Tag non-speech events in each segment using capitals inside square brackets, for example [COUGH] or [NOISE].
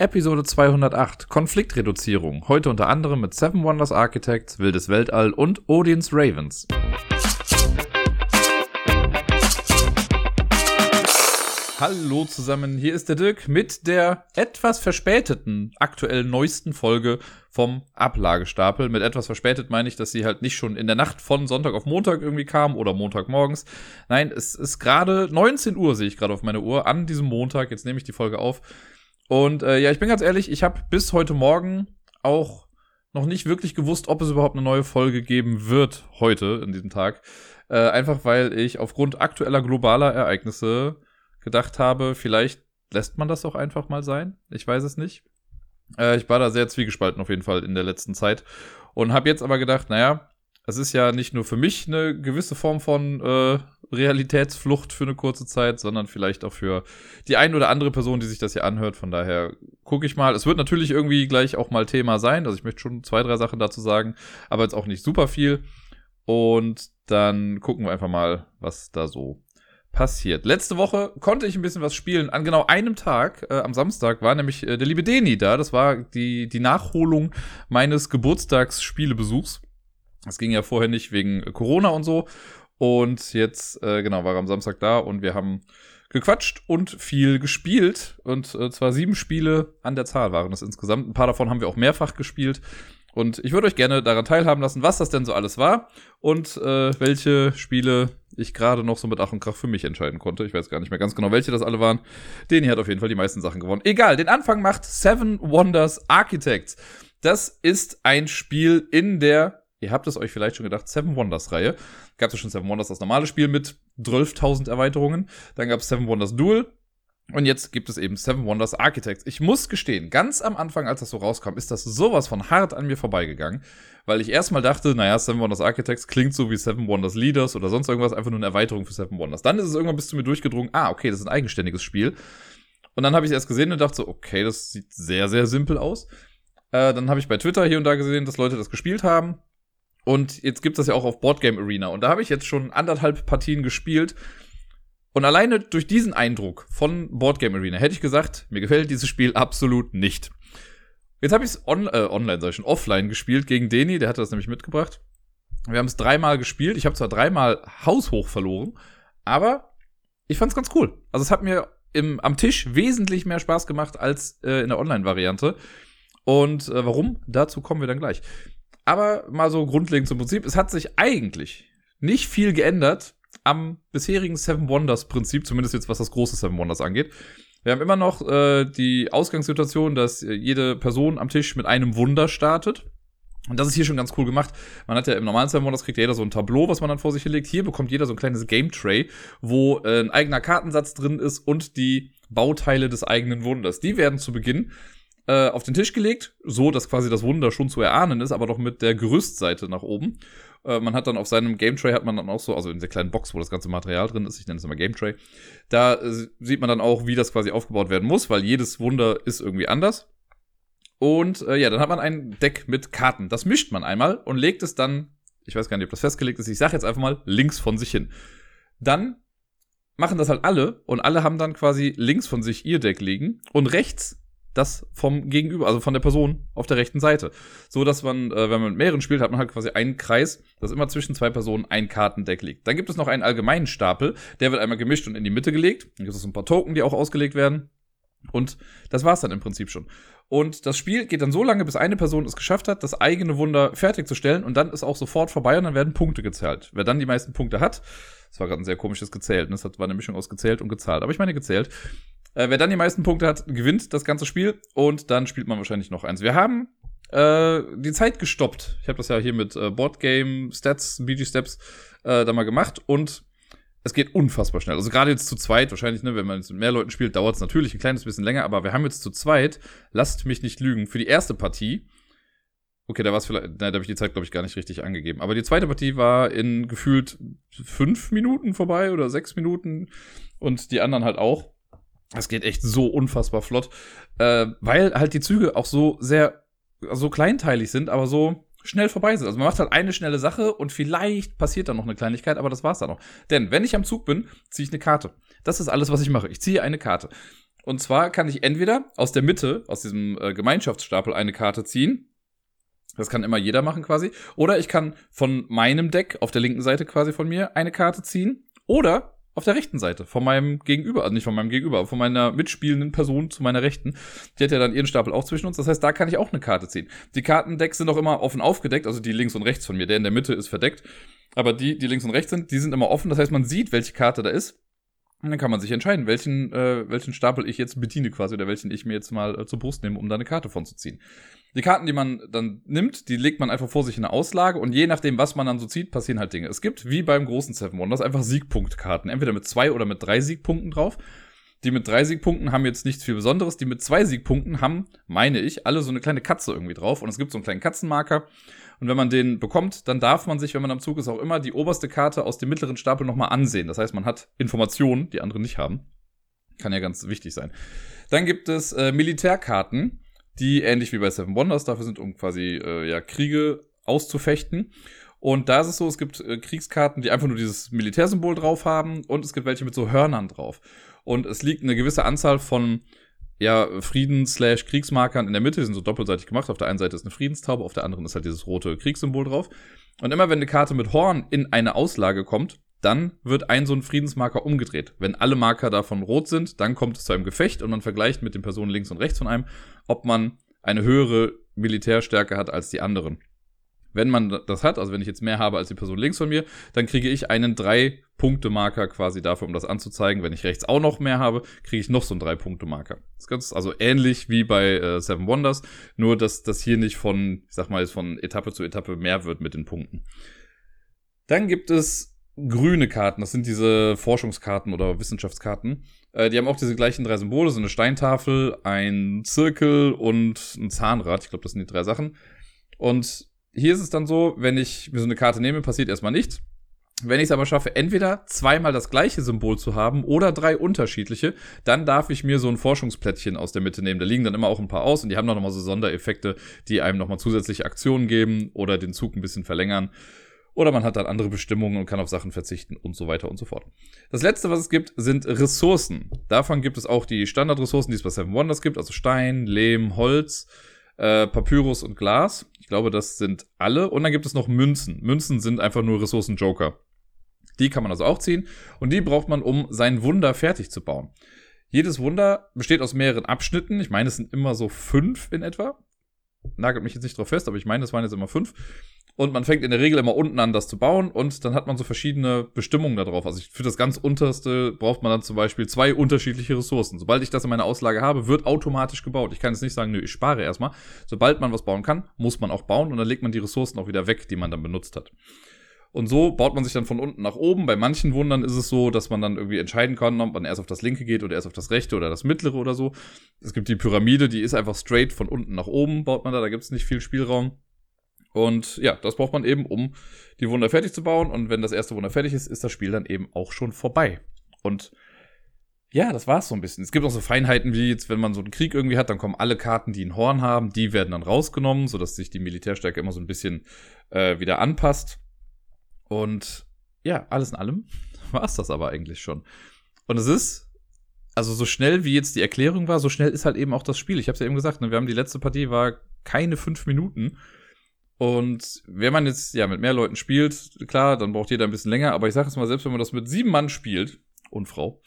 Episode 208 Konfliktreduzierung. Heute unter anderem mit Seven Wonders Architects, Wildes Weltall und Odins Ravens. Hallo zusammen, hier ist der Dirk mit der etwas verspäteten, aktuell neuesten Folge vom Ablagestapel. Mit etwas verspätet meine ich, dass sie halt nicht schon in der Nacht von Sonntag auf Montag irgendwie kam oder Montagmorgens. Nein, es ist gerade 19 Uhr, sehe ich gerade auf meine Uhr, an diesem Montag. Jetzt nehme ich die Folge auf. Und äh, ja, ich bin ganz ehrlich, ich habe bis heute Morgen auch noch nicht wirklich gewusst, ob es überhaupt eine neue Folge geben wird heute, in diesem Tag. Äh, einfach weil ich aufgrund aktueller globaler Ereignisse gedacht habe, vielleicht lässt man das auch einfach mal sein. Ich weiß es nicht. Äh, ich war da sehr zwiegespalten auf jeden Fall in der letzten Zeit. Und habe jetzt aber gedacht, naja, es ist ja nicht nur für mich eine gewisse Form von äh, Realitätsflucht für eine kurze Zeit, sondern vielleicht auch für die ein oder andere Person, die sich das hier anhört. Von daher gucke ich mal. Es wird natürlich irgendwie gleich auch mal Thema sein. Also ich möchte schon zwei, drei Sachen dazu sagen, aber jetzt auch nicht super viel. Und dann gucken wir einfach mal, was da so passiert. Letzte Woche konnte ich ein bisschen was spielen. An genau einem Tag, äh, am Samstag, war nämlich äh, der liebe Deni da. Das war die, die Nachholung meines Geburtstagsspielebesuchs. Das ging ja vorher nicht wegen Corona und so. Und jetzt, äh, genau, war er am Samstag da und wir haben gequatscht und viel gespielt. Und äh, zwar sieben Spiele an der Zahl waren das insgesamt. Ein paar davon haben wir auch mehrfach gespielt. Und ich würde euch gerne daran teilhaben lassen, was das denn so alles war und äh, welche Spiele ich gerade noch so mit Ach und Krach für mich entscheiden konnte. Ich weiß gar nicht mehr ganz genau, welche das alle waren. Den hier hat auf jeden Fall die meisten Sachen gewonnen. Egal, den Anfang macht Seven Wonders Architects. Das ist ein Spiel in der Ihr habt es euch vielleicht schon gedacht, Seven Wonders Reihe. Gab es ja schon Seven Wonders, das normale Spiel mit 12.000 Erweiterungen. Dann gab es Seven Wonders Duel. Und jetzt gibt es eben Seven Wonders Architects. Ich muss gestehen, ganz am Anfang, als das so rauskam, ist das sowas von hart an mir vorbeigegangen, weil ich erstmal dachte, naja, Seven Wonders Architects klingt so wie Seven Wonders Leaders oder sonst irgendwas, einfach nur eine Erweiterung für Seven Wonders. Dann ist es irgendwann bis zu mir durchgedrungen, ah, okay, das ist ein eigenständiges Spiel. Und dann habe ich es erst gesehen und dachte so, okay, das sieht sehr, sehr simpel aus. Äh, dann habe ich bei Twitter hier und da gesehen, dass Leute das gespielt haben. Und jetzt gibt es das ja auch auf Boardgame Arena. Und da habe ich jetzt schon anderthalb Partien gespielt. Und alleine durch diesen Eindruck von Boardgame Arena hätte ich gesagt, mir gefällt dieses Spiel absolut nicht. Jetzt habe ich es on, äh, online, sag ich schon, offline gespielt gegen Deni, der hatte das nämlich mitgebracht. Wir haben es dreimal gespielt. Ich habe zwar dreimal haushoch verloren, aber ich fand es ganz cool. Also es hat mir im, am Tisch wesentlich mehr Spaß gemacht als äh, in der Online-Variante. Und äh, warum? Dazu kommen wir dann gleich. Aber mal so grundlegend zum Prinzip. Es hat sich eigentlich nicht viel geändert am bisherigen Seven Wonders Prinzip, zumindest jetzt was das große Seven Wonders angeht. Wir haben immer noch äh, die Ausgangssituation, dass jede Person am Tisch mit einem Wunder startet. Und das ist hier schon ganz cool gemacht. Man hat ja im normalen Seven Wonders kriegt jeder so ein Tableau, was man dann vor sich legt. Hier bekommt jeder so ein kleines Game Tray, wo äh, ein eigener Kartensatz drin ist und die Bauteile des eigenen Wunders. Die werden zu Beginn äh, auf den Tisch gelegt, so dass quasi das Wunder schon zu erahnen ist, aber doch mit der Gerüstseite nach oben. Äh, man hat dann auf seinem Game Tray hat man dann auch so, also in der kleinen Box, wo das ganze Material drin ist, ich nenne es immer Game Tray, da äh, sieht man dann auch, wie das quasi aufgebaut werden muss, weil jedes Wunder ist irgendwie anders. Und äh, ja, dann hat man ein Deck mit Karten. Das mischt man einmal und legt es dann, ich weiß gar nicht, ob das festgelegt ist, ich sage jetzt einfach mal links von sich hin. Dann machen das halt alle und alle haben dann quasi links von sich ihr Deck liegen und rechts das vom Gegenüber, also von der Person auf der rechten Seite. So dass man, äh, wenn man mit mehreren spielt, hat man halt quasi einen Kreis, das immer zwischen zwei Personen ein Kartendeck liegt. Dann gibt es noch einen allgemeinen Stapel, der wird einmal gemischt und in die Mitte gelegt. Dann gibt es ein paar Token, die auch ausgelegt werden. Und das war's dann im Prinzip schon. Und das Spiel geht dann so lange, bis eine Person es geschafft hat, das eigene Wunder fertigzustellen und dann ist auch sofort vorbei und dann werden Punkte gezählt. Wer dann die meisten Punkte hat, das war gerade ein sehr komisches gezählt, ne? das war eine Mischung aus gezählt und gezahlt, aber ich meine gezählt, äh, wer dann die meisten Punkte hat, gewinnt das ganze Spiel und dann spielt man wahrscheinlich noch eins. Wir haben äh, die Zeit gestoppt. Ich habe das ja hier mit äh, Boardgame Stats, BG Steps äh, da mal gemacht und es geht unfassbar schnell. Also gerade jetzt zu zweit, wahrscheinlich, ne, wenn man jetzt mit mehr Leuten spielt, dauert es natürlich ein kleines bisschen länger, aber wir haben jetzt zu zweit, lasst mich nicht lügen, für die erste Partie, okay, da war es vielleicht, nein, da habe ich die Zeit, glaube ich, gar nicht richtig angegeben. Aber die zweite Partie war in gefühlt fünf Minuten vorbei oder sechs Minuten und die anderen halt auch. Das geht echt so unfassbar flott, äh, weil halt die Züge auch so sehr, so kleinteilig sind, aber so schnell vorbei sind. Also man macht halt eine schnelle Sache und vielleicht passiert dann noch eine Kleinigkeit, aber das war's dann noch. Denn wenn ich am Zug bin, ziehe ich eine Karte. Das ist alles, was ich mache. Ich ziehe eine Karte. Und zwar kann ich entweder aus der Mitte, aus diesem äh, Gemeinschaftsstapel eine Karte ziehen. Das kann immer jeder machen quasi. Oder ich kann von meinem Deck auf der linken Seite quasi von mir eine Karte ziehen. Oder auf der rechten Seite von meinem Gegenüber, also nicht von meinem Gegenüber, von meiner mitspielenden Person zu meiner Rechten. Die hat ja dann ihren Stapel auch zwischen uns. Das heißt, da kann ich auch eine Karte ziehen. Die Kartendecks sind auch immer offen aufgedeckt, also die links und rechts von mir. Der in der Mitte ist verdeckt. Aber die, die links und rechts sind, die sind immer offen. Das heißt, man sieht, welche Karte da ist. Und dann kann man sich entscheiden, welchen, äh, welchen Stapel ich jetzt bediene quasi oder welchen ich mir jetzt mal äh, zur Brust nehme, um da eine Karte von zu ziehen. Die Karten, die man dann nimmt, die legt man einfach vor sich in eine Auslage und je nachdem, was man dann so zieht, passieren halt Dinge. Es gibt, wie beim großen Seven Wonders, einfach Siegpunktkarten. Entweder mit zwei oder mit drei Siegpunkten drauf. Die mit drei Siegpunkten haben jetzt nichts viel Besonderes. Die mit zwei Siegpunkten haben, meine ich, alle so eine kleine Katze irgendwie drauf. Und es gibt so einen kleinen Katzenmarker. Und wenn man den bekommt, dann darf man sich, wenn man am Zug ist, auch immer die oberste Karte aus dem mittleren Stapel nochmal ansehen. Das heißt, man hat Informationen, die andere nicht haben. Kann ja ganz wichtig sein. Dann gibt es äh, Militärkarten, die ähnlich wie bei Seven Wonders dafür sind, um quasi äh, ja, Kriege auszufechten. Und da ist es so, es gibt äh, Kriegskarten, die einfach nur dieses Militärsymbol drauf haben und es gibt welche mit so Hörnern drauf. Und es liegt eine gewisse Anzahl von ja, Friedens-Kriegsmarkern in der Mitte, die sind so doppelseitig gemacht. Auf der einen Seite ist eine Friedenstaube, auf der anderen ist halt dieses rote Kriegssymbol drauf. Und immer wenn eine Karte mit Horn in eine Auslage kommt, dann wird ein so ein Friedensmarker umgedreht. Wenn alle Marker davon rot sind, dann kommt es zu einem Gefecht und man vergleicht mit den Personen links und rechts von einem, ob man eine höhere Militärstärke hat als die anderen. Wenn man das hat, also wenn ich jetzt mehr habe als die Person links von mir, dann kriege ich einen drei Punkte Marker quasi dafür, um das anzuzeigen. Wenn ich rechts auch noch mehr habe, kriege ich noch so einen drei Punkte Marker. Das ist ganz, also ähnlich wie bei äh, Seven Wonders, nur dass das hier nicht von, ich sag mal, von Etappe zu Etappe mehr wird mit den Punkten. Dann gibt es grüne Karten. Das sind diese Forschungskarten oder Wissenschaftskarten. Äh, die haben auch diese gleichen drei Symbole, so eine Steintafel, ein Zirkel und ein Zahnrad. Ich glaube, das sind die drei Sachen. Und hier ist es dann so, wenn ich mir so eine Karte nehme, passiert erstmal nichts. Wenn ich es aber schaffe, entweder zweimal das gleiche Symbol zu haben oder drei unterschiedliche, dann darf ich mir so ein Forschungsplättchen aus der Mitte nehmen. Da liegen dann immer auch ein paar aus und die haben dann nochmal so Sondereffekte, die einem nochmal zusätzliche Aktionen geben oder den Zug ein bisschen verlängern. Oder man hat dann andere Bestimmungen und kann auf Sachen verzichten und so weiter und so fort. Das letzte, was es gibt, sind Ressourcen. Davon gibt es auch die Standardressourcen, die es bei Seven Wonders gibt, also Stein, Lehm, Holz, äh, Papyrus und Glas. Ich glaube, das sind alle. Und dann gibt es noch Münzen. Münzen sind einfach nur Ressourcen-Joker. Die kann man also auch ziehen. Und die braucht man, um sein Wunder fertig zu bauen. Jedes Wunder besteht aus mehreren Abschnitten. Ich meine, es sind immer so fünf in etwa. Nagelt mich jetzt nicht drauf fest, aber ich meine, es waren jetzt immer fünf. Und man fängt in der Regel immer unten an, das zu bauen. Und dann hat man so verschiedene Bestimmungen da drauf. Also für das ganz unterste braucht man dann zum Beispiel zwei unterschiedliche Ressourcen. Sobald ich das in meiner Auslage habe, wird automatisch gebaut. Ich kann jetzt nicht sagen, nö, ich spare erstmal. Sobald man was bauen kann, muss man auch bauen. Und dann legt man die Ressourcen auch wieder weg, die man dann benutzt hat. Und so baut man sich dann von unten nach oben. Bei manchen Wundern ist es so, dass man dann irgendwie entscheiden kann, ob man erst auf das linke geht oder erst auf das rechte oder das mittlere oder so. Es gibt die Pyramide, die ist einfach straight von unten nach oben, baut man da, da gibt es nicht viel Spielraum. Und ja, das braucht man eben, um die Wunder fertig zu bauen. Und wenn das erste Wunder fertig ist, ist das Spiel dann eben auch schon vorbei. Und ja, das war's so ein bisschen. Es gibt auch so Feinheiten wie jetzt, wenn man so einen Krieg irgendwie hat, dann kommen alle Karten, die ein Horn haben, die werden dann rausgenommen, sodass sich die Militärstärke immer so ein bisschen äh, wieder anpasst. Und ja, alles in allem [LAUGHS] war's das aber eigentlich schon. Und es ist, also so schnell wie jetzt die Erklärung war, so schnell ist halt eben auch das Spiel. Ich habe ja eben gesagt, ne, wir haben die letzte Partie war keine fünf Minuten. Und wenn man jetzt ja mit mehr Leuten spielt, klar, dann braucht jeder ein bisschen länger. Aber ich sage es mal, selbst wenn man das mit sieben Mann spielt und Frau,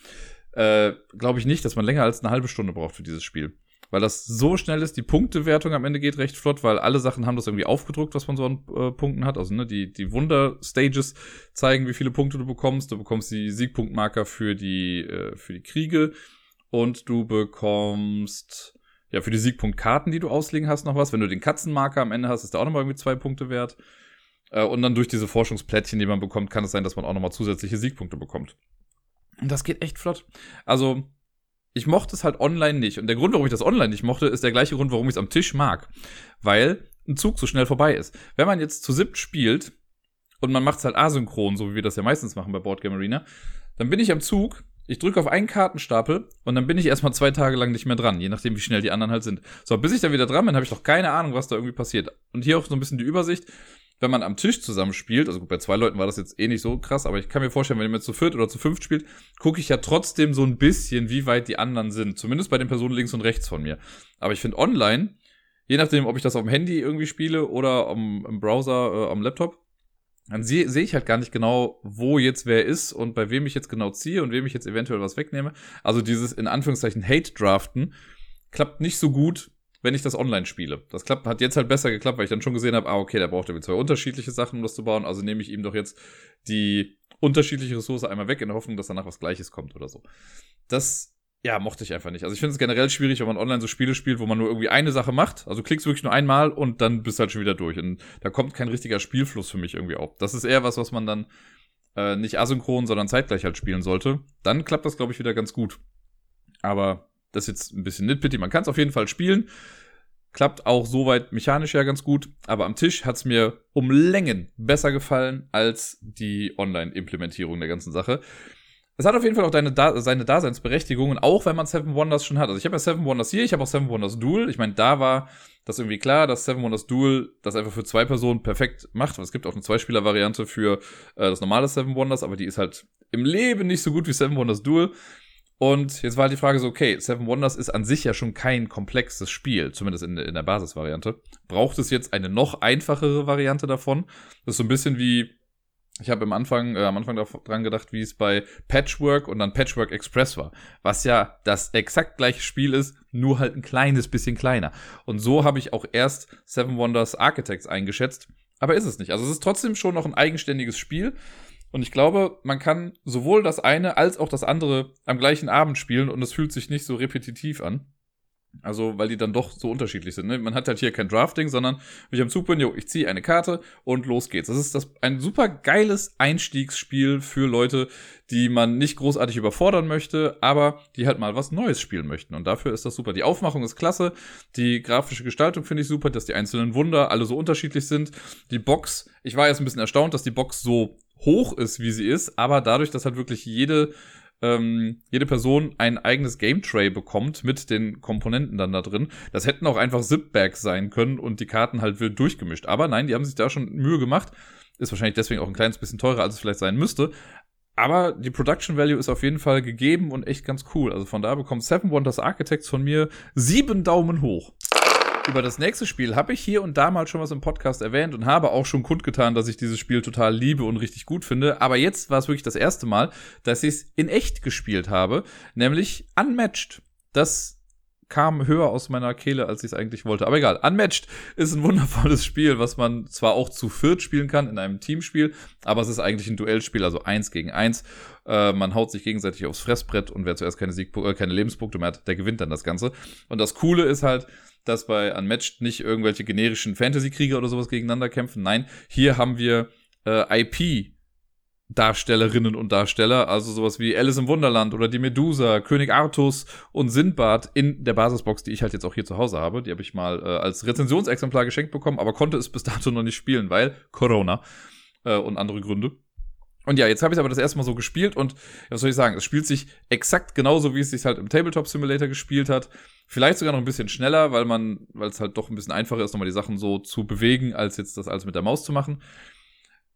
äh, glaube ich nicht, dass man länger als eine halbe Stunde braucht für dieses Spiel. Weil das so schnell ist, die Punktewertung am Ende geht recht flott, weil alle Sachen haben das irgendwie aufgedruckt, was man so an äh, Punkten hat. Also ne, die, die Wunder-Stages zeigen, wie viele Punkte du bekommst. Du bekommst die Siegpunktmarker für die, äh, für die Kriege und du bekommst ja, für die Siegpunktkarten, die du auslegen hast, noch was. Wenn du den Katzenmarker am Ende hast, ist der auch nochmal irgendwie zwei Punkte wert. Äh, und dann durch diese Forschungsplättchen, die man bekommt, kann es sein, dass man auch nochmal zusätzliche Siegpunkte bekommt. Und das geht echt flott. Also, ich mochte es halt online nicht. Und der Grund, warum ich das online nicht mochte, ist der gleiche Grund, warum ich es am Tisch mag. Weil ein Zug so schnell vorbei ist. Wenn man jetzt zu siebt spielt und man macht es halt asynchron, so wie wir das ja meistens machen bei Boardgame Arena, dann bin ich am Zug ich drücke auf einen Kartenstapel und dann bin ich erstmal zwei Tage lang nicht mehr dran, je nachdem, wie schnell die anderen halt sind. So, bis ich dann wieder dran bin, habe ich doch keine Ahnung, was da irgendwie passiert. Und hier auch so ein bisschen die Übersicht. wenn man am Tisch zusammen spielt, also bei zwei Leuten war das jetzt eh nicht so krass, aber ich kann mir vorstellen, wenn ihr zu viert oder zu fünft spielt, gucke ich ja trotzdem so ein bisschen, wie weit die anderen sind. Zumindest bei den Personen links und rechts von mir. Aber ich finde online, je nachdem, ob ich das auf dem Handy irgendwie spiele oder am, im Browser, äh, am Laptop, dann sehe seh ich halt gar nicht genau, wo jetzt wer ist und bei wem ich jetzt genau ziehe und wem ich jetzt eventuell was wegnehme. Also dieses in Anführungszeichen Hate-Draften klappt nicht so gut, wenn ich das online spiele. Das klappt, hat jetzt halt besser geklappt, weil ich dann schon gesehen habe, ah, okay, der braucht irgendwie zwei unterschiedliche Sachen, um das zu bauen. Also nehme ich ihm doch jetzt die unterschiedliche Ressource einmal weg, in der Hoffnung, dass danach was Gleiches kommt oder so. Das, ja, mochte ich einfach nicht. Also ich finde es generell schwierig, wenn man online so Spiele spielt, wo man nur irgendwie eine Sache macht. Also klickst wirklich nur einmal und dann bist halt schon wieder durch. Und da kommt kein richtiger Spielfluss für mich irgendwie auf. Das ist eher was, was man dann äh, nicht asynchron, sondern zeitgleich halt spielen sollte. Dann klappt das, glaube ich, wieder ganz gut. Aber das ist jetzt ein bisschen nitpitty. Man kann es auf jeden Fall spielen. Klappt auch soweit mechanisch ja ganz gut. Aber am Tisch hat es mir um Längen besser gefallen als die Online-Implementierung der ganzen Sache. Es hat auf jeden Fall auch deine, seine Daseinsberechtigung, auch wenn man Seven Wonders schon hat. Also ich habe ja Seven Wonders hier, ich habe auch Seven Wonders Duel. Ich meine, da war das irgendwie klar, dass Seven Wonders Duel das einfach für zwei Personen perfekt macht. Es gibt auch eine Zweispieler-Variante für äh, das normale Seven Wonders, aber die ist halt im Leben nicht so gut wie Seven Wonders Duel. Und jetzt war halt die Frage so, okay, Seven Wonders ist an sich ja schon kein komplexes Spiel, zumindest in, in der Basisvariante. Braucht es jetzt eine noch einfachere Variante davon? Das ist so ein bisschen wie, ich habe am Anfang, äh, am Anfang dran gedacht, wie es bei Patchwork und dann Patchwork Express war, was ja das exakt gleiche Spiel ist, nur halt ein kleines bisschen kleiner. Und so habe ich auch erst Seven Wonders Architects eingeschätzt, aber ist es nicht. Also es ist trotzdem schon noch ein eigenständiges Spiel. Und ich glaube, man kann sowohl das eine als auch das andere am gleichen Abend spielen und es fühlt sich nicht so repetitiv an. Also, weil die dann doch so unterschiedlich sind. Ne? Man hat halt hier kein Drafting, sondern wenn ich am Zug bin, jo, ich ziehe eine Karte und los geht's. Das ist das, ein super geiles Einstiegsspiel für Leute, die man nicht großartig überfordern möchte, aber die halt mal was Neues spielen möchten. Und dafür ist das super. Die Aufmachung ist klasse, die grafische Gestaltung finde ich super, dass die einzelnen Wunder alle so unterschiedlich sind. Die Box, ich war jetzt ein bisschen erstaunt, dass die Box so hoch ist, wie sie ist, aber dadurch, dass halt wirklich jede ähm, jede Person ein eigenes Game Tray bekommt mit den Komponenten dann da drin. Das hätten auch einfach Zip-Bags sein können und die Karten halt wild durchgemischt. Aber nein, die haben sich da schon Mühe gemacht. Ist wahrscheinlich deswegen auch ein kleines bisschen teurer, als es vielleicht sein müsste. Aber die Production Value ist auf jeden Fall gegeben und echt ganz cool. Also von da bekommt Seven Wonders Architects von mir sieben Daumen hoch. Über das nächste Spiel habe ich hier und da mal schon was im Podcast erwähnt und habe auch schon kundgetan, dass ich dieses Spiel total liebe und richtig gut finde. Aber jetzt war es wirklich das erste Mal, dass ich es in echt gespielt habe, nämlich Unmatched. Das kam höher aus meiner Kehle, als ich es eigentlich wollte. Aber egal. Unmatched ist ein wundervolles Spiel, was man zwar auch zu viert spielen kann in einem Teamspiel, aber es ist eigentlich ein Duellspiel, also eins gegen eins. Äh, man haut sich gegenseitig aufs Fressbrett und wer zuerst keine, Sieg äh, keine Lebenspunkte mehr hat, der gewinnt dann das Ganze. Und das Coole ist halt, dass bei Unmatched nicht irgendwelche generischen Fantasy-Krieger oder sowas gegeneinander kämpfen. Nein, hier haben wir äh, IP. Darstellerinnen und Darsteller, also sowas wie Alice im Wunderland oder die Medusa, König Artus und Sindbad in der Basisbox, die ich halt jetzt auch hier zu Hause habe. Die habe ich mal äh, als Rezensionsexemplar geschenkt bekommen, aber konnte es bis dato noch nicht spielen, weil Corona äh, und andere Gründe. Und ja, jetzt habe ich aber das erste Mal so gespielt und was soll ich sagen, es spielt sich exakt genauso, wie es sich halt im Tabletop Simulator gespielt hat. Vielleicht sogar noch ein bisschen schneller, weil man, weil es halt doch ein bisschen einfacher ist, nochmal die Sachen so zu bewegen, als jetzt das alles mit der Maus zu machen.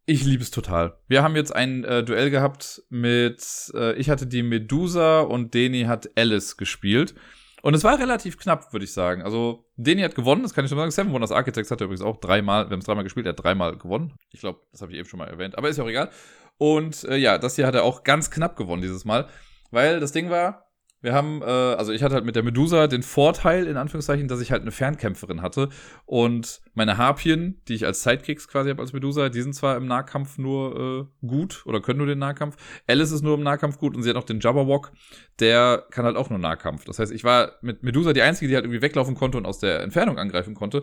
Ich liebe es total. Wir haben jetzt ein äh, Duell gehabt mit, äh, ich hatte die Medusa und Deni hat Alice gespielt. Und es war relativ knapp, würde ich sagen. Also, Deni hat gewonnen, das kann ich schon sagen. Seven Wonders Architects hat er übrigens auch dreimal, wir haben es dreimal gespielt, er hat dreimal gewonnen. Ich glaube, das habe ich eben schon mal erwähnt, aber ist ja auch egal. Und äh, ja, das hier hat er auch ganz knapp gewonnen dieses Mal. Weil das Ding war, wir haben, äh, also ich hatte halt mit der Medusa den Vorteil, in Anführungszeichen, dass ich halt eine Fernkämpferin hatte. Und meine Harpien, die ich als Sidekicks quasi habe als Medusa, die sind zwar im Nahkampf nur äh, gut oder können nur den Nahkampf. Alice ist nur im Nahkampf gut und sie hat noch den Jabberwock, der kann halt auch nur Nahkampf. Das heißt, ich war mit Medusa die Einzige, die halt irgendwie weglaufen konnte und aus der Entfernung angreifen konnte.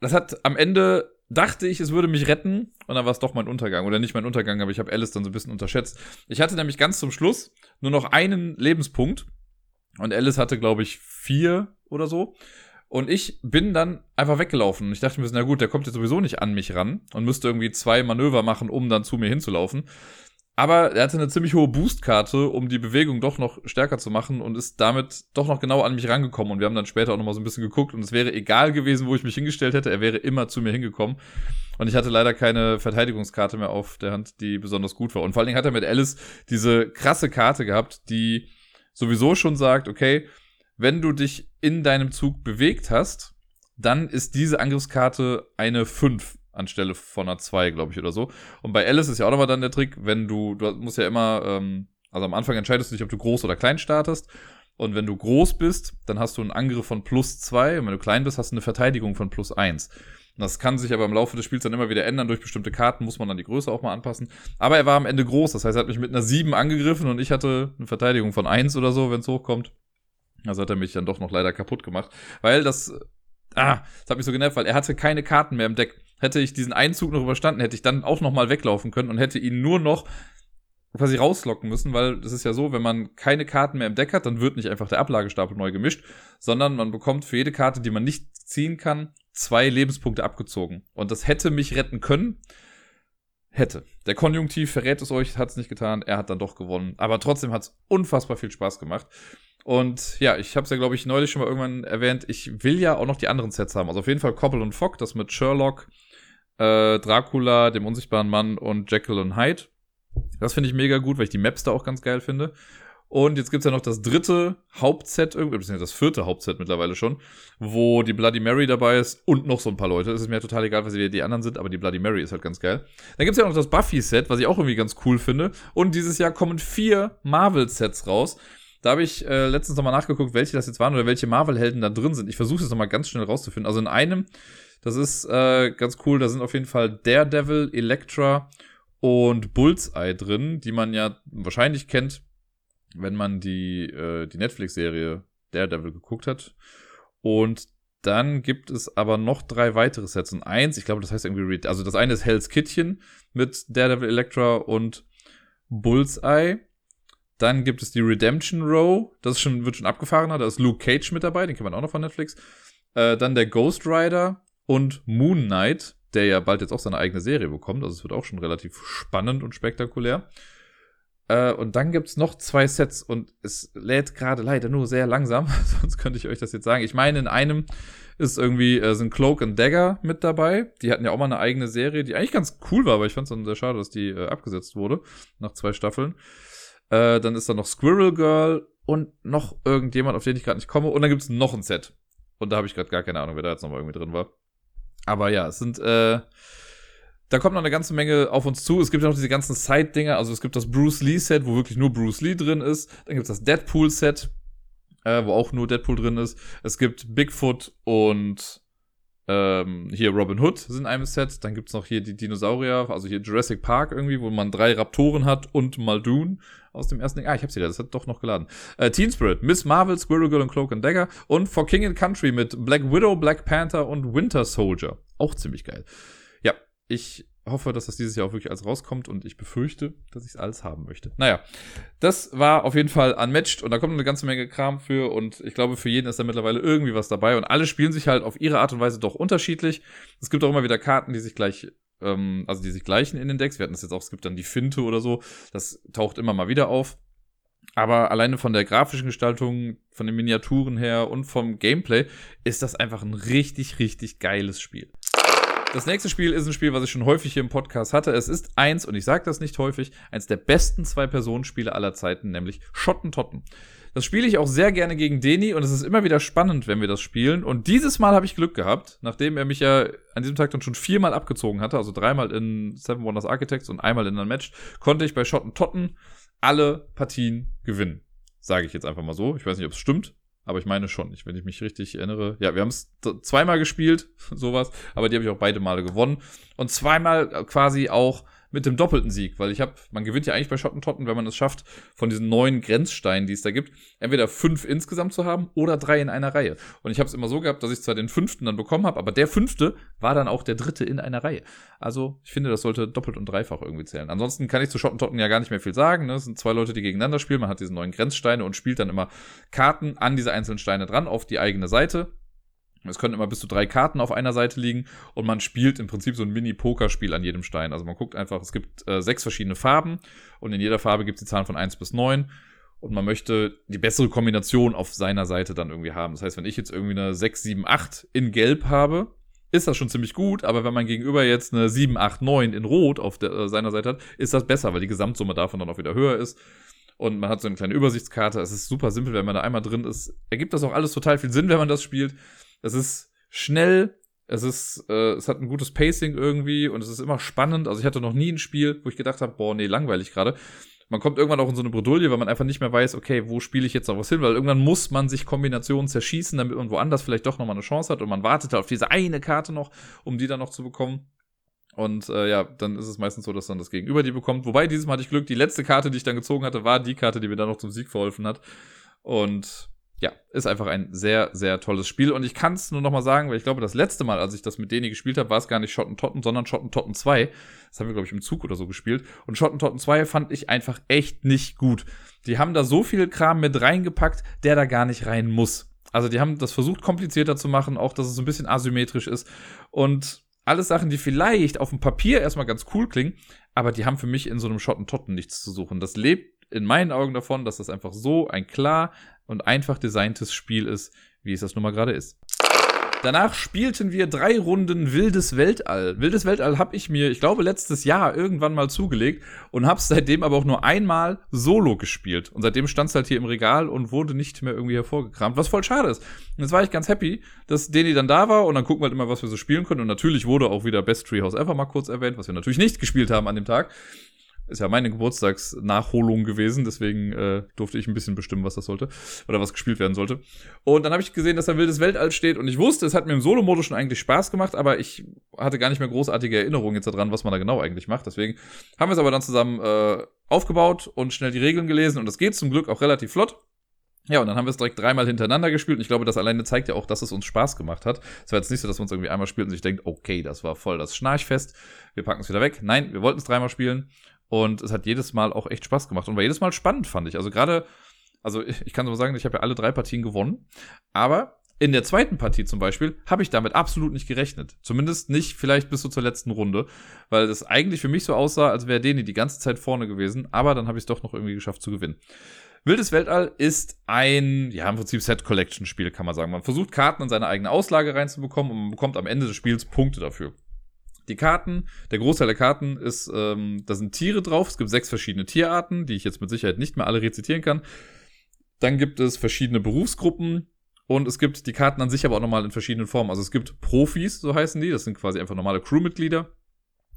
Das hat am Ende dachte ich, es würde mich retten und dann war es doch mein Untergang. Oder nicht mein Untergang, aber ich habe Alice dann so ein bisschen unterschätzt. Ich hatte nämlich ganz zum Schluss nur noch einen Lebenspunkt und Alice hatte, glaube ich, vier oder so. Und ich bin dann einfach weggelaufen. Und ich dachte mir, na gut, der kommt jetzt sowieso nicht an mich ran und müsste irgendwie zwei Manöver machen, um dann zu mir hinzulaufen. Aber er hatte eine ziemlich hohe Boostkarte, um die Bewegung doch noch stärker zu machen und ist damit doch noch genau an mich rangekommen. Und wir haben dann später auch noch mal so ein bisschen geguckt und es wäre egal gewesen, wo ich mich hingestellt hätte. Er wäre immer zu mir hingekommen. Und ich hatte leider keine Verteidigungskarte mehr auf der Hand, die besonders gut war. Und vor allen Dingen hat er mit Alice diese krasse Karte gehabt, die sowieso schon sagt, okay, wenn du dich in deinem Zug bewegt hast, dann ist diese Angriffskarte eine 5 anstelle von einer 2, glaube ich, oder so. Und bei Alice ist ja auch nochmal dann der Trick, wenn du, du musst ja immer, ähm, also am Anfang entscheidest du dich, ob du groß oder klein startest. Und wenn du groß bist, dann hast du einen Angriff von plus 2. Und wenn du klein bist, hast du eine Verteidigung von plus 1. Das kann sich aber im Laufe des Spiels dann immer wieder ändern. Durch bestimmte Karten muss man dann die Größe auch mal anpassen. Aber er war am Ende groß. Das heißt, er hat mich mit einer 7 angegriffen und ich hatte eine Verteidigung von 1 oder so, wenn es hochkommt. Also hat er mich dann doch noch leider kaputt gemacht. Weil das ah, das hat mich so genervt, weil er hatte keine Karten mehr im Deck. Hätte ich diesen Einzug noch überstanden, hätte ich dann auch noch mal weglaufen können und hätte ihn nur noch quasi rauslocken müssen, weil das ist ja so, wenn man keine Karten mehr im Deck hat, dann wird nicht einfach der Ablagestapel neu gemischt, sondern man bekommt für jede Karte, die man nicht ziehen kann, zwei Lebenspunkte abgezogen. Und das hätte mich retten können. Hätte. Der Konjunktiv verrät es euch, hat es nicht getan, er hat dann doch gewonnen. Aber trotzdem hat es unfassbar viel Spaß gemacht. Und ja, ich habe es ja, glaube ich, neulich schon mal irgendwann erwähnt. Ich will ja auch noch die anderen Sets haben. Also auf jeden Fall Cobble und Fogg, das mit Sherlock, äh, Dracula, dem unsichtbaren Mann und Jekyll und Hyde. Das finde ich mega gut, weil ich die Maps da auch ganz geil finde. Und jetzt gibt's ja noch das dritte Hauptset, das vierte Hauptset mittlerweile schon, wo die Bloody Mary dabei ist und noch so ein paar Leute. Es ist mir total egal, was die anderen sind, aber die Bloody Mary ist halt ganz geil. Dann gibt's ja noch das Buffy-Set, was ich auch irgendwie ganz cool finde. Und dieses Jahr kommen vier Marvel-Sets raus. Da habe ich äh, letztens nochmal nachgeguckt, welche das jetzt waren oder welche Marvel-Helden da drin sind. Ich versuche es nochmal ganz schnell rauszufinden. Also in einem, das ist äh, ganz cool, da sind auf jeden Fall Daredevil, Elektra und Bullseye drin, die man ja wahrscheinlich kennt, wenn man die, äh, die Netflix-Serie Daredevil geguckt hat. Und dann gibt es aber noch drei weitere Sets. Und eins, ich glaube, das heißt irgendwie, also das eine ist Hell's Kittchen mit Daredevil, Elektra und Bullseye. Dann gibt es die Redemption Row, das schon, wird schon abgefahrener, da ist Luke Cage mit dabei, den kennt man auch noch von Netflix. Äh, dann der Ghost Rider und Moon Knight, der ja bald jetzt auch seine eigene Serie bekommt, also es wird auch schon relativ spannend und spektakulär. Äh, und dann gibt's noch zwei Sets und es lädt gerade leider nur sehr langsam, [LAUGHS] sonst könnte ich euch das jetzt sagen. Ich meine, in einem ist irgendwie, äh, sind Cloak and Dagger mit dabei. Die hatten ja auch mal eine eigene Serie, die eigentlich ganz cool war, aber ich fand es dann sehr schade, dass die äh, abgesetzt wurde nach zwei Staffeln. Äh, dann ist da noch Squirrel Girl und noch irgendjemand, auf den ich gerade nicht komme. Und dann gibt's noch ein Set. Und da habe ich gerade gar keine Ahnung, wer da jetzt nochmal irgendwie drin war. Aber ja, es sind, äh, da kommt noch eine ganze Menge auf uns zu. Es gibt ja noch diese ganzen Side-Dinger. Also es gibt das Bruce Lee-Set, wo wirklich nur Bruce Lee drin ist. Dann gibt's das Deadpool-Set, äh, wo auch nur Deadpool drin ist. Es gibt Bigfoot und ähm, hier Robin Hood sind in einem Set. Dann gibt's noch hier die Dinosaurier, also hier Jurassic Park irgendwie, wo man drei Raptoren hat und Muldoon aus dem ersten Ding. Ah, ich hab's wieder, das hat doch noch geladen. Äh, Teen Spirit, Miss Marvel, Squirrel Girl und Cloak and Dagger und For King and Country mit Black Widow, Black Panther und Winter Soldier. Auch ziemlich geil. Ja, ich hoffe, dass das dieses Jahr auch wirklich alles rauskommt und ich befürchte, dass ich es alles haben möchte. Naja, das war auf jeden Fall unmatched und da kommt eine ganze Menge Kram für und ich glaube, für jeden ist da mittlerweile irgendwie was dabei und alle spielen sich halt auf ihre Art und Weise doch unterschiedlich. Es gibt auch immer wieder Karten, die sich gleich ähm, also die sich gleichen in den Decks. Wir hatten das jetzt auch, es gibt dann die Finte oder so. Das taucht immer mal wieder auf. Aber alleine von der grafischen Gestaltung, von den Miniaturen her und vom Gameplay ist das einfach ein richtig, richtig geiles Spiel. Das nächste Spiel ist ein Spiel, was ich schon häufig hier im Podcast hatte. Es ist eins, und ich sage das nicht häufig, eins der besten Zwei-Personen-Spiele aller Zeiten, nämlich Schottentotten. Das spiele ich auch sehr gerne gegen Deni und es ist immer wieder spannend, wenn wir das spielen. Und dieses Mal habe ich Glück gehabt, nachdem er mich ja an diesem Tag dann schon viermal abgezogen hatte, also dreimal in Seven Wonders Architects und einmal in einem Match, konnte ich bei Schottentotten alle Partien gewinnen. Sage ich jetzt einfach mal so. Ich weiß nicht, ob es stimmt, aber ich meine schon, ich, wenn ich mich richtig erinnere. Ja, wir haben es zweimal gespielt, [LAUGHS] sowas, aber die habe ich auch beide Male gewonnen. Und zweimal quasi auch mit dem doppelten Sieg, weil ich habe, man gewinnt ja eigentlich bei Schottentotten, wenn man es schafft, von diesen neun Grenzsteinen, die es da gibt, entweder fünf insgesamt zu haben oder drei in einer Reihe. Und ich habe es immer so gehabt, dass ich zwar den fünften dann bekommen habe, aber der fünfte war dann auch der dritte in einer Reihe. Also ich finde, das sollte doppelt und dreifach irgendwie zählen. Ansonsten kann ich zu Schottentotten ja gar nicht mehr viel sagen. Ne? Es sind zwei Leute, die gegeneinander spielen. Man hat diese neuen Grenzsteine und spielt dann immer Karten an diese einzelnen Steine dran auf die eigene Seite. Es können immer bis zu drei Karten auf einer Seite liegen und man spielt im Prinzip so ein Mini-Pokerspiel an jedem Stein. Also man guckt einfach, es gibt äh, sechs verschiedene Farben und in jeder Farbe gibt es die Zahlen von eins bis neun und man möchte die bessere Kombination auf seiner Seite dann irgendwie haben. Das heißt, wenn ich jetzt irgendwie eine 6, 7, 8 in Gelb habe, ist das schon ziemlich gut, aber wenn man gegenüber jetzt eine 7, 8, 9 in Rot auf der, äh, seiner Seite hat, ist das besser, weil die Gesamtsumme davon dann auch wieder höher ist. Und man hat so eine kleine Übersichtskarte. Es ist super simpel, wenn man da einmal drin ist. Ergibt das auch alles total viel Sinn, wenn man das spielt. Es ist schnell, es ist, äh, es hat ein gutes Pacing irgendwie und es ist immer spannend. Also ich hatte noch nie ein Spiel, wo ich gedacht habe, boah, nee, langweilig gerade. Man kommt irgendwann auch in so eine Bredouille, weil man einfach nicht mehr weiß, okay, wo spiele ich jetzt noch was hin, weil irgendwann muss man sich Kombinationen zerschießen, damit man woanders vielleicht doch nochmal eine Chance hat und man wartet auf diese eine Karte noch, um die dann noch zu bekommen. Und äh, ja, dann ist es meistens so, dass dann das Gegenüber die bekommt. Wobei, dieses Mal hatte ich Glück, die letzte Karte, die ich dann gezogen hatte, war die Karte, die mir dann noch zum Sieg verholfen hat. Und ja, ist einfach ein sehr, sehr tolles Spiel. Und ich kann es nur noch mal sagen, weil ich glaube, das letzte Mal, als ich das mit denen gespielt habe, war es gar nicht Schottentotten, sondern Schottentotten 2. Das haben wir, glaube ich, im Zug oder so gespielt. Und Schottentotten 2 fand ich einfach echt nicht gut. Die haben da so viel Kram mit reingepackt, der da gar nicht rein muss. Also die haben das versucht, komplizierter zu machen, auch dass es so ein bisschen asymmetrisch ist. Und alles Sachen, die vielleicht auf dem Papier erstmal ganz cool klingen, aber die haben für mich in so einem Schottentotten nichts zu suchen. Das lebt in meinen Augen davon, dass das einfach so ein klar und einfach designtes Spiel ist, wie es das nun mal gerade ist. Danach spielten wir drei Runden Wildes Weltall. Wildes Weltall habe ich mir, ich glaube, letztes Jahr irgendwann mal zugelegt und habe seitdem aber auch nur einmal solo gespielt. Und seitdem stand es halt hier im Regal und wurde nicht mehr irgendwie hervorgekramt, was voll schade ist. Und jetzt war ich ganz happy, dass Deni dann da war und dann gucken wir halt immer, was wir so spielen können. Und natürlich wurde auch wieder Best Treehouse Ever mal kurz erwähnt, was wir natürlich nicht gespielt haben an dem Tag ist ja meine Geburtstagsnachholung gewesen, deswegen äh, durfte ich ein bisschen bestimmen, was das sollte oder was gespielt werden sollte. Und dann habe ich gesehen, dass da wildes Weltall steht und ich wusste, es hat mir im Solo-Modus schon eigentlich Spaß gemacht, aber ich hatte gar nicht mehr großartige Erinnerungen jetzt daran, was man da genau eigentlich macht. Deswegen haben wir es aber dann zusammen äh, aufgebaut und schnell die Regeln gelesen und das geht zum Glück auch relativ flott. Ja, und dann haben wir es direkt dreimal hintereinander gespielt. Und ich glaube, das alleine zeigt ja auch, dass es uns Spaß gemacht hat. Es war jetzt nicht so, dass man es irgendwie einmal spielt und sich denkt, okay, das war voll das Schnarchfest. Wir packen es wieder weg. Nein, wir wollten es dreimal spielen. Und es hat jedes Mal auch echt Spaß gemacht und war jedes Mal spannend, fand ich. Also gerade, also ich kann so sagen, ich habe ja alle drei Partien gewonnen, aber in der zweiten Partie zum Beispiel habe ich damit absolut nicht gerechnet. Zumindest nicht vielleicht bis so zur letzten Runde, weil das eigentlich für mich so aussah, als wäre Deni die ganze Zeit vorne gewesen, aber dann habe ich es doch noch irgendwie geschafft zu gewinnen. Wildes Weltall ist ein, ja, im Prinzip Set-Collection-Spiel, kann man sagen. Man versucht Karten in seine eigene Auslage reinzubekommen und man bekommt am Ende des Spiels Punkte dafür. Die Karten, der Großteil der Karten ist, ähm, da sind Tiere drauf. Es gibt sechs verschiedene Tierarten, die ich jetzt mit Sicherheit nicht mehr alle rezitieren kann. Dann gibt es verschiedene Berufsgruppen und es gibt die Karten an sich aber auch nochmal in verschiedenen Formen. Also es gibt Profis, so heißen die. Das sind quasi einfach normale Crewmitglieder.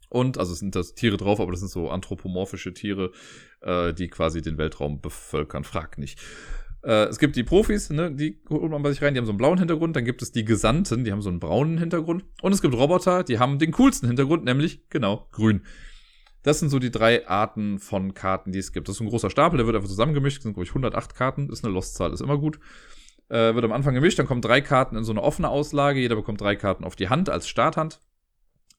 Und, also es sind das Tiere drauf, aber das sind so anthropomorphische Tiere, äh, die quasi den Weltraum bevölkern. Frag nicht. Äh, es gibt die Profis, ne, die holt man bei sich rein, die haben so einen blauen Hintergrund. Dann gibt es die Gesandten, die haben so einen braunen Hintergrund. Und es gibt Roboter, die haben den coolsten Hintergrund, nämlich, genau, grün. Das sind so die drei Arten von Karten, die es gibt. Das ist ein großer Stapel, der wird einfach zusammengemischt. Das sind, glaube ich, 108 Karten. Ist eine Lostzahl, ist immer gut. Äh, wird am Anfang gemischt, dann kommen drei Karten in so eine offene Auslage. Jeder bekommt drei Karten auf die Hand als Starthand.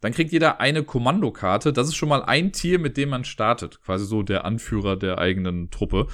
Dann kriegt jeder eine Kommandokarte. Das ist schon mal ein Tier, mit dem man startet. Quasi so der Anführer der eigenen Truppe.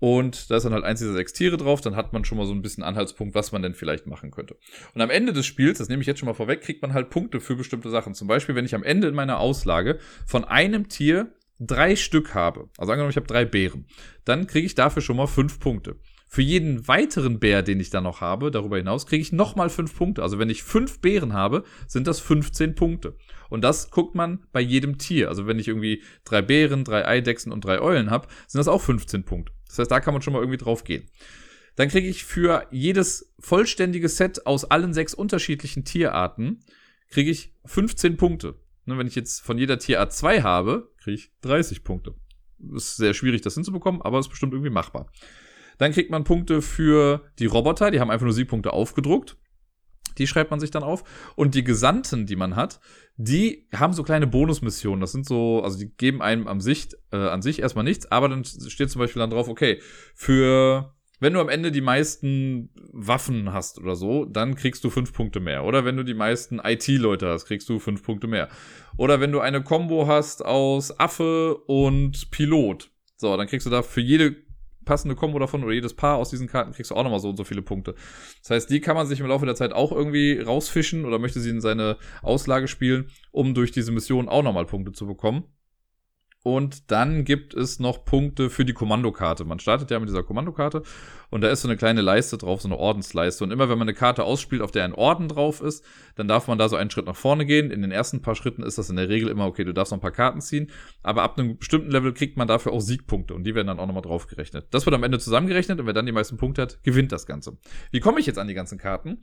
Und da ist dann halt eins dieser sechs Tiere drauf, dann hat man schon mal so ein bisschen Anhaltspunkt, was man denn vielleicht machen könnte. Und am Ende des Spiels, das nehme ich jetzt schon mal vorweg, kriegt man halt Punkte für bestimmte Sachen. Zum Beispiel, wenn ich am Ende in meiner Auslage von einem Tier drei Stück habe, also angenommen, ich habe drei Bären, dann kriege ich dafür schon mal fünf Punkte. Für jeden weiteren Bär, den ich dann noch habe, darüber hinaus, kriege ich nochmal fünf Punkte. Also wenn ich fünf Bären habe, sind das 15 Punkte. Und das guckt man bei jedem Tier. Also wenn ich irgendwie drei Bären, drei Eidechsen und drei Eulen habe, sind das auch 15 Punkte. Das heißt, da kann man schon mal irgendwie drauf gehen. Dann kriege ich für jedes vollständige Set aus allen sechs unterschiedlichen Tierarten, kriege ich 15 Punkte. Ne, wenn ich jetzt von jeder Tierart zwei habe, kriege ich 30 Punkte. Ist sehr schwierig, das hinzubekommen, aber ist bestimmt irgendwie machbar. Dann kriegt man Punkte für die Roboter, die haben einfach nur Siegpunkte aufgedruckt. Die schreibt man sich dann auf. Und die Gesandten, die man hat, die haben so kleine Bonusmissionen. Das sind so, also die geben einem am Sicht, äh, an sich erstmal nichts, aber dann steht zum Beispiel dann drauf, okay, für wenn du am Ende die meisten Waffen hast oder so, dann kriegst du fünf Punkte mehr. Oder wenn du die meisten IT-Leute hast, kriegst du fünf Punkte mehr. Oder wenn du eine Combo hast aus Affe und Pilot. So, dann kriegst du da für jede passende Kombo davon oder jedes Paar aus diesen Karten kriegst du auch nochmal so und so viele Punkte. Das heißt, die kann man sich im Laufe der Zeit auch irgendwie rausfischen oder möchte sie in seine Auslage spielen, um durch diese Mission auch nochmal Punkte zu bekommen. Und dann gibt es noch Punkte für die Kommandokarte. Man startet ja mit dieser Kommandokarte und da ist so eine kleine Leiste drauf, so eine Ordensleiste. Und immer wenn man eine Karte ausspielt, auf der ein Orden drauf ist, dann darf man da so einen Schritt nach vorne gehen. In den ersten paar Schritten ist das in der Regel immer, okay, du darfst noch ein paar Karten ziehen. Aber ab einem bestimmten Level kriegt man dafür auch Siegpunkte und die werden dann auch nochmal draufgerechnet. Das wird am Ende zusammengerechnet und wer dann die meisten Punkte hat, gewinnt das Ganze. Wie komme ich jetzt an die ganzen Karten?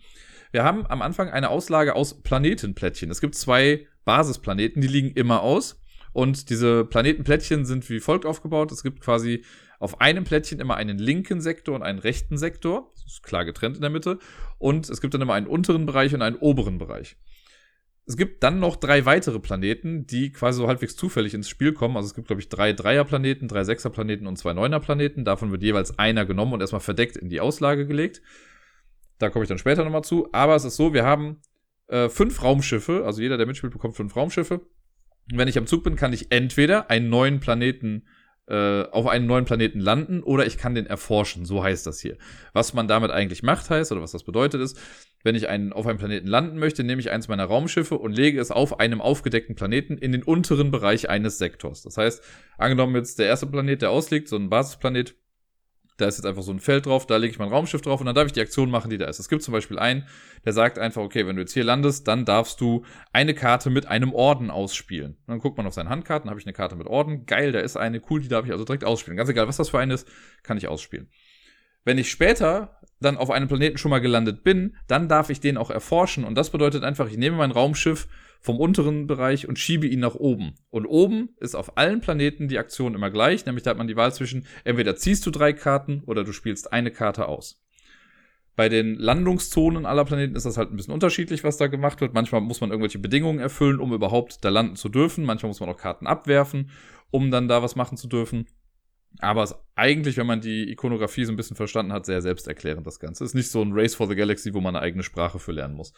Wir haben am Anfang eine Auslage aus Planetenplättchen. Es gibt zwei Basisplaneten, die liegen immer aus. Und diese Planetenplättchen sind wie folgt aufgebaut. Es gibt quasi auf einem Plättchen immer einen linken Sektor und einen rechten Sektor. Das ist klar getrennt in der Mitte. Und es gibt dann immer einen unteren Bereich und einen oberen Bereich. Es gibt dann noch drei weitere Planeten, die quasi so halbwegs zufällig ins Spiel kommen. Also es gibt, glaube ich, drei Dreierplaneten, drei Sechserplaneten und zwei Neunerplaneten. Davon wird jeweils einer genommen und erstmal verdeckt in die Auslage gelegt. Da komme ich dann später nochmal zu. Aber es ist so, wir haben äh, fünf Raumschiffe. Also jeder, der mitspielt, bekommt fünf Raumschiffe. Wenn ich am Zug bin, kann ich entweder einen neuen Planeten äh, auf einen neuen Planeten landen oder ich kann den erforschen. So heißt das hier. Was man damit eigentlich macht, heißt, oder was das bedeutet, ist, wenn ich einen, auf einem Planeten landen möchte, nehme ich eins meiner Raumschiffe und lege es auf einem aufgedeckten Planeten in den unteren Bereich eines Sektors. Das heißt, angenommen jetzt der erste Planet, der ausliegt, so ein Basisplanet, da ist jetzt einfach so ein Feld drauf, da lege ich mein Raumschiff drauf und dann darf ich die Aktion machen, die da ist. Es gibt zum Beispiel einen, der sagt einfach, okay, wenn du jetzt hier landest, dann darfst du eine Karte mit einem Orden ausspielen. Und dann guckt man auf seine Handkarten, habe ich eine Karte mit Orden, geil, da ist eine, cool, die darf ich also direkt ausspielen. Ganz egal, was das für eine ist, kann ich ausspielen. Wenn ich später dann auf einem Planeten schon mal gelandet bin, dann darf ich den auch erforschen und das bedeutet einfach, ich nehme mein Raumschiff vom unteren Bereich und schiebe ihn nach oben. Und oben ist auf allen Planeten die Aktion immer gleich, nämlich da hat man die Wahl zwischen entweder ziehst du drei Karten oder du spielst eine Karte aus. Bei den Landungszonen aller Planeten ist das halt ein bisschen unterschiedlich, was da gemacht wird. Manchmal muss man irgendwelche Bedingungen erfüllen, um überhaupt da landen zu dürfen. Manchmal muss man auch Karten abwerfen, um dann da was machen zu dürfen. Aber es ist eigentlich, wenn man die Ikonografie so ein bisschen verstanden hat, sehr selbsterklärend das Ganze. Es ist nicht so ein Race for the Galaxy, wo man eine eigene Sprache für lernen muss.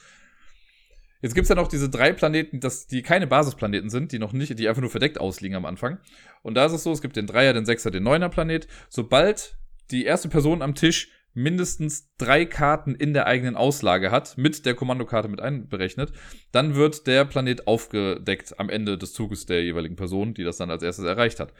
Jetzt gibt's ja noch diese drei Planeten, das, die keine Basisplaneten sind, die noch nicht, die einfach nur verdeckt ausliegen am Anfang. Und da ist es so, es gibt den Dreier, den Sechser, den Neuner Planet. Sobald die erste Person am Tisch mindestens drei Karten in der eigenen Auslage hat, mit der Kommandokarte mit einberechnet, dann wird der Planet aufgedeckt am Ende des Zuges der jeweiligen Person, die das dann als erstes erreicht hat.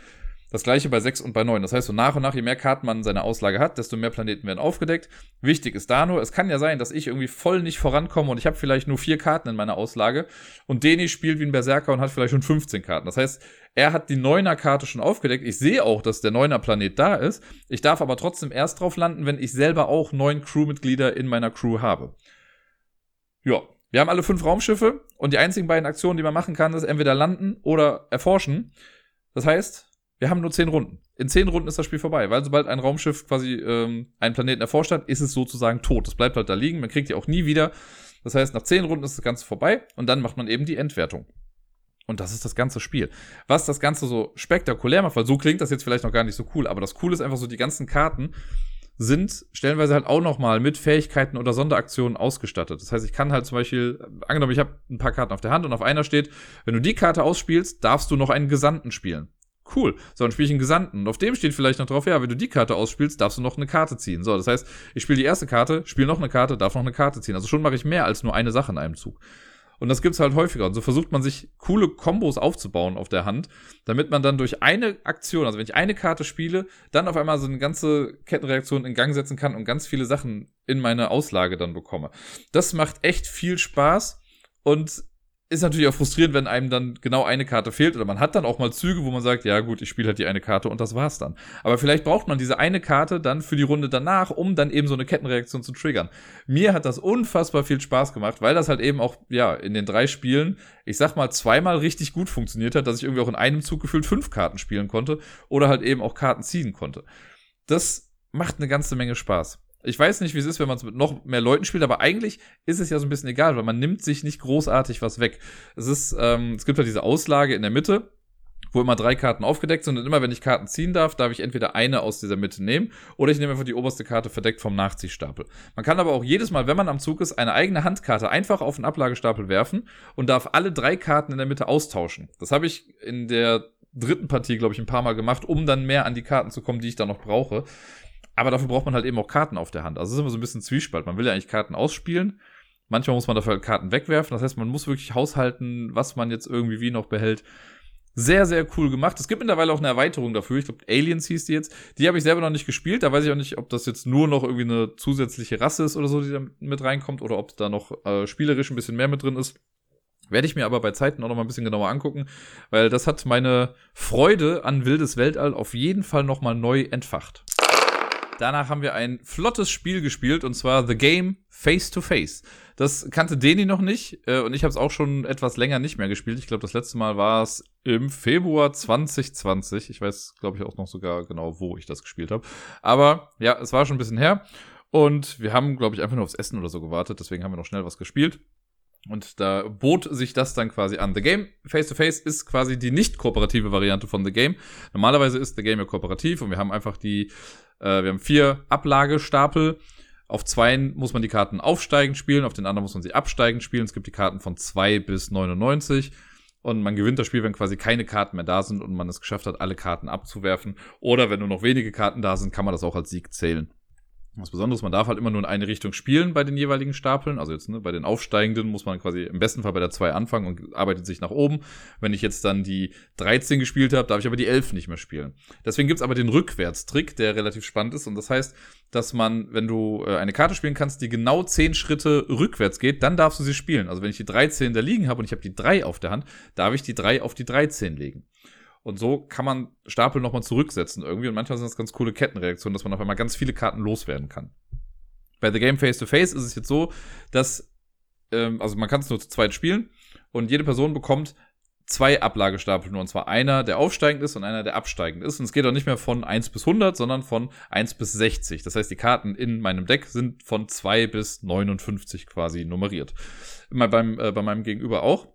Das gleiche bei 6 und bei 9. Das heißt, so nach und nach, je mehr Karten man in seiner Auslage hat, desto mehr Planeten werden aufgedeckt. Wichtig ist da nur, es kann ja sein, dass ich irgendwie voll nicht vorankomme und ich habe vielleicht nur vier Karten in meiner Auslage und Deni spielt wie ein Berserker und hat vielleicht schon 15 Karten. Das heißt, er hat die 9er Karte schon aufgedeckt. Ich sehe auch, dass der 9er Planet da ist. Ich darf aber trotzdem erst drauf landen, wenn ich selber auch neun Crewmitglieder in meiner Crew habe. Ja, wir haben alle fünf Raumschiffe und die einzigen beiden Aktionen, die man machen kann, ist entweder landen oder erforschen. Das heißt, wir haben nur zehn Runden. In zehn Runden ist das Spiel vorbei, weil sobald ein Raumschiff quasi ähm, einen Planeten erforscht hat, ist es sozusagen tot. Es bleibt halt da liegen, man kriegt die auch nie wieder. Das heißt, nach zehn Runden ist das Ganze vorbei und dann macht man eben die Endwertung. Und das ist das ganze Spiel. Was das Ganze so spektakulär macht, weil so klingt das jetzt vielleicht noch gar nicht so cool, aber das Coole ist einfach so, die ganzen Karten sind stellenweise halt auch nochmal mit Fähigkeiten oder Sonderaktionen ausgestattet. Das heißt, ich kann halt zum Beispiel, angenommen, ich habe ein paar Karten auf der Hand und auf einer steht, wenn du die Karte ausspielst, darfst du noch einen Gesandten spielen. Cool. So, dann spiele ich einen Gesandten. Und auf dem steht vielleicht noch drauf, ja, wenn du die Karte ausspielst, darfst du noch eine Karte ziehen. So, das heißt, ich spiele die erste Karte, spiele noch eine Karte, darf noch eine Karte ziehen. Also schon mache ich mehr als nur eine Sache in einem Zug. Und das gibt's halt häufiger. Und so versucht man sich coole Kombos aufzubauen auf der Hand, damit man dann durch eine Aktion, also wenn ich eine Karte spiele, dann auf einmal so eine ganze Kettenreaktion in Gang setzen kann und ganz viele Sachen in meine Auslage dann bekomme. Das macht echt viel Spaß und ist natürlich auch frustrierend, wenn einem dann genau eine Karte fehlt oder man hat dann auch mal Züge, wo man sagt, ja gut, ich spiele halt die eine Karte und das war's dann. Aber vielleicht braucht man diese eine Karte dann für die Runde danach, um dann eben so eine Kettenreaktion zu triggern. Mir hat das unfassbar viel Spaß gemacht, weil das halt eben auch, ja, in den drei Spielen, ich sag mal, zweimal richtig gut funktioniert hat, dass ich irgendwie auch in einem Zug gefühlt fünf Karten spielen konnte oder halt eben auch Karten ziehen konnte. Das macht eine ganze Menge Spaß. Ich weiß nicht, wie es ist, wenn man es mit noch mehr Leuten spielt, aber eigentlich ist es ja so ein bisschen egal, weil man nimmt sich nicht großartig was weg. Es ist, ähm, es gibt halt diese Auslage in der Mitte, wo immer drei Karten aufgedeckt sind und immer wenn ich Karten ziehen darf, darf ich entweder eine aus dieser Mitte nehmen oder ich nehme einfach die oberste Karte verdeckt vom Nachziehstapel. Man kann aber auch jedes Mal, wenn man am Zug ist, eine eigene Handkarte einfach auf den Ablagestapel werfen und darf alle drei Karten in der Mitte austauschen. Das habe ich in der dritten Partie, glaube ich, ein paar Mal gemacht, um dann mehr an die Karten zu kommen, die ich da noch brauche. Aber dafür braucht man halt eben auch Karten auf der Hand. Also es ist immer so ein bisschen Zwiespalt. Man will ja eigentlich Karten ausspielen. Manchmal muss man dafür halt Karten wegwerfen. Das heißt, man muss wirklich haushalten, was man jetzt irgendwie wie noch behält. Sehr, sehr cool gemacht. Es gibt mittlerweile auch eine Erweiterung dafür. Ich glaube, Aliens hieß die jetzt. Die habe ich selber noch nicht gespielt. Da weiß ich auch nicht, ob das jetzt nur noch irgendwie eine zusätzliche Rasse ist oder so, die da mit reinkommt, oder ob da noch äh, spielerisch ein bisschen mehr mit drin ist. Werde ich mir aber bei Zeiten auch noch mal ein bisschen genauer angucken, weil das hat meine Freude an wildes Weltall auf jeden Fall noch mal neu entfacht. Danach haben wir ein flottes Spiel gespielt und zwar The Game Face to Face. Das kannte Deni noch nicht äh, und ich habe es auch schon etwas länger nicht mehr gespielt. Ich glaube, das letzte Mal war es im Februar 2020. Ich weiß, glaube ich, auch noch sogar genau, wo ich das gespielt habe. Aber ja, es war schon ein bisschen her und wir haben, glaube ich, einfach nur aufs Essen oder so gewartet. Deswegen haben wir noch schnell was gespielt. Und da bot sich das dann quasi an. The Game Face-to-Face -face ist quasi die nicht kooperative Variante von The Game. Normalerweise ist The Game ja kooperativ und wir haben einfach die, äh, wir haben vier Ablagestapel. Auf zwei muss man die Karten aufsteigend spielen, auf den anderen muss man sie absteigend spielen. Es gibt die Karten von zwei bis 99 und man gewinnt das Spiel, wenn quasi keine Karten mehr da sind und man es geschafft hat, alle Karten abzuwerfen. Oder wenn nur noch wenige Karten da sind, kann man das auch als Sieg zählen. Was Besonderes, man darf halt immer nur in eine Richtung spielen bei den jeweiligen Stapeln. Also jetzt ne, bei den Aufsteigenden muss man quasi im besten Fall bei der 2 anfangen und arbeitet sich nach oben. Wenn ich jetzt dann die 13 gespielt habe, darf ich aber die 11 nicht mehr spielen. Deswegen gibt's aber den Rückwärtstrick, der relativ spannend ist. Und das heißt, dass man, wenn du äh, eine Karte spielen kannst, die genau 10 Schritte rückwärts geht, dann darfst du sie spielen. Also wenn ich die 13 da liegen habe und ich habe die 3 auf der Hand, darf ich die 3 auf die 13 legen. Und so kann man Stapel nochmal zurücksetzen irgendwie. Und manchmal sind das ganz coole Kettenreaktionen, dass man auf einmal ganz viele Karten loswerden kann. Bei The Game Face to Face ist es jetzt so, dass, ähm, also man kann es nur zu zweit spielen und jede Person bekommt zwei Ablagestapel nur. Und zwar einer, der aufsteigend ist und einer, der absteigend ist. Und es geht auch nicht mehr von 1 bis 100, sondern von 1 bis 60. Das heißt, die Karten in meinem Deck sind von 2 bis 59 quasi nummeriert. Immer beim, äh, bei meinem Gegenüber auch.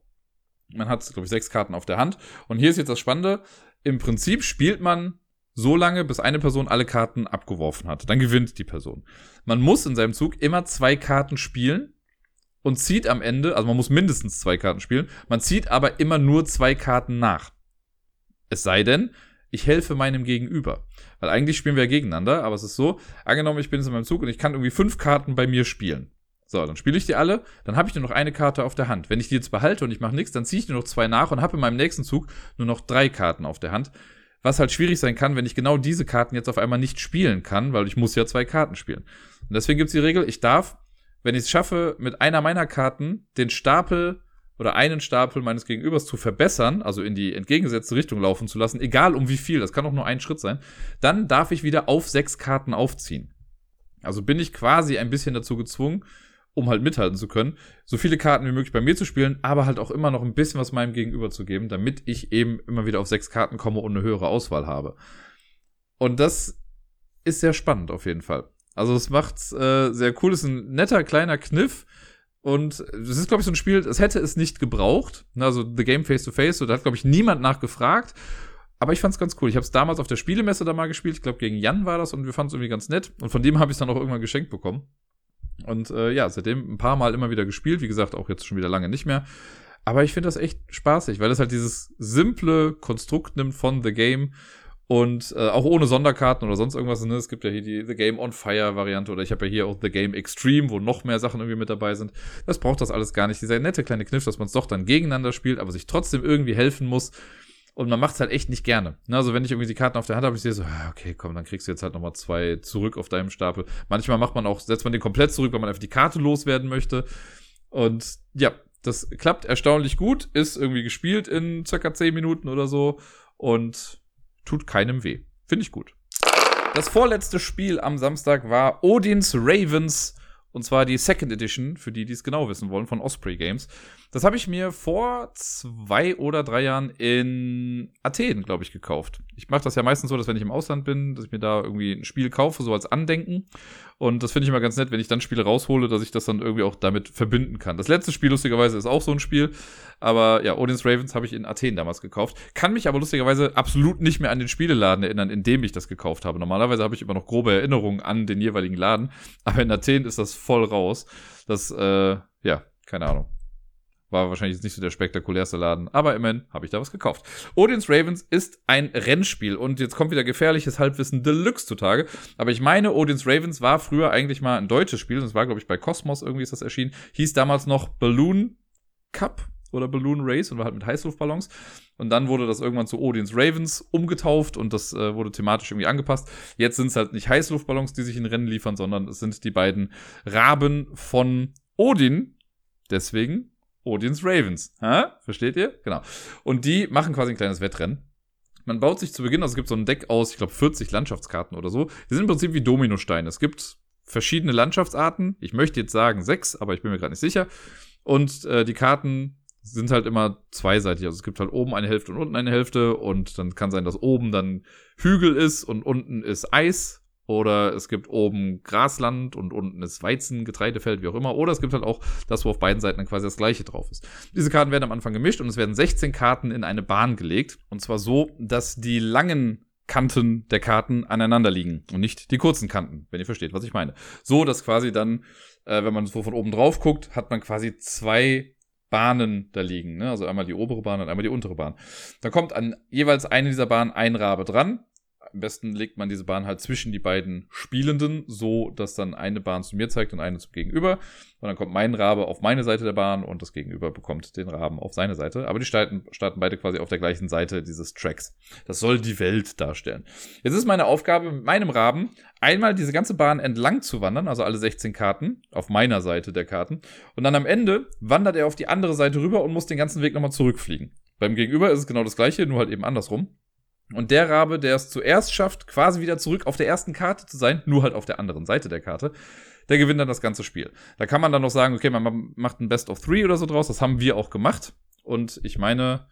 Man hat, glaube ich, sechs Karten auf der Hand. Und hier ist jetzt das Spannende. Im Prinzip spielt man so lange, bis eine Person alle Karten abgeworfen hat. Dann gewinnt die Person. Man muss in seinem Zug immer zwei Karten spielen und zieht am Ende, also man muss mindestens zwei Karten spielen, man zieht aber immer nur zwei Karten nach. Es sei denn, ich helfe meinem Gegenüber. Weil eigentlich spielen wir ja gegeneinander, aber es ist so, angenommen, ich bin jetzt in meinem Zug und ich kann irgendwie fünf Karten bei mir spielen. So, dann spiele ich die alle, dann habe ich nur noch eine Karte auf der Hand. Wenn ich die jetzt behalte und ich mache nichts, dann ziehe ich nur noch zwei nach und habe in meinem nächsten Zug nur noch drei Karten auf der Hand. Was halt schwierig sein kann, wenn ich genau diese Karten jetzt auf einmal nicht spielen kann, weil ich muss ja zwei Karten spielen. Und deswegen gibt es die Regel, ich darf, wenn ich es schaffe, mit einer meiner Karten den Stapel oder einen Stapel meines Gegenübers zu verbessern, also in die entgegengesetzte Richtung laufen zu lassen, egal um wie viel, das kann auch nur ein Schritt sein, dann darf ich wieder auf sechs Karten aufziehen. Also bin ich quasi ein bisschen dazu gezwungen, um halt mithalten zu können, so viele Karten wie möglich bei mir zu spielen, aber halt auch immer noch ein bisschen was meinem Gegenüber zu geben, damit ich eben immer wieder auf sechs Karten komme und eine höhere Auswahl habe. Und das ist sehr spannend auf jeden Fall. Also es macht's äh, sehr cool, es ist ein netter kleiner Kniff. Und es ist, glaube ich, so ein Spiel, es hätte es nicht gebraucht. Also The Game Face to Face, so da hat, glaube ich, niemand nachgefragt. Aber ich fand's ganz cool. Ich habe es damals auf der Spielemesse da mal gespielt. Ich glaube, gegen Jan war das und wir fanden es irgendwie ganz nett. Und von dem habe ich dann auch irgendwann geschenkt bekommen. Und äh, ja, seitdem ein paar Mal immer wieder gespielt. Wie gesagt, auch jetzt schon wieder lange nicht mehr. Aber ich finde das echt spaßig, weil es halt dieses simple Konstrukt nimmt von The Game und äh, auch ohne Sonderkarten oder sonst irgendwas. Ne? Es gibt ja hier die The Game on Fire Variante oder ich habe ja hier auch The Game Extreme, wo noch mehr Sachen irgendwie mit dabei sind. Das braucht das alles gar nicht. Dieser nette kleine Kniff, dass man es doch dann gegeneinander spielt, aber sich trotzdem irgendwie helfen muss. Und man macht es halt echt nicht gerne. Ne, also wenn ich irgendwie die Karten auf der Hand habe, ich sehe so, ah, okay, komm, dann kriegst du jetzt halt nochmal zwei zurück auf deinem Stapel. Manchmal macht man auch, setzt man den komplett zurück, weil man einfach die Karte loswerden möchte. Und ja, das klappt erstaunlich gut, ist irgendwie gespielt in circa 10 Minuten oder so und tut keinem weh. Finde ich gut. Das vorletzte Spiel am Samstag war Odins Ravens und zwar die Second Edition, für die, die es genau wissen wollen, von Osprey Games. Das habe ich mir vor zwei oder drei Jahren in Athen, glaube ich, gekauft. Ich mache das ja meistens so, dass wenn ich im Ausland bin, dass ich mir da irgendwie ein Spiel kaufe, so als Andenken. Und das finde ich immer ganz nett, wenn ich dann Spiele raushole, dass ich das dann irgendwie auch damit verbinden kann. Das letzte Spiel, lustigerweise, ist auch so ein Spiel. Aber ja, Odin's Ravens habe ich in Athen damals gekauft. Kann mich aber lustigerweise absolut nicht mehr an den Spieleladen erinnern, in dem ich das gekauft habe. Normalerweise habe ich immer noch grobe Erinnerungen an den jeweiligen Laden. Aber in Athen ist das voll raus. Das, äh, ja, keine Ahnung War wahrscheinlich jetzt nicht so der spektakulärste Laden, aber immerhin habe ich da was gekauft. Odins Ravens ist ein Rennspiel und jetzt kommt wieder gefährliches Halbwissen Deluxe zutage. Aber ich meine, Odins Ravens war früher eigentlich mal ein deutsches Spiel. Das war, glaube ich, bei Cosmos irgendwie ist das erschienen. Hieß damals noch Balloon Cup oder Balloon Race und war halt mit Heißluftballons. Und dann wurde das irgendwann zu Odins Ravens umgetauft und das äh, wurde thematisch irgendwie angepasst. Jetzt sind es halt nicht Heißluftballons, die sich in Rennen liefern, sondern es sind die beiden Raben von Odin. Deswegen Odins Ravens. Ha? Versteht ihr? Genau. Und die machen quasi ein kleines Wettrennen. Man baut sich zu Beginn, also es gibt so ein Deck aus, ich glaube, 40 Landschaftskarten oder so. Die sind im Prinzip wie Dominosteine. Es gibt verschiedene Landschaftsarten. Ich möchte jetzt sagen sechs, aber ich bin mir gerade nicht sicher. Und äh, die Karten sind halt immer zweiseitig. Also es gibt halt oben eine Hälfte und unten eine Hälfte. Und dann kann sein, dass oben dann Hügel ist und unten ist Eis. Oder es gibt oben Grasland und unten ist Weizen, Getreidefeld, wie auch immer. Oder es gibt halt auch das, wo auf beiden Seiten dann quasi das gleiche drauf ist. Diese Karten werden am Anfang gemischt und es werden 16 Karten in eine Bahn gelegt. Und zwar so, dass die langen Kanten der Karten aneinander liegen und nicht die kurzen Kanten, wenn ihr versteht, was ich meine. So, dass quasi dann, äh, wenn man so von oben drauf guckt, hat man quasi zwei Bahnen da liegen. Ne? Also einmal die obere Bahn und einmal die untere Bahn. Da kommt an jeweils eine dieser Bahnen ein Rabe dran am besten legt man diese Bahn halt zwischen die beiden Spielenden, so dass dann eine Bahn zu mir zeigt und eine zum Gegenüber. Und dann kommt mein Rabe auf meine Seite der Bahn und das Gegenüber bekommt den Raben auf seine Seite. Aber die starten, starten beide quasi auf der gleichen Seite dieses Tracks. Das soll die Welt darstellen. Jetzt ist meine Aufgabe mit meinem Raben, einmal diese ganze Bahn entlang zu wandern, also alle 16 Karten, auf meiner Seite der Karten. Und dann am Ende wandert er auf die andere Seite rüber und muss den ganzen Weg nochmal zurückfliegen. Beim Gegenüber ist es genau das gleiche, nur halt eben andersrum. Und der Rabe, der es zuerst schafft, quasi wieder zurück auf der ersten Karte zu sein, nur halt auf der anderen Seite der Karte, der gewinnt dann das ganze Spiel. Da kann man dann noch sagen, okay, man macht ein Best of Three oder so draus. Das haben wir auch gemacht. Und ich meine,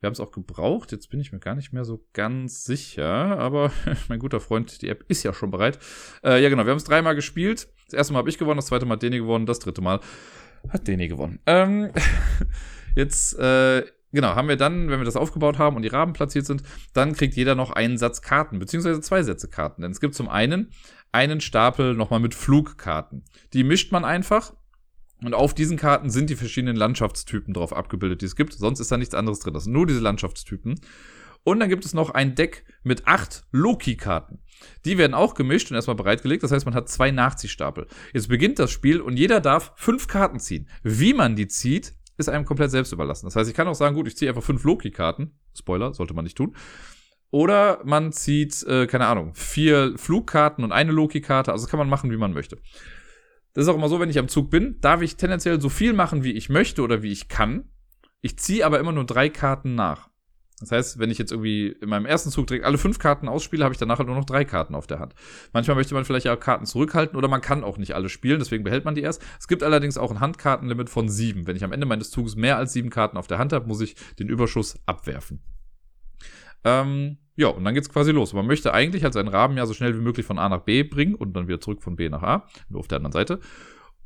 wir haben es auch gebraucht. Jetzt bin ich mir gar nicht mehr so ganz sicher. Aber [LAUGHS] mein guter Freund, die App ist ja schon bereit. Äh, ja, genau. Wir haben es dreimal gespielt. Das erste Mal habe ich gewonnen, das zweite Mal hat Deni gewonnen, das dritte Mal hat Deni gewonnen. Ähm, [LAUGHS] jetzt äh, Genau, haben wir dann, wenn wir das aufgebaut haben und die Raben platziert sind, dann kriegt jeder noch einen Satz Karten, beziehungsweise zwei Sätze Karten. Denn es gibt zum einen einen Stapel nochmal mit Flugkarten. Die mischt man einfach und auf diesen Karten sind die verschiedenen Landschaftstypen drauf abgebildet, die es gibt. Sonst ist da nichts anderes drin. Das sind nur diese Landschaftstypen. Und dann gibt es noch ein Deck mit acht Loki-Karten. Die werden auch gemischt und erstmal bereitgelegt. Das heißt, man hat zwei Nachziehstapel. Jetzt beginnt das Spiel und jeder darf fünf Karten ziehen. Wie man die zieht, ist einem komplett selbst überlassen. Das heißt, ich kann auch sagen, gut, ich ziehe einfach fünf Loki-Karten. Spoiler, sollte man nicht tun. Oder man zieht, äh, keine Ahnung, vier Flugkarten und eine Loki-Karte. Also das kann man machen, wie man möchte. Das ist auch immer so, wenn ich am Zug bin, darf ich tendenziell so viel machen, wie ich möchte oder wie ich kann. Ich ziehe aber immer nur drei Karten nach. Das heißt, wenn ich jetzt irgendwie in meinem ersten Zug direkt alle fünf Karten ausspiele, habe ich danach halt nur noch drei Karten auf der Hand. Manchmal möchte man vielleicht ja Karten zurückhalten oder man kann auch nicht alle spielen, deswegen behält man die erst. Es gibt allerdings auch ein Handkartenlimit von sieben. Wenn ich am Ende meines Zuges mehr als sieben Karten auf der Hand habe, muss ich den Überschuss abwerfen. Ähm, ja, und dann geht's quasi los. Man möchte eigentlich halt seinen Raben ja so schnell wie möglich von A nach B bringen und dann wieder zurück von B nach A, nur auf der anderen Seite.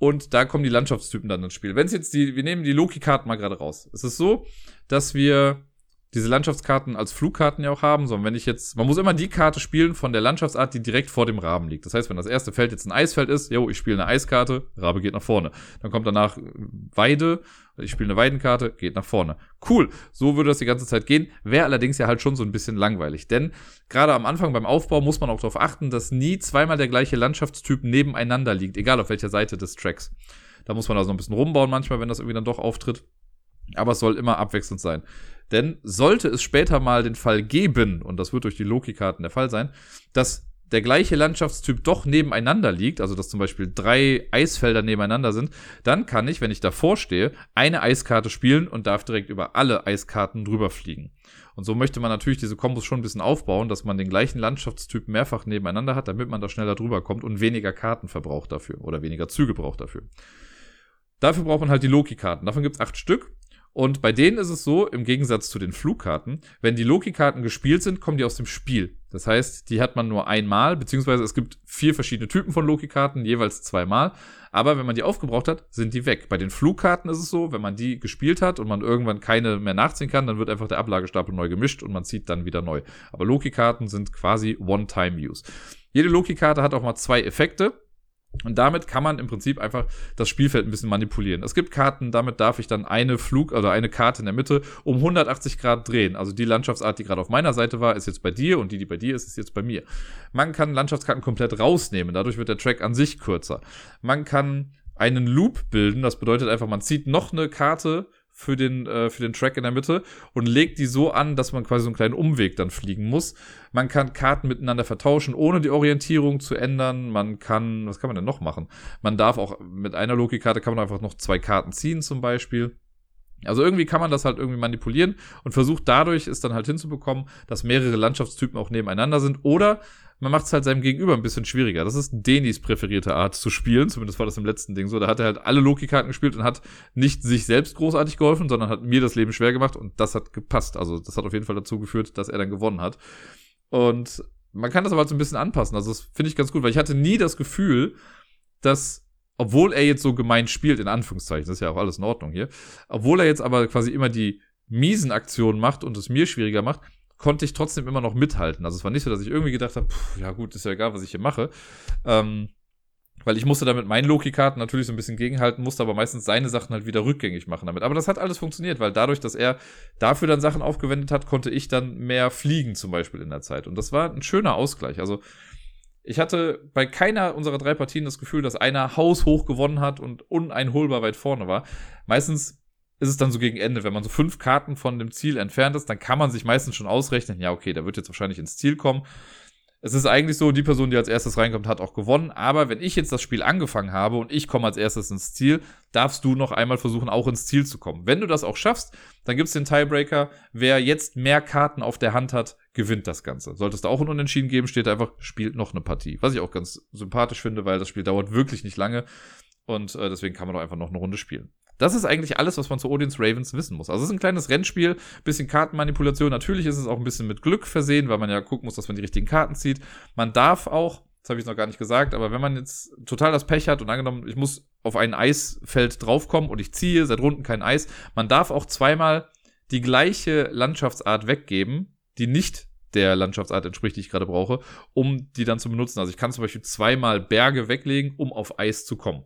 Und da kommen die Landschaftstypen dann ins Spiel. Wenn es jetzt die, wir nehmen die Loki-Karten mal gerade raus. Es ist so, dass wir diese Landschaftskarten als Flugkarten ja auch haben, sondern wenn ich jetzt, man muss immer die Karte spielen von der Landschaftsart, die direkt vor dem Raben liegt. Das heißt, wenn das erste Feld jetzt ein Eisfeld ist, jo, ich spiele eine Eiskarte, Rabe geht nach vorne. Dann kommt danach Weide, ich spiele eine Weidenkarte, geht nach vorne. Cool, so würde das die ganze Zeit gehen. Wäre allerdings ja halt schon so ein bisschen langweilig, denn gerade am Anfang beim Aufbau muss man auch darauf achten, dass nie zweimal der gleiche Landschaftstyp nebeneinander liegt, egal auf welcher Seite des Tracks. Da muss man also noch ein bisschen rumbauen manchmal, wenn das irgendwie dann doch auftritt. Aber es soll immer abwechselnd sein. Denn sollte es später mal den Fall geben, und das wird durch die Loki-Karten der Fall sein, dass der gleiche Landschaftstyp doch nebeneinander liegt, also dass zum Beispiel drei Eisfelder nebeneinander sind, dann kann ich, wenn ich davor stehe, eine Eiskarte spielen und darf direkt über alle Eiskarten drüber fliegen. Und so möchte man natürlich diese Kombos schon ein bisschen aufbauen, dass man den gleichen Landschaftstyp mehrfach nebeneinander hat, damit man da schneller drüber kommt und weniger Karten verbraucht dafür oder weniger Züge braucht dafür. Dafür braucht man halt die Loki-Karten. Davon gibt es acht Stück. Und bei denen ist es so, im Gegensatz zu den Flugkarten, wenn die Loki-Karten gespielt sind, kommen die aus dem Spiel. Das heißt, die hat man nur einmal, beziehungsweise es gibt vier verschiedene Typen von Loki-Karten, jeweils zweimal. Aber wenn man die aufgebraucht hat, sind die weg. Bei den Flugkarten ist es so, wenn man die gespielt hat und man irgendwann keine mehr nachziehen kann, dann wird einfach der Ablagestapel neu gemischt und man zieht dann wieder neu. Aber Loki-Karten sind quasi One-Time-Use. Jede Loki-Karte hat auch mal zwei Effekte. Und damit kann man im Prinzip einfach das Spielfeld ein bisschen manipulieren. Es gibt Karten, damit darf ich dann eine Flug oder eine Karte in der Mitte um 180 Grad drehen. Also die Landschaftsart, die gerade auf meiner Seite war, ist jetzt bei dir und die, die bei dir ist, ist jetzt bei mir. Man kann Landschaftskarten komplett rausnehmen. Dadurch wird der Track an sich kürzer. Man kann einen Loop bilden. Das bedeutet einfach, man zieht noch eine Karte für den, äh, für den Track in der Mitte und legt die so an, dass man quasi so einen kleinen Umweg dann fliegen muss. Man kann Karten miteinander vertauschen, ohne die Orientierung zu ändern. Man kann, was kann man denn noch machen? Man darf auch mit einer Loki-Karte kann man einfach noch zwei Karten ziehen zum Beispiel. Also irgendwie kann man das halt irgendwie manipulieren und versucht dadurch es dann halt hinzubekommen, dass mehrere Landschaftstypen auch nebeneinander sind. Oder man macht es halt seinem Gegenüber ein bisschen schwieriger. Das ist Denis präferierte Art zu spielen, zumindest war das im letzten Ding so. Da hat er halt alle Loki-Karten gespielt und hat nicht sich selbst großartig geholfen, sondern hat mir das Leben schwer gemacht und das hat gepasst. Also das hat auf jeden Fall dazu geführt, dass er dann gewonnen hat. Und man kann das aber halt so ein bisschen anpassen. Also das finde ich ganz gut, weil ich hatte nie das Gefühl, dass obwohl er jetzt so gemein spielt, in Anführungszeichen, das ist ja auch alles in Ordnung hier, obwohl er jetzt aber quasi immer die miesen Aktionen macht und es mir schwieriger macht, konnte ich trotzdem immer noch mithalten. Also es war nicht so, dass ich irgendwie gedacht habe, ja gut, ist ja egal, was ich hier mache. Ähm, weil ich musste damit meinen Loki-Karten natürlich so ein bisschen gegenhalten, musste aber meistens seine Sachen halt wieder rückgängig machen damit. Aber das hat alles funktioniert, weil dadurch, dass er dafür dann Sachen aufgewendet hat, konnte ich dann mehr fliegen zum Beispiel in der Zeit. Und das war ein schöner Ausgleich. Also ich hatte bei keiner unserer drei Partien das Gefühl, dass einer haushoch gewonnen hat und uneinholbar weit vorne war. Meistens ist es dann so gegen Ende, wenn man so fünf Karten von dem Ziel entfernt ist, dann kann man sich meistens schon ausrechnen, ja, okay, der wird jetzt wahrscheinlich ins Ziel kommen. Es ist eigentlich so, die Person, die als erstes reinkommt, hat auch gewonnen. Aber wenn ich jetzt das Spiel angefangen habe und ich komme als erstes ins Ziel, darfst du noch einmal versuchen, auch ins Ziel zu kommen. Wenn du das auch schaffst, dann gibt es den Tiebreaker. Wer jetzt mehr Karten auf der Hand hat, gewinnt das Ganze. Sollte es da auch ein Unentschieden geben, steht einfach, spielt noch eine Partie. Was ich auch ganz sympathisch finde, weil das Spiel dauert wirklich nicht lange. Und äh, deswegen kann man doch einfach noch eine Runde spielen. Das ist eigentlich alles, was man zu Odins Ravens wissen muss. Also es ist ein kleines Rennspiel, bisschen Kartenmanipulation. Natürlich ist es auch ein bisschen mit Glück versehen, weil man ja gucken muss, dass man die richtigen Karten zieht. Man darf auch, das habe ich noch gar nicht gesagt, aber wenn man jetzt total das Pech hat und angenommen, ich muss auf ein Eisfeld draufkommen und ich ziehe seit Runden kein Eis, man darf auch zweimal die gleiche Landschaftsart weggeben, die nicht der Landschaftsart entspricht, die ich gerade brauche, um die dann zu benutzen. Also ich kann zum Beispiel zweimal Berge weglegen, um auf Eis zu kommen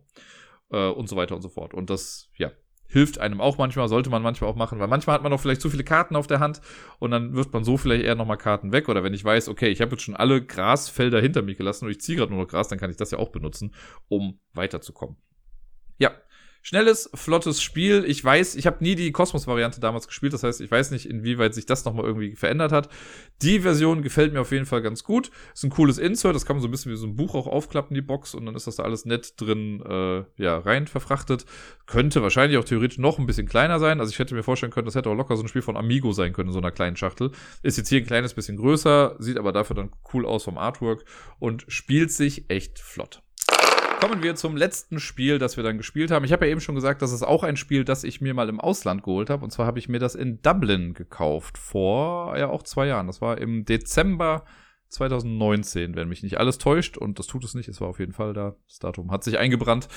äh, und so weiter und so fort. Und das, ja, hilft einem auch manchmal, sollte man manchmal auch machen, weil manchmal hat man auch vielleicht zu viele Karten auf der Hand und dann wirft man so vielleicht eher nochmal Karten weg. Oder wenn ich weiß, okay, ich habe jetzt schon alle Grasfelder hinter mir gelassen und ich ziehe gerade nur noch Gras, dann kann ich das ja auch benutzen, um weiterzukommen. Ja, Schnelles, flottes Spiel. Ich weiß, ich habe nie die Kosmos-Variante damals gespielt. Das heißt, ich weiß nicht, inwieweit sich das nochmal irgendwie verändert hat. Die Version gefällt mir auf jeden Fall ganz gut. Ist ein cooles Insert. Das kann man so ein bisschen wie so ein Buch auch aufklappen, die Box. Und dann ist das da alles nett drin, äh, ja, rein verfrachtet. Könnte wahrscheinlich auch theoretisch noch ein bisschen kleiner sein. Also ich hätte mir vorstellen können, das hätte auch locker so ein Spiel von Amigo sein können, in so einer kleinen Schachtel. Ist jetzt hier ein kleines bisschen größer, sieht aber dafür dann cool aus vom Artwork und spielt sich echt flott. Kommen wir zum letzten Spiel, das wir dann gespielt haben. Ich habe ja eben schon gesagt, das ist auch ein Spiel, das ich mir mal im Ausland geholt habe. Und zwar habe ich mir das in Dublin gekauft. Vor ja auch zwei Jahren. Das war im Dezember 2019, wenn mich nicht alles täuscht. Und das tut es nicht. Es war auf jeden Fall da. Das Datum hat sich eingebrannt.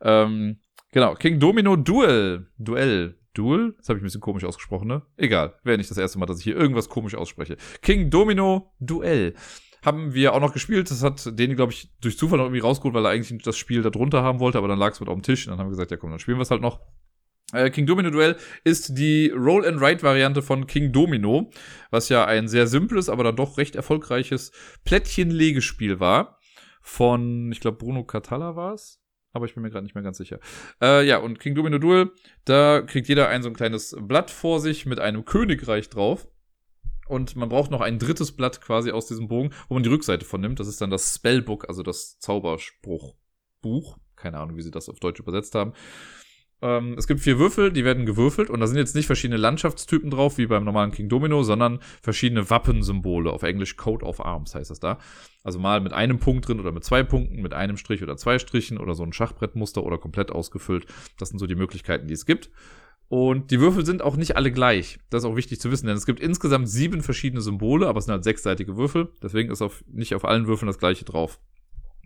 Ähm, genau. King Domino Duel. Duell. Duel? Das habe ich ein bisschen komisch ausgesprochen, ne? Egal. Wäre nicht das erste Mal, dass ich hier irgendwas komisch ausspreche. King Domino Duell haben wir auch noch gespielt. Das hat den, glaube ich, durch Zufall noch irgendwie rausgeholt, weil er eigentlich das Spiel da drunter haben wollte, aber dann lag es mit auf dem Tisch und dann haben wir gesagt, ja komm, dann spielen wir es halt noch. Äh, King Domino Duell ist die Roll-and-Write-Variante von King Domino, was ja ein sehr simples, aber dann doch recht erfolgreiches Plättchen-Legespiel war. Von, ich glaube, Bruno Catalla war es aber ich bin mir gerade nicht mehr ganz sicher. Äh, ja, und King Domino Duel, da kriegt jeder ein so ein kleines Blatt vor sich mit einem Königreich drauf. Und man braucht noch ein drittes Blatt quasi aus diesem Bogen, wo man die Rückseite von nimmt. Das ist dann das Spellbook, also das Zauberspruchbuch. Keine Ahnung, wie sie das auf Deutsch übersetzt haben. Ähm, es gibt vier Würfel, die werden gewürfelt und da sind jetzt nicht verschiedene Landschaftstypen drauf, wie beim normalen King Domino, sondern verschiedene Wappensymbole. Auf Englisch Coat of Arms heißt das da. Also mal mit einem Punkt drin oder mit zwei Punkten, mit einem Strich oder zwei Strichen oder so ein Schachbrettmuster oder komplett ausgefüllt. Das sind so die Möglichkeiten, die es gibt. Und die Würfel sind auch nicht alle gleich. Das ist auch wichtig zu wissen, denn es gibt insgesamt sieben verschiedene Symbole, aber es sind halt sechsseitige Würfel. Deswegen ist auf, nicht auf allen Würfeln das gleiche drauf.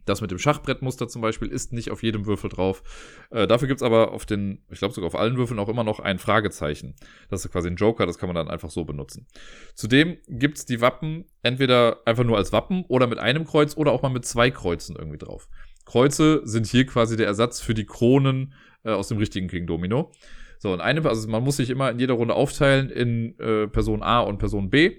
Das mit dem Schachbrettmuster zum Beispiel ist nicht auf jedem Würfel drauf. Äh, dafür gibt's aber auf den, ich glaube sogar auf allen Würfeln auch immer noch ein Fragezeichen. Das ist quasi ein Joker, das kann man dann einfach so benutzen. Zudem gibt's die Wappen entweder einfach nur als Wappen oder mit einem Kreuz oder auch mal mit zwei Kreuzen irgendwie drauf. Kreuze sind hier quasi der Ersatz für die Kronen äh, aus dem richtigen King Domino. So, und eine, also man muss sich immer in jeder Runde aufteilen in äh, Person A und Person B.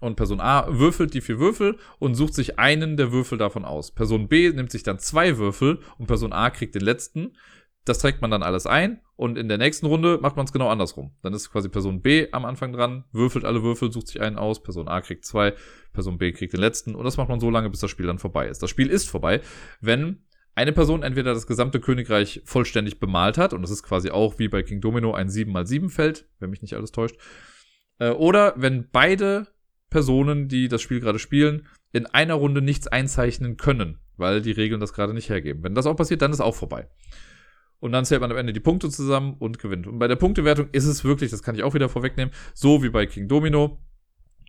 Und Person A würfelt die vier Würfel und sucht sich einen der Würfel davon aus. Person B nimmt sich dann zwei Würfel und Person A kriegt den letzten. Das trägt man dann alles ein und in der nächsten Runde macht man es genau andersrum. Dann ist quasi Person B am Anfang dran, würfelt alle Würfel, sucht sich einen aus, Person A kriegt zwei, Person B kriegt den letzten und das macht man so lange, bis das Spiel dann vorbei ist. Das Spiel ist vorbei, wenn eine Person entweder das gesamte Königreich vollständig bemalt hat, und das ist quasi auch wie bei King Domino ein 7x7 Feld, wenn mich nicht alles täuscht, äh, oder wenn beide Personen, die das Spiel gerade spielen, in einer Runde nichts einzeichnen können, weil die Regeln das gerade nicht hergeben. Wenn das auch passiert, dann ist auch vorbei. Und dann zählt man am Ende die Punkte zusammen und gewinnt. Und bei der Punktewertung ist es wirklich, das kann ich auch wieder vorwegnehmen, so wie bei King Domino.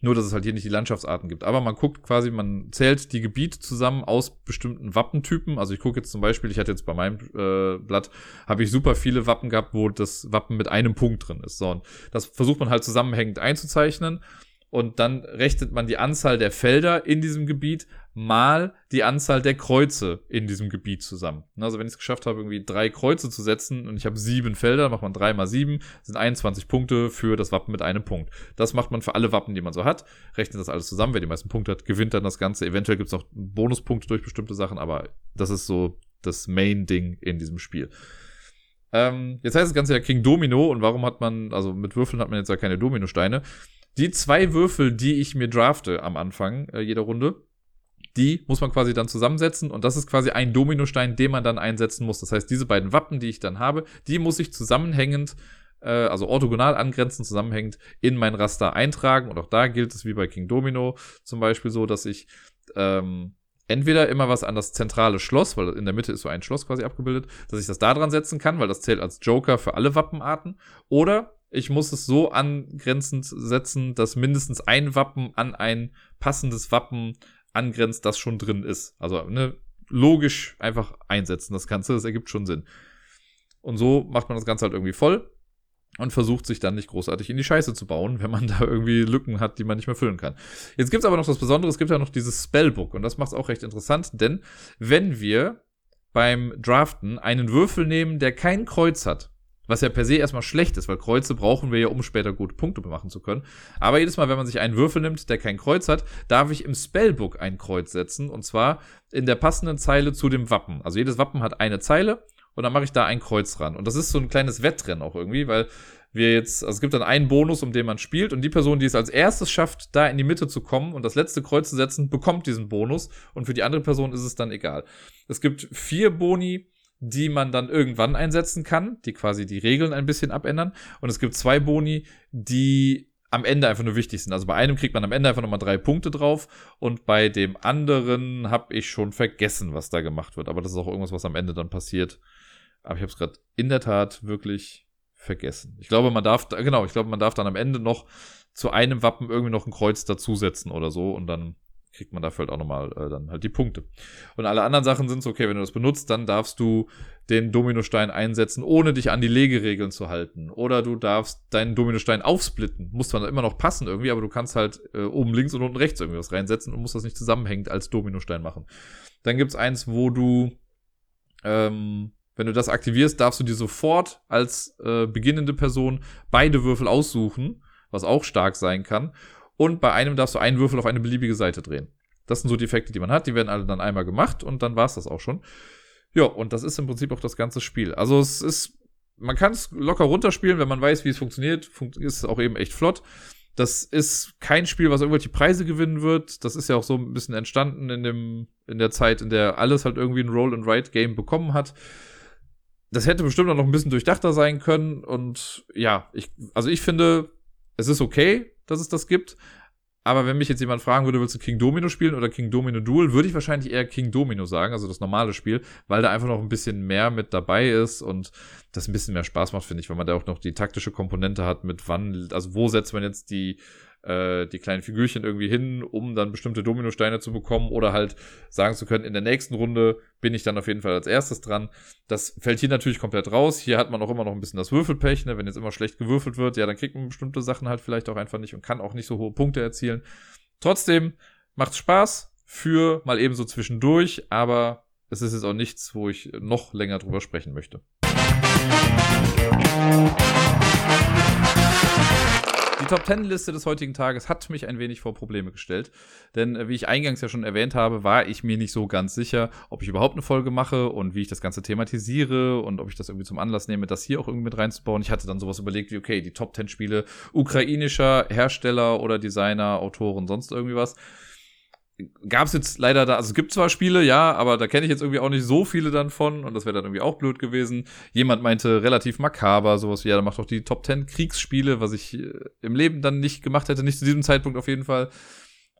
Nur, dass es halt hier nicht die Landschaftsarten gibt. Aber man guckt quasi, man zählt die Gebiete zusammen aus bestimmten Wappentypen. Also ich gucke jetzt zum Beispiel, ich hatte jetzt bei meinem äh, Blatt, habe ich super viele Wappen gehabt, wo das Wappen mit einem Punkt drin ist. So, und das versucht man halt zusammenhängend einzuzeichnen und dann rechnet man die Anzahl der Felder in diesem Gebiet mal die Anzahl der Kreuze in diesem Gebiet zusammen. Also wenn ich es geschafft habe, irgendwie drei Kreuze zu setzen und ich habe sieben Felder, macht man drei mal sieben, sind 21 Punkte für das Wappen mit einem Punkt. Das macht man für alle Wappen, die man so hat, rechnet das alles zusammen. Wer die meisten Punkte hat, gewinnt dann das Ganze. Eventuell gibt es noch Bonuspunkte durch bestimmte Sachen, aber das ist so das Main-Ding in diesem Spiel. Ähm, jetzt heißt das Ganze ja King Domino und warum hat man, also mit Würfeln hat man jetzt ja keine Dominosteine. Die zwei Würfel, die ich mir drafte am Anfang äh, jeder Runde, die muss man quasi dann zusammensetzen und das ist quasi ein Dominostein, den man dann einsetzen muss. Das heißt, diese beiden Wappen, die ich dann habe, die muss ich zusammenhängend, äh, also orthogonal angrenzend zusammenhängend in mein Raster eintragen und auch da gilt es wie bei King Domino zum Beispiel so, dass ich ähm, entweder immer was an das zentrale Schloss, weil in der Mitte ist so ein Schloss quasi abgebildet, dass ich das da dran setzen kann, weil das zählt als Joker für alle Wappenarten. Oder ich muss es so angrenzend setzen, dass mindestens ein Wappen an ein passendes Wappen angrenzt, das schon drin ist. Also ne, logisch einfach einsetzen das Ganze, das ergibt schon Sinn. Und so macht man das Ganze halt irgendwie voll und versucht sich dann nicht großartig in die Scheiße zu bauen, wenn man [LAUGHS] da irgendwie Lücken hat, die man nicht mehr füllen kann. Jetzt gibt's aber noch das Besondere, es gibt ja noch dieses Spellbook und das macht es auch recht interessant, denn wenn wir beim Draften einen Würfel nehmen, der kein Kreuz hat, was ja per se erstmal schlecht ist, weil Kreuze brauchen wir ja, um später gute Punkte machen zu können. Aber jedes Mal, wenn man sich einen Würfel nimmt, der kein Kreuz hat, darf ich im Spellbook ein Kreuz setzen. Und zwar in der passenden Zeile zu dem Wappen. Also jedes Wappen hat eine Zeile und dann mache ich da ein Kreuz ran. Und das ist so ein kleines Wettrennen auch irgendwie, weil wir jetzt, also es gibt dann einen Bonus, um den man spielt und die Person, die es als erstes schafft, da in die Mitte zu kommen und das letzte Kreuz zu setzen, bekommt diesen Bonus und für die andere Person ist es dann egal. Es gibt vier Boni, die man dann irgendwann einsetzen kann, die quasi die Regeln ein bisschen abändern. Und es gibt zwei Boni, die am Ende einfach nur wichtig sind. Also bei einem kriegt man am Ende einfach nochmal drei Punkte drauf und bei dem anderen habe ich schon vergessen, was da gemacht wird. Aber das ist auch irgendwas, was am Ende dann passiert. Aber ich habe es gerade in der Tat wirklich vergessen. Ich glaube, man darf, genau, ich glaube, man darf dann am Ende noch zu einem Wappen irgendwie noch ein Kreuz dazusetzen oder so und dann kriegt man dafür halt auch nochmal äh, dann halt die Punkte. Und alle anderen Sachen sind so, okay, wenn du das benutzt, dann darfst du den Dominostein einsetzen, ohne dich an die Legeregeln zu halten. Oder du darfst deinen Dominostein aufsplitten. Muss zwar immer noch passen irgendwie, aber du kannst halt äh, oben links und unten rechts irgendwie was reinsetzen und musst das nicht zusammenhängend als Dominostein machen. Dann gibt's eins, wo du, ähm, wenn du das aktivierst, darfst du dir sofort als äh, beginnende Person beide Würfel aussuchen, was auch stark sein kann. Und bei einem darfst du einen Würfel auf eine beliebige Seite drehen. Das sind so die Effekte, die man hat. Die werden alle dann einmal gemacht und dann war's das auch schon. Ja, und das ist im Prinzip auch das ganze Spiel. Also es ist, man kann es locker runterspielen, wenn man weiß, wie es funktioniert. Fun ist auch eben echt flott. Das ist kein Spiel, was irgendwelche Preise gewinnen wird. Das ist ja auch so ein bisschen entstanden in dem, in der Zeit, in der alles halt irgendwie ein Roll-and-Write-Game bekommen hat. Das hätte bestimmt auch noch ein bisschen durchdachter sein können. Und ja, ich, also ich finde, es ist okay, dass es das gibt. Aber wenn mich jetzt jemand fragen würde, willst du King Domino spielen oder King Domino Duel, würde ich wahrscheinlich eher King Domino sagen, also das normale Spiel, weil da einfach noch ein bisschen mehr mit dabei ist und das ein bisschen mehr Spaß macht, finde ich, weil man da auch noch die taktische Komponente hat mit wann, also wo setzt man jetzt die äh, die kleinen Figürchen irgendwie hin, um dann bestimmte Dominosteine zu bekommen oder halt sagen zu können, in der nächsten Runde bin ich dann auf jeden Fall als erstes dran. Das fällt hier natürlich komplett raus. Hier hat man auch immer noch ein bisschen das Würfelpech, ne? wenn jetzt immer schlecht gewürfelt wird, ja, dann kriegt man bestimmte Sachen halt vielleicht auch einfach nicht und kann auch nicht so hohe Punkte erzielen. Trotzdem macht Spaß für mal eben so zwischendurch, aber es ist jetzt auch nichts, wo ich noch länger drüber sprechen möchte. Die Top Ten Liste des heutigen Tages hat mich ein wenig vor Probleme gestellt, denn äh, wie ich eingangs ja schon erwähnt habe, war ich mir nicht so ganz sicher, ob ich überhaupt eine Folge mache und wie ich das Ganze thematisiere und ob ich das irgendwie zum Anlass nehme, das hier auch irgendwie mit reinzubauen. Ich hatte dann sowas überlegt wie, okay, die Top Ten Spiele ukrainischer Hersteller oder Designer, Autoren, sonst irgendwie was gab es jetzt leider da, also es gibt zwar Spiele, ja, aber da kenne ich jetzt irgendwie auch nicht so viele dann von und das wäre dann irgendwie auch blöd gewesen. Jemand meinte relativ makaber, sowas wie, ja, da macht doch die Top 10 Kriegsspiele, was ich äh, im Leben dann nicht gemacht hätte, nicht zu diesem Zeitpunkt auf jeden Fall.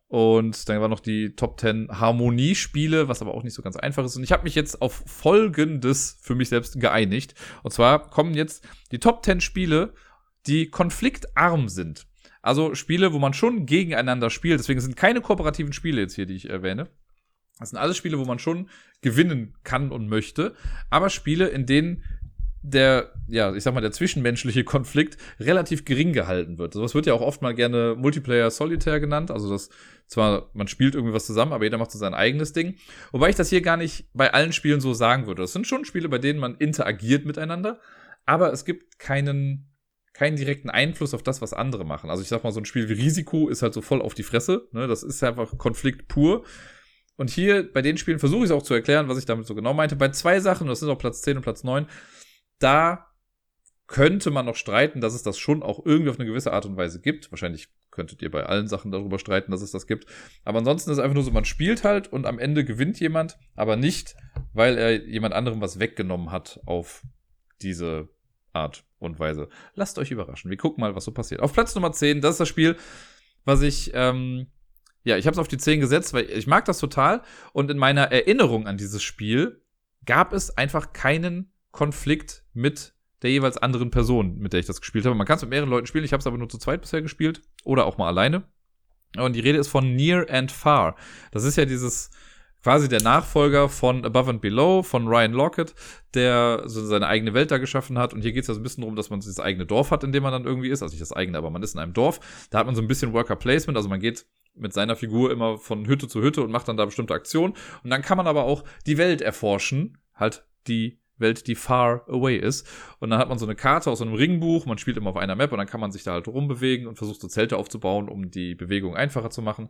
Und dann war noch die Top 10 Harmoniespiele, was aber auch nicht so ganz einfach ist. Und ich habe mich jetzt auf Folgendes für mich selbst geeinigt. Und zwar kommen jetzt die Top 10 Spiele, die konfliktarm sind. Also Spiele, wo man schon gegeneinander spielt. Deswegen sind keine kooperativen Spiele jetzt hier, die ich erwähne. Das sind alles Spiele, wo man schon gewinnen kann und möchte. Aber Spiele, in denen der, ja, ich sag mal, der zwischenmenschliche Konflikt relativ gering gehalten wird. Sowas wird ja auch oft mal gerne Multiplayer Solitaire genannt. Also das zwar, man spielt irgendwie was zusammen, aber jeder macht so sein eigenes Ding. Wobei ich das hier gar nicht bei allen Spielen so sagen würde. Das sind schon Spiele, bei denen man interagiert miteinander, aber es gibt keinen keinen direkten Einfluss auf das, was andere machen. Also ich sag mal, so ein Spiel wie Risiko ist halt so voll auf die Fresse. Ne? Das ist einfach Konflikt pur. Und hier bei den Spielen versuche ich es auch zu erklären, was ich damit so genau meinte. Bei zwei Sachen, das sind auch Platz 10 und Platz 9, da könnte man noch streiten, dass es das schon auch irgendwie auf eine gewisse Art und Weise gibt. Wahrscheinlich könntet ihr bei allen Sachen darüber streiten, dass es das gibt. Aber ansonsten ist es einfach nur so, man spielt halt und am Ende gewinnt jemand, aber nicht, weil er jemand anderem was weggenommen hat auf diese Art und Weise. Lasst euch überraschen. Wir gucken mal, was so passiert. Auf Platz Nummer 10, das ist das Spiel, was ich, ähm, ja, ich habe es auf die 10 gesetzt, weil ich mag das total. Und in meiner Erinnerung an dieses Spiel gab es einfach keinen Konflikt mit der jeweils anderen Person, mit der ich das gespielt habe. Man kann es mit mehreren Leuten spielen, ich habe es aber nur zu zweit bisher gespielt oder auch mal alleine. Und die Rede ist von Near and Far. Das ist ja dieses quasi der Nachfolger von Above and Below von Ryan Lockett, der so seine eigene Welt da geschaffen hat. Und hier geht es ja so ein bisschen darum, dass man das eigene Dorf hat, in dem man dann irgendwie ist. Also nicht das eigene, aber man ist in einem Dorf. Da hat man so ein bisschen Worker Placement, also man geht mit seiner Figur immer von Hütte zu Hütte und macht dann da bestimmte Aktionen. Und dann kann man aber auch die Welt erforschen, halt die Welt, die far away ist. Und dann hat man so eine Karte aus so einem Ringbuch, man spielt immer auf einer Map und dann kann man sich da halt rumbewegen und versucht so Zelte aufzubauen, um die Bewegung einfacher zu machen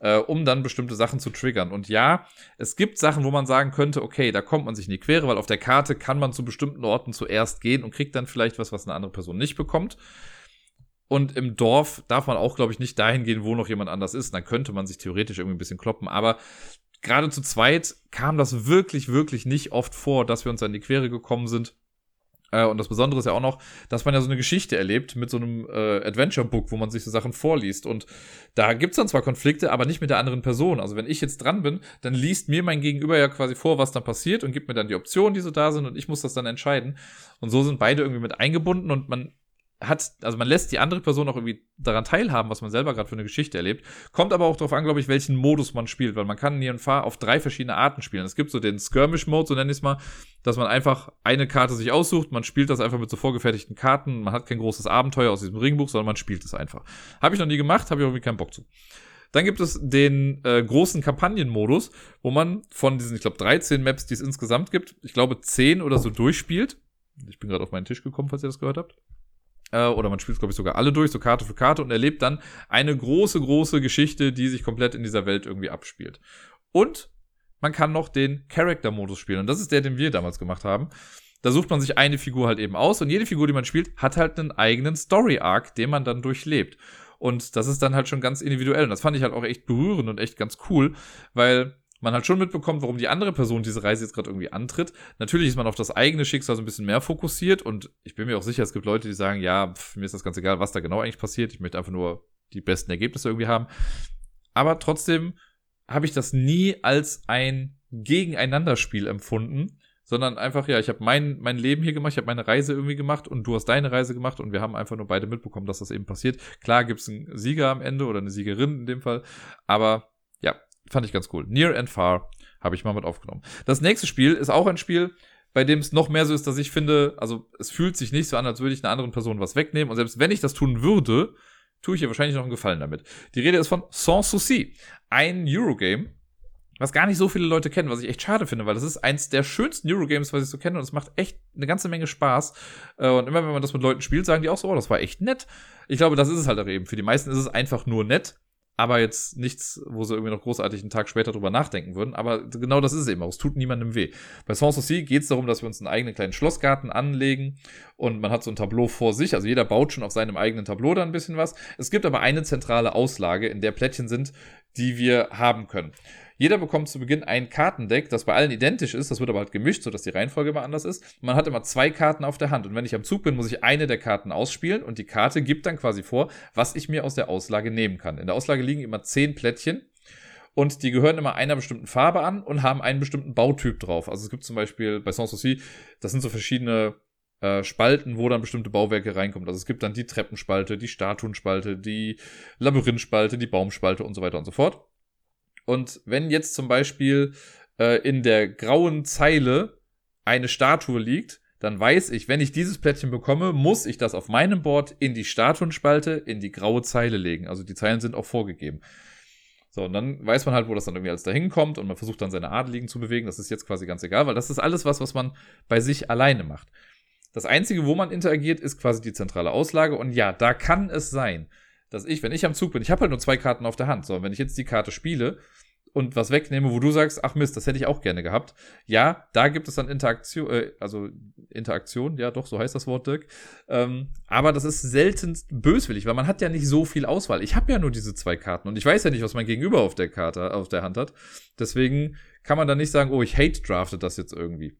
äh, um dann bestimmte Sachen zu triggern. Und ja, es gibt Sachen, wo man sagen könnte, okay, da kommt man sich in die Quere, weil auf der Karte kann man zu bestimmten Orten zuerst gehen und kriegt dann vielleicht was, was eine andere Person nicht bekommt. Und im Dorf darf man auch, glaube ich, nicht dahin gehen, wo noch jemand anders ist. Dann könnte man sich theoretisch irgendwie ein bisschen kloppen. Aber gerade zu zweit kam das wirklich, wirklich nicht oft vor, dass wir uns an die Quere gekommen sind. Äh, und das Besondere ist ja auch noch, dass man ja so eine Geschichte erlebt mit so einem äh, Adventure-Book, wo man sich so Sachen vorliest. Und da gibt's dann zwar Konflikte, aber nicht mit der anderen Person. Also wenn ich jetzt dran bin, dann liest mir mein Gegenüber ja quasi vor, was dann passiert und gibt mir dann die Optionen, die so da sind und ich muss das dann entscheiden. Und so sind beide irgendwie mit eingebunden und man hat, also man lässt die andere Person auch irgendwie daran teilhaben, was man selber gerade für eine Geschichte erlebt. Kommt aber auch darauf an, glaube ich, welchen Modus man spielt, weil man kann Near Fahr auf drei verschiedene Arten spielen. Es gibt so den Skirmish-Mode, so nenne ich es mal, dass man einfach eine Karte sich aussucht, man spielt das einfach mit so vorgefertigten Karten, man hat kein großes Abenteuer aus diesem Ringbuch, sondern man spielt es einfach. Habe ich noch nie gemacht, habe ich irgendwie keinen Bock zu. Dann gibt es den äh, großen Kampagnenmodus, wo man von diesen, ich glaube, 13 Maps, die es insgesamt gibt, ich glaube 10 oder so durchspielt. Ich bin gerade auf meinen Tisch gekommen, falls ihr das gehört habt äh, oder man spielt, glaube ich, sogar alle durch, so Karte für Karte und erlebt dann eine große, große Geschichte, die sich komplett in dieser Welt irgendwie abspielt. Und man kann noch den Character-Modus spielen. Und das ist der, den wir damals gemacht haben. Da sucht man sich eine Figur halt eben aus und jede Figur, die man spielt, hat halt einen eigenen Story-Arc, den man dann durchlebt. Und das ist dann halt schon ganz individuell. Und das fand ich halt auch echt berührend und echt ganz cool, weil man halt schon mitbekommt, warum die andere Person diese Reise jetzt gerade irgendwie antritt. Natürlich ist man auf das eigene Schicksal so ein bisschen mehr fokussiert und ich bin mir auch sicher, es gibt Leute, die sagen, ja, pff, mir ist das ganz egal, was da genau eigentlich passiert. Ich möchte einfach nur die besten Ergebnisse irgendwie haben. Aber trotzdem habe ich das nie als ein Gegeneinanderspiel empfunden, sondern einfach, ja, ich habe mein, mein Leben hier gemacht, ich habe meine Reise irgendwie gemacht und du hast deine Reise gemacht und wir haben einfach nur beide mitbekommen, dass das eben passiert. Klar gibt es einen Sieger am Ende oder eine Siegerin in dem Fall, aber fand ich ganz cool. Near and Far habe ich mal mit aufgenommen. Das nächste Spiel ist auch ein Spiel, bei dem es noch mehr so ist, dass ich finde, also es fühlt sich nicht so an, als würde ich einer anderen Person was wegnehmen. Und selbst wenn ich das tun würde, tue ich ihr wahrscheinlich noch einen Gefallen damit. Die Rede ist von Sans Souci, ein Eurogame. was gar nicht so viele Leute kennen, was ich echt schade finde, weil das ist eins der schönsten Eurogames, was ich so kenne und es macht echt eine ganze Menge Spaß. Äh, und immer wenn man das mit Leuten spielt, sagen die auch so, oh, das war echt nett. Ich glaube, das ist es halt auch eben. Für die meisten ist es einfach nur nett aber jetzt nichts, wo sie irgendwie noch großartig einen Tag später drüber nachdenken würden. Aber genau das ist es eben auch. Es tut niemandem weh. Bei Sans Souci geht es darum, dass wir uns einen eigenen kleinen Schlossgarten anlegen und man hat so ein Tableau vor sich. Also jeder baut schon auf seinem eigenen Tableau da ein bisschen was. Es gibt aber eine zentrale Auslage, in der Plättchen sind, die wir haben können. Jeder bekommt zu Beginn ein Kartendeck, das bei allen identisch ist. Das wird aber halt gemischt, sodass die Reihenfolge immer anders ist. Man hat immer zwei Karten auf der Hand. Und wenn ich am Zug bin, muss ich eine der Karten ausspielen. Und die Karte gibt dann quasi vor, was ich mir aus der Auslage nehmen kann. In der Auslage liegen immer zehn Plättchen. Und die gehören immer einer bestimmten Farbe an und haben einen bestimmten Bautyp drauf. Also es gibt zum Beispiel bei Sans Souci, das sind so verschiedene äh, Spalten, wo dann bestimmte Bauwerke reinkommen. Also es gibt dann die Treppenspalte, die Statuenspalte, die Labyrinthspalte, die Baumspalte und so weiter und so fort. Und wenn jetzt zum Beispiel äh, in der grauen Zeile eine Statue liegt, dann weiß ich, wenn ich dieses Plättchen bekomme, muss ich das auf meinem Board in die Statuenspalte, in die graue Zeile legen. Also die Zeilen sind auch vorgegeben. So, und dann weiß man halt, wo das dann irgendwie alles dahin kommt und man versucht dann seine Adeligen zu bewegen. Das ist jetzt quasi ganz egal, weil das ist alles was, was man bei sich alleine macht. Das Einzige, wo man interagiert, ist quasi die zentrale Auslage. Und ja, da kann es sein, dass ich, wenn ich am Zug bin, ich habe halt nur zwei Karten auf der Hand. So, wenn ich jetzt die Karte spiele und was wegnehme, wo du sagst, ach Mist, das hätte ich auch gerne gehabt. Ja, da gibt es dann Interaktion, äh, also Interaktion, ja doch, so heißt das Wort, Dirk. Ähm, aber das ist seltenst böswillig, weil man hat ja nicht so viel Auswahl. Ich habe ja nur diese zwei Karten und ich weiß ja nicht, was mein Gegenüber auf der Karte, auf der Hand hat. Deswegen kann man dann nicht sagen, oh, ich hate draftet das jetzt irgendwie.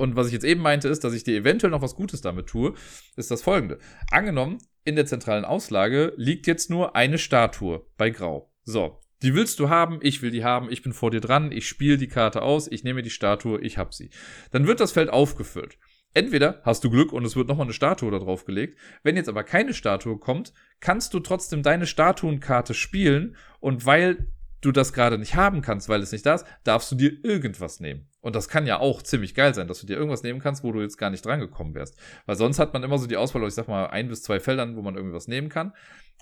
Und was ich jetzt eben meinte, ist, dass ich dir eventuell noch was Gutes damit tue, ist das folgende. Angenommen, in der zentralen Auslage liegt jetzt nur eine Statue bei Grau. So, die willst du haben, ich will die haben, ich bin vor dir dran, ich spiele die Karte aus, ich nehme die Statue, ich hab sie. Dann wird das Feld aufgefüllt. Entweder hast du Glück und es wird nochmal eine Statue da drauf gelegt. Wenn jetzt aber keine Statue kommt, kannst du trotzdem deine Statuenkarte spielen und weil du das gerade nicht haben kannst, weil es nicht da ist, darfst du dir irgendwas nehmen. Und das kann ja auch ziemlich geil sein, dass du dir irgendwas nehmen kannst, wo du jetzt gar nicht drangekommen wärst. Weil sonst hat man immer so die Auswahl, ich sag mal, ein bis zwei Feldern, wo man irgendwas nehmen kann.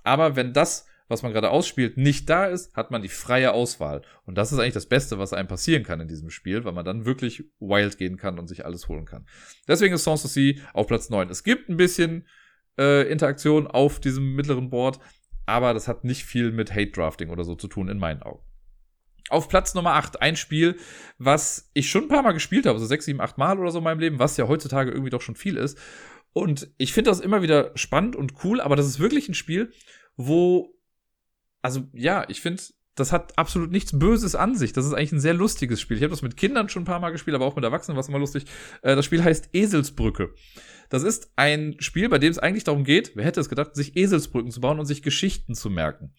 Aber wenn das, was man gerade ausspielt, nicht da ist, hat man die freie Auswahl. Und das ist eigentlich das Beste, was einem passieren kann in diesem Spiel, weil man dann wirklich wild gehen kann und sich alles holen kann. Deswegen ist Sans Souci auf Platz 9. Es gibt ein bisschen äh, Interaktion auf diesem mittleren Board, aber das hat nicht viel mit Hate Drafting oder so zu tun, in meinen Augen. Auf Platz Nummer 8, ein Spiel, was ich schon ein paar Mal gespielt habe, so 6, 7, 8 Mal oder so in meinem Leben, was ja heutzutage irgendwie doch schon viel ist. Und ich finde das immer wieder spannend und cool, aber das ist wirklich ein Spiel, wo, also ja, ich finde, das hat absolut nichts Böses an sich. Das ist eigentlich ein sehr lustiges Spiel. Ich habe das mit Kindern schon ein paar Mal gespielt, aber auch mit Erwachsenen war es immer lustig. Äh, das Spiel heißt Eselsbrücke. Das ist ein Spiel, bei dem es eigentlich darum geht, wer hätte es gedacht, sich Eselsbrücken zu bauen und sich Geschichten zu merken.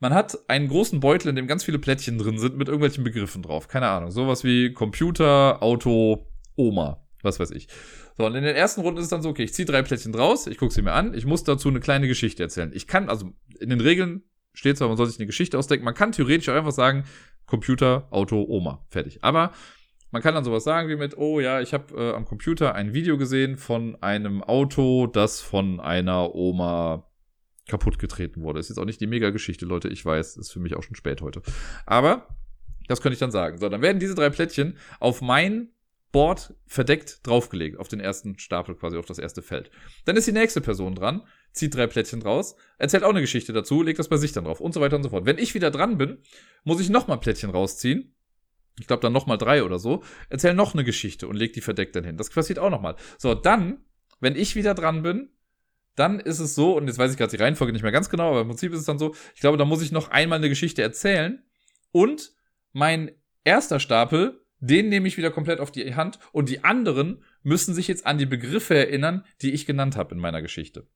Man hat einen großen Beutel, in dem ganz viele Plättchen drin sind mit irgendwelchen Begriffen drauf. Keine Ahnung. Sowas wie Computer, Auto, Oma. Was weiß ich. So, und in den ersten Runden ist es dann so, okay, ich ziehe drei Plättchen raus, ich gucke sie mir an, ich muss dazu eine kleine Geschichte erzählen. Ich kann, also in den Regeln steht zwar, man soll sich eine Geschichte ausdenken, man kann theoretisch auch einfach sagen, Computer, Auto, Oma. Fertig. Aber man kann dann sowas sagen wie mit, oh ja, ich habe äh, am Computer ein Video gesehen von einem Auto, das von einer Oma kaputt getreten wurde. Ist jetzt auch nicht die Mega-Geschichte, Leute, ich weiß, ist für mich auch schon spät heute. Aber das könnte ich dann sagen. So, dann werden diese drei Plättchen auf mein Board verdeckt draufgelegt, auf den ersten Stapel quasi, auf das erste Feld. Dann ist die nächste Person dran, zieht drei Plättchen raus, erzählt auch eine Geschichte dazu, legt das bei sich dann drauf und so weiter und so fort. Wenn ich wieder dran bin, muss ich nochmal Plättchen rausziehen ich glaube dann nochmal drei oder so, erzähl noch eine Geschichte und leg die verdeckt dann hin. Das passiert auch nochmal. So, dann, wenn ich wieder dran bin, dann ist es so, und jetzt weiß ich gerade die Reihenfolge nicht mehr ganz genau, aber im Prinzip ist es dann so, ich glaube, da muss ich noch einmal eine Geschichte erzählen und mein erster Stapel, den nehme ich wieder komplett auf die Hand und die anderen müssen sich jetzt an die Begriffe erinnern, die ich genannt habe in meiner Geschichte.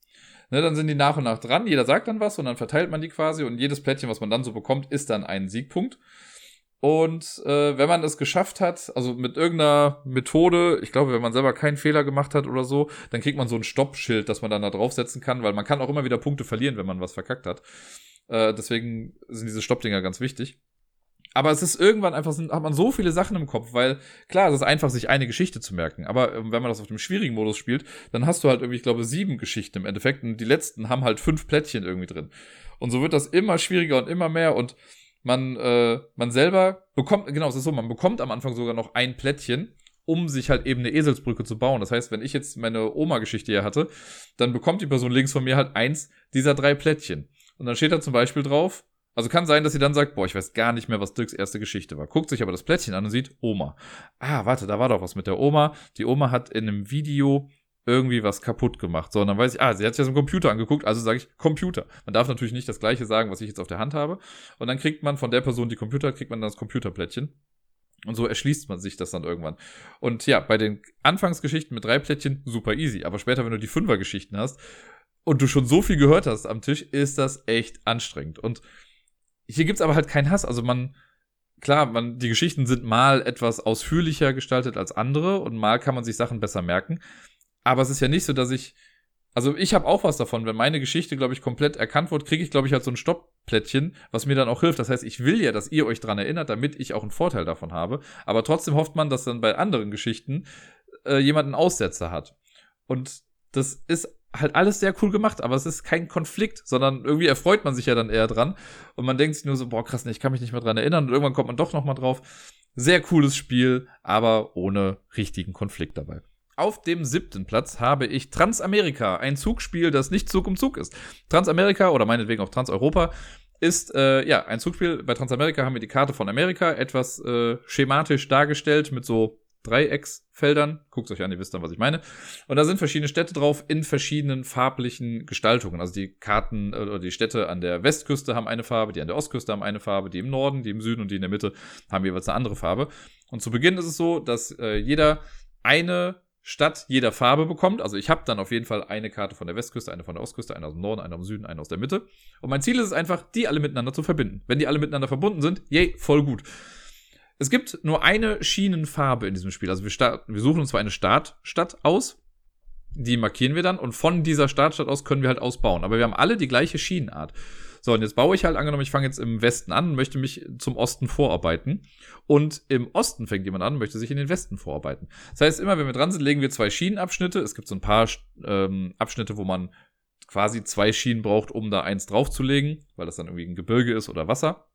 Ne, dann sind die nach und nach dran, jeder sagt dann was und dann verteilt man die quasi und jedes Plättchen, was man dann so bekommt, ist dann ein Siegpunkt. Und äh, wenn man es geschafft hat, also mit irgendeiner Methode, ich glaube, wenn man selber keinen Fehler gemacht hat oder so, dann kriegt man so ein Stoppschild, das man dann da draufsetzen kann, weil man kann auch immer wieder Punkte verlieren, wenn man was verkackt hat. Äh, deswegen sind diese Stoppdinger ganz wichtig. Aber es ist irgendwann einfach, hat man so viele Sachen im Kopf, weil klar, es ist einfach, sich eine Geschichte zu merken. Aber äh, wenn man das auf dem schwierigen Modus spielt, dann hast du halt irgendwie, ich glaube, sieben Geschichten im Endeffekt und die letzten haben halt fünf Plättchen irgendwie drin. Und so wird das immer schwieriger und immer mehr und man, äh, man selber bekommt, genau, es ist so, man bekommt am Anfang sogar noch ein Plättchen, um sich halt eben eine Eselsbrücke zu bauen. Das heißt, wenn ich jetzt meine Oma-Geschichte hier hatte, dann bekommt die Person links von mir halt eins dieser drei Plättchen. Und dann steht da zum Beispiel drauf, also kann sein, dass sie dann sagt, boah, ich weiß gar nicht mehr, was Dirks erste Geschichte war. Guckt sich aber das Plättchen an und sieht Oma. Ah, warte, da war doch was mit der Oma. Die Oma hat in einem Video irgendwie was kaputt gemacht. So, und dann weiß ich, ah, sie hat sich das im Computer angeguckt, also sage ich Computer. Man darf natürlich nicht das gleiche sagen, was ich jetzt auf der Hand habe. Und dann kriegt man von der Person, die Computer hat, kriegt man dann das Computerplättchen. Und so erschließt man sich das dann irgendwann. Und ja, bei den Anfangsgeschichten mit drei Plättchen super easy. Aber später, wenn du die Fünfer-Geschichten hast und du schon so viel gehört hast am Tisch, ist das echt anstrengend. Und hier gibt's aber halt keinen Hass. Also man, klar, man, die Geschichten sind mal etwas ausführlicher gestaltet als andere und mal kann man sich Sachen besser merken. Aber es ist ja nicht so, dass ich. Also ich habe auch was davon. Wenn meine Geschichte, glaube ich, komplett erkannt wird, kriege ich, glaube ich, halt so ein Stoppplättchen, was mir dann auch hilft. Das heißt, ich will ja, dass ihr euch dran erinnert, damit ich auch einen Vorteil davon habe. Aber trotzdem hofft man, dass dann bei anderen Geschichten äh, jemand einen Aussetzer hat. Und das ist halt alles sehr cool gemacht, aber es ist kein Konflikt, sondern irgendwie erfreut man sich ja dann eher dran und man denkt sich nur so, boah, krass, ich kann mich nicht mehr dran erinnern und irgendwann kommt man doch nochmal drauf. Sehr cooles Spiel, aber ohne richtigen Konflikt dabei. Auf dem siebten Platz habe ich Transamerika, ein Zugspiel, das nicht Zug um Zug ist. Transamerika oder meinetwegen auch Transeuropa ist äh, ja ein Zugspiel. Bei Transamerika haben wir die Karte von Amerika etwas äh, schematisch dargestellt mit so Dreiecksfeldern. Guckt euch an, ihr wisst dann, was ich meine. Und da sind verschiedene Städte drauf in verschiedenen farblichen Gestaltungen. Also die Karten äh, oder die Städte an der Westküste haben eine Farbe, die an der Ostküste haben eine Farbe, die im Norden, die im Süden und die in der Mitte haben jeweils eine andere Farbe. Und zu Beginn ist es so, dass äh, jeder eine Stadt jeder Farbe bekommt. Also ich habe dann auf jeden Fall eine Karte von der Westküste, eine von der Ostküste, eine aus dem Norden, eine aus dem Süden, eine aus der Mitte. Und mein Ziel ist es einfach, die alle miteinander zu verbinden. Wenn die alle miteinander verbunden sind, yay, voll gut. Es gibt nur eine Schienenfarbe in diesem Spiel. Also wir, starten, wir suchen uns zwar eine Startstadt aus, die markieren wir dann und von dieser Startstadt aus können wir halt ausbauen. Aber wir haben alle die gleiche Schienenart. So, und jetzt baue ich halt angenommen, ich fange jetzt im Westen an und möchte mich zum Osten vorarbeiten. Und im Osten fängt jemand an und möchte sich in den Westen vorarbeiten. Das heißt, immer wenn wir dran sind, legen wir zwei Schienenabschnitte. Es gibt so ein paar ähm, Abschnitte, wo man quasi zwei Schienen braucht, um da eins draufzulegen, weil das dann irgendwie ein Gebirge ist oder Wasser.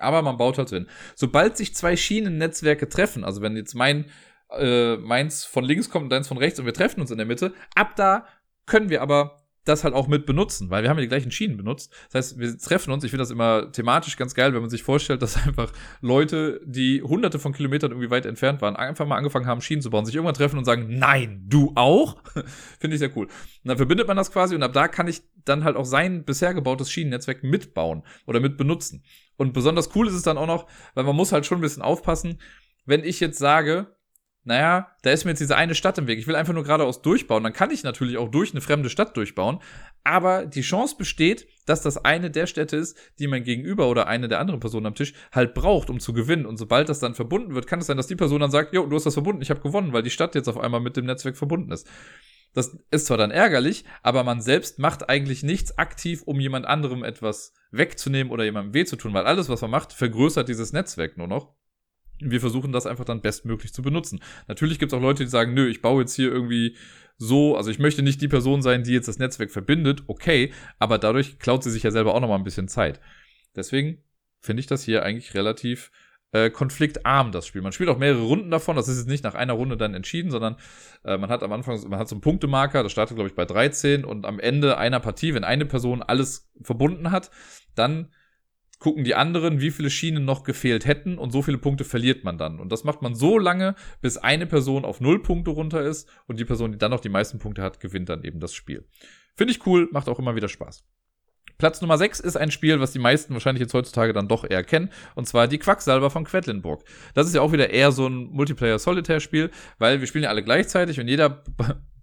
Aber man baut halt so hin. Sobald sich zwei Schienennetzwerke treffen, also wenn jetzt mein äh, meins von links kommt und deins von rechts und wir treffen uns in der Mitte, ab da können wir aber das halt auch mit benutzen, weil wir haben ja die gleichen Schienen benutzt. Das heißt, wir treffen uns. Ich finde das immer thematisch ganz geil, wenn man sich vorstellt, dass [LAUGHS] einfach Leute, die hunderte von Kilometern irgendwie weit entfernt waren, einfach mal angefangen haben, Schienen zu bauen, sich irgendwann treffen und sagen, nein, du auch? [LAUGHS] finde ich sehr cool. Und dann verbindet man das quasi und ab da kann ich dann halt auch sein bisher gebautes Schienennetzwerk mitbauen oder mit benutzen. Und besonders cool ist es dann auch noch, weil man muss halt schon ein bisschen aufpassen, wenn ich jetzt sage, naja, da ist mir jetzt diese eine Stadt im Weg. Ich will einfach nur geradeaus durchbauen. Dann kann ich natürlich auch durch eine fremde Stadt durchbauen. Aber die Chance besteht, dass das eine der Städte ist, die mein Gegenüber oder eine der anderen Personen am Tisch halt braucht, um zu gewinnen. Und sobald das dann verbunden wird, kann es sein, dass die Person dann sagt, jo, du hast das verbunden, ich habe gewonnen, weil die Stadt jetzt auf einmal mit dem Netzwerk verbunden ist. Das ist zwar dann ärgerlich, aber man selbst macht eigentlich nichts aktiv, um jemand anderem etwas wegzunehmen oder jemandem weh zu tun, weil alles, was man macht, vergrößert dieses Netzwerk nur noch wir versuchen das einfach dann bestmöglich zu benutzen. Natürlich gibt es auch Leute, die sagen, nö, ich baue jetzt hier irgendwie so, also ich möchte nicht die Person sein, die jetzt das Netzwerk verbindet, okay, aber dadurch klaut sie sich ja selber auch nochmal ein bisschen Zeit. Deswegen finde ich das hier eigentlich relativ äh, konfliktarm, das Spiel. Man spielt auch mehrere Runden davon, das ist jetzt nicht nach einer Runde dann entschieden, sondern äh, man hat am Anfang, man hat so einen Punktemarker, das startet, glaube ich, bei 13 und am Ende einer Partie, wenn eine Person alles verbunden hat, dann gucken die anderen, wie viele Schienen noch gefehlt hätten und so viele Punkte verliert man dann. Und das macht man so lange, bis eine Person auf null Punkte runter ist und die Person, die dann noch die meisten Punkte hat, gewinnt dann eben das Spiel. Finde ich cool, macht auch immer wieder Spaß. Platz Nummer 6 ist ein Spiel, was die meisten wahrscheinlich jetzt heutzutage dann doch eher kennen, und zwar die Quacksalber von Quedlinburg. Das ist ja auch wieder eher so ein Multiplayer-Solitaire-Spiel, weil wir spielen ja alle gleichzeitig und jeder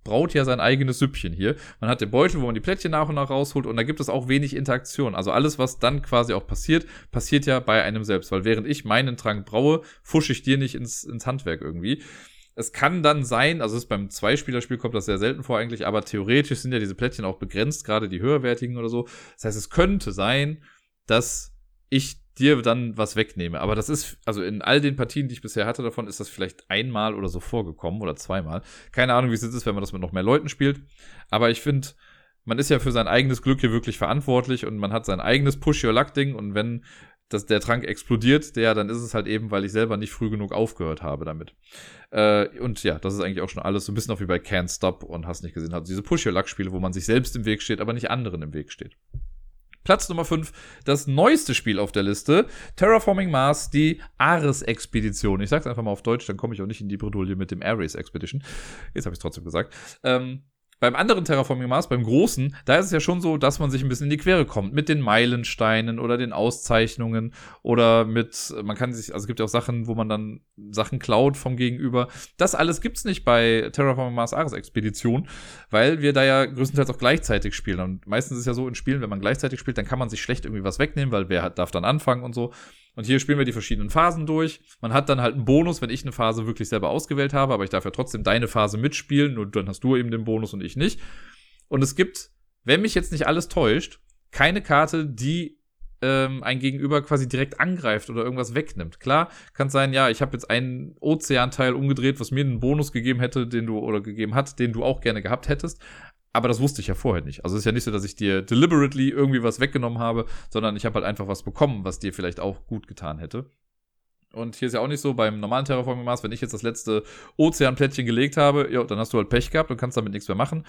braut ja sein eigenes Süppchen hier. Man hat den Beutel, wo man die Plättchen nach und nach rausholt und da gibt es auch wenig Interaktion. Also alles, was dann quasi auch passiert, passiert ja bei einem selbst. Weil während ich meinen Trank braue, fusche ich dir nicht ins, ins Handwerk irgendwie. Es kann dann sein, also es ist beim Zweispielerspiel kommt das sehr selten vor eigentlich, aber theoretisch sind ja diese Plättchen auch begrenzt, gerade die höherwertigen oder so. Das heißt, es könnte sein, dass ich dir dann was wegnehme. Aber das ist, also in all den Partien, die ich bisher hatte davon, ist das vielleicht einmal oder so vorgekommen oder zweimal. Keine Ahnung, wie es ist, wenn man das mit noch mehr Leuten spielt. Aber ich finde, man ist ja für sein eigenes Glück hier wirklich verantwortlich und man hat sein eigenes Push-Your-Luck-Ding und wenn dass der Trank explodiert, der, dann ist es halt eben, weil ich selber nicht früh genug aufgehört habe damit. Äh, und ja, das ist eigentlich auch schon alles so ein bisschen auch wie bei Can't Stop und hast nicht gesehen, also diese Push-Your-Luck-Spiele, wo man sich selbst im Weg steht, aber nicht anderen im Weg steht. Platz Nummer 5, das neueste Spiel auf der Liste, Terraforming Mars, die Ares-Expedition. Ich sag's einfach mal auf Deutsch, dann komme ich auch nicht in die Bredouille mit dem Ares Expedition. Jetzt habe ich trotzdem gesagt. Ähm, beim anderen Terraforming Mars, beim großen, da ist es ja schon so, dass man sich ein bisschen in die Quere kommt mit den Meilensteinen oder den Auszeichnungen oder mit, man kann sich, also es gibt ja auch Sachen, wo man dann Sachen klaut vom Gegenüber. Das alles gibt's nicht bei Terraforming Mars Ares Expedition, weil wir da ja größtenteils auch gleichzeitig spielen. Und meistens ist es ja so in Spielen, wenn man gleichzeitig spielt, dann kann man sich schlecht irgendwie was wegnehmen, weil wer darf dann anfangen und so. Und hier spielen wir die verschiedenen Phasen durch. Man hat dann halt einen Bonus, wenn ich eine Phase wirklich selber ausgewählt habe, aber ich darf ja trotzdem deine Phase mitspielen, nur dann hast du eben den Bonus und ich nicht. Und es gibt, wenn mich jetzt nicht alles täuscht, keine Karte, die ähm, ein Gegenüber quasi direkt angreift oder irgendwas wegnimmt. Klar, kann sein, ja, ich habe jetzt einen Ozeanteil umgedreht, was mir einen Bonus gegeben hätte, den du oder gegeben hat, den du auch gerne gehabt hättest. Aber das wusste ich ja vorher nicht. Also es ist ja nicht so, dass ich dir deliberately irgendwie was weggenommen habe, sondern ich habe halt einfach was bekommen, was dir vielleicht auch gut getan hätte. Und hier ist ja auch nicht so, beim normalen Terraforming Mars, wenn ich jetzt das letzte Ozeanplättchen gelegt habe, ja, dann hast du halt Pech gehabt und kannst damit nichts mehr machen.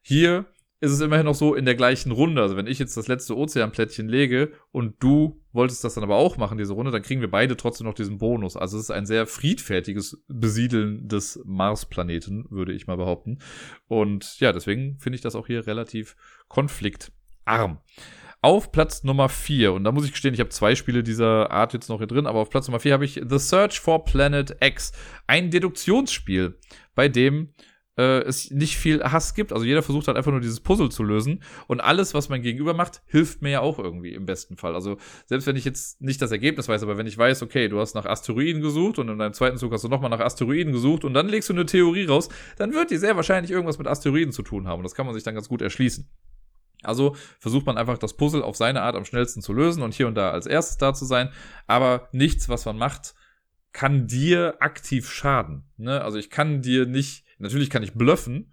Hier ist es immerhin noch so in der gleichen Runde. Also wenn ich jetzt das letzte Ozeanplättchen lege und du wolltest das dann aber auch machen, diese Runde, dann kriegen wir beide trotzdem noch diesen Bonus. Also es ist ein sehr friedfertiges Besiedeln des Marsplaneten, würde ich mal behaupten. Und ja, deswegen finde ich das auch hier relativ konfliktarm. Auf Platz Nummer 4, und da muss ich gestehen, ich habe zwei Spiele dieser Art jetzt noch hier drin, aber auf Platz Nummer 4 habe ich The Search for Planet X, ein Deduktionsspiel, bei dem äh, es nicht viel Hass gibt. Also jeder versucht halt einfach nur dieses Puzzle zu lösen. Und alles, was mein Gegenüber macht, hilft mir ja auch irgendwie im besten Fall. Also selbst wenn ich jetzt nicht das Ergebnis weiß, aber wenn ich weiß, okay, du hast nach Asteroiden gesucht und in deinem zweiten Zug hast du nochmal nach Asteroiden gesucht und dann legst du eine Theorie raus, dann wird die sehr wahrscheinlich irgendwas mit Asteroiden zu tun haben. Und das kann man sich dann ganz gut erschließen. Also versucht man einfach das Puzzle auf seine Art am schnellsten zu lösen und hier und da als erstes da zu sein. Aber nichts, was man macht, kann dir aktiv schaden. Ne? Also ich kann dir nicht Natürlich kann ich bluffen,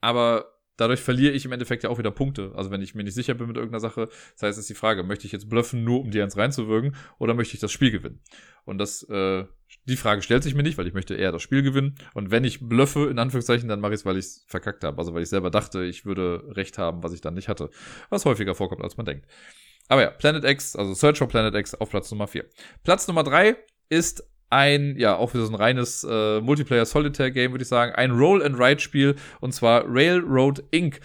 aber dadurch verliere ich im Endeffekt ja auch wieder Punkte. Also wenn ich mir nicht sicher bin mit irgendeiner Sache, das heißt, ist die Frage, möchte ich jetzt bluffen, nur um dir eins reinzuwirken, oder möchte ich das Spiel gewinnen? Und das, äh, die Frage stellt sich mir nicht, weil ich möchte eher das Spiel gewinnen. Und wenn ich bluffe, in Anführungszeichen, dann mache ich es, weil ich es verkackt habe. Also weil ich selber dachte, ich würde recht haben, was ich dann nicht hatte. Was häufiger vorkommt, als man denkt. Aber ja, Planet X, also Search for Planet X auf Platz Nummer 4. Platz Nummer 3 ist ein, ja, auch wieder so ein reines äh, Multiplayer-Solitaire-Game, würde ich sagen, ein Roll-and-Ride-Spiel und zwar Railroad Inc.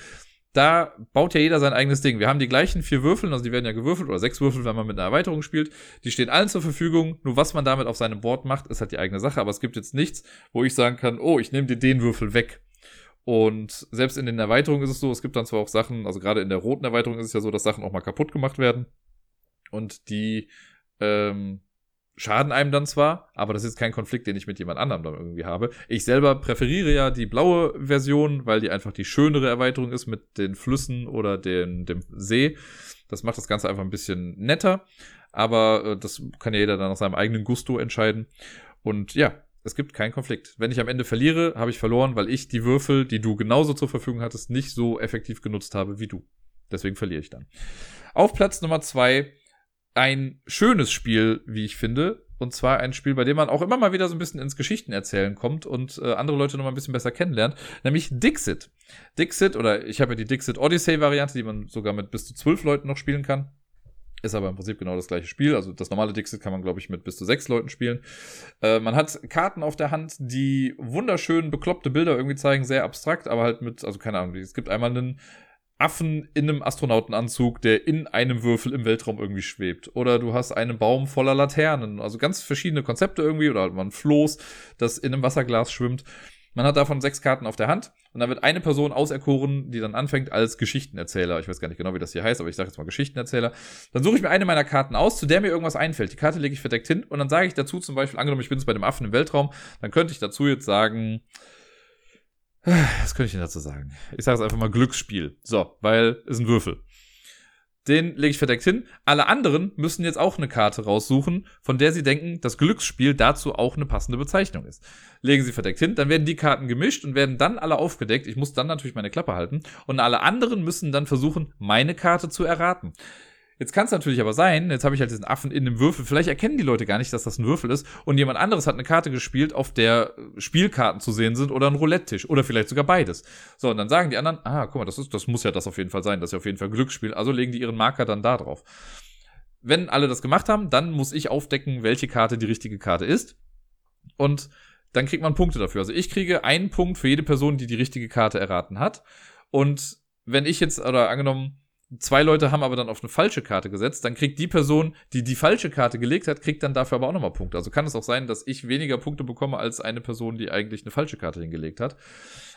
Da baut ja jeder sein eigenes Ding. Wir haben die gleichen vier Würfel, also die werden ja gewürfelt oder sechs Würfel, wenn man mit einer Erweiterung spielt. Die stehen allen zur Verfügung. Nur was man damit auf seinem Board macht, ist halt die eigene Sache. Aber es gibt jetzt nichts, wo ich sagen kann, oh, ich nehme dir den Würfel weg. Und selbst in den Erweiterungen ist es so, es gibt dann zwar auch Sachen, also gerade in der roten Erweiterung ist es ja so, dass Sachen auch mal kaputt gemacht werden. Und die ähm, schaden einem dann zwar, aber das ist kein Konflikt, den ich mit jemand anderem dann irgendwie habe. Ich selber präferiere ja die blaue Version, weil die einfach die schönere Erweiterung ist mit den Flüssen oder den, dem See. Das macht das Ganze einfach ein bisschen netter, aber äh, das kann ja jeder dann nach seinem eigenen Gusto entscheiden. Und ja, es gibt keinen Konflikt. Wenn ich am Ende verliere, habe ich verloren, weil ich die Würfel, die du genauso zur Verfügung hattest, nicht so effektiv genutzt habe wie du. Deswegen verliere ich dann. Auf Platz Nummer zwei ein schönes Spiel, wie ich finde. Und zwar ein Spiel, bei dem man auch immer mal wieder so ein bisschen ins Geschichtenerzählen kommt und äh, andere Leute noch mal ein bisschen besser kennenlernt, nämlich Dixit. Dixit, oder ich habe ja die Dixit Odyssey-Variante, die man sogar mit bis zu zwölf Leuten noch spielen kann. Ist aber im Prinzip genau das gleiche Spiel. Also das normale Dixit kann man, glaube ich, mit bis zu sechs Leuten spielen. Äh, man hat Karten auf der Hand, die wunderschön bekloppte Bilder irgendwie zeigen, sehr abstrakt, aber halt mit, also keine Ahnung, es gibt einmal einen Affen in einem Astronautenanzug, der in einem Würfel im Weltraum irgendwie schwebt. Oder du hast einen Baum voller Laternen. Also ganz verschiedene Konzepte irgendwie. Oder man Floß, das in einem Wasserglas schwimmt. Man hat davon sechs Karten auf der Hand. Und dann wird eine Person auserkoren, die dann anfängt als Geschichtenerzähler. Ich weiß gar nicht genau, wie das hier heißt, aber ich sage jetzt mal Geschichtenerzähler. Dann suche ich mir eine meiner Karten aus, zu der mir irgendwas einfällt. Die Karte lege ich verdeckt hin. Und dann sage ich dazu zum Beispiel, angenommen, ich bin jetzt bei dem Affen im Weltraum, dann könnte ich dazu jetzt sagen, was könnte ich denn dazu sagen? Ich sage es einfach mal Glücksspiel. So, weil es ein Würfel. Den lege ich verdeckt hin. Alle anderen müssen jetzt auch eine Karte raussuchen, von der sie denken, dass Glücksspiel dazu auch eine passende Bezeichnung ist. Legen sie verdeckt hin, dann werden die Karten gemischt und werden dann alle aufgedeckt. Ich muss dann natürlich meine Klappe halten. Und alle anderen müssen dann versuchen, meine Karte zu erraten. Jetzt kann es natürlich aber sein, jetzt habe ich halt diesen Affen in dem Würfel. Vielleicht erkennen die Leute gar nicht, dass das ein Würfel ist. Und jemand anderes hat eine Karte gespielt, auf der Spielkarten zu sehen sind oder ein Roulette-Tisch. Oder vielleicht sogar beides. So, und dann sagen die anderen, ah, guck mal, das, ist, das muss ja das auf jeden Fall sein. Das ist ja auf jeden Fall Glücksspiel. Also legen die ihren Marker dann da drauf. Wenn alle das gemacht haben, dann muss ich aufdecken, welche Karte die richtige Karte ist. Und dann kriegt man Punkte dafür. Also ich kriege einen Punkt für jede Person, die die richtige Karte erraten hat. Und wenn ich jetzt, oder angenommen, Zwei Leute haben aber dann auf eine falsche Karte gesetzt, dann kriegt die Person, die die falsche Karte gelegt hat, kriegt dann dafür aber auch nochmal Punkte. Also kann es auch sein, dass ich weniger Punkte bekomme als eine Person, die eigentlich eine falsche Karte hingelegt hat.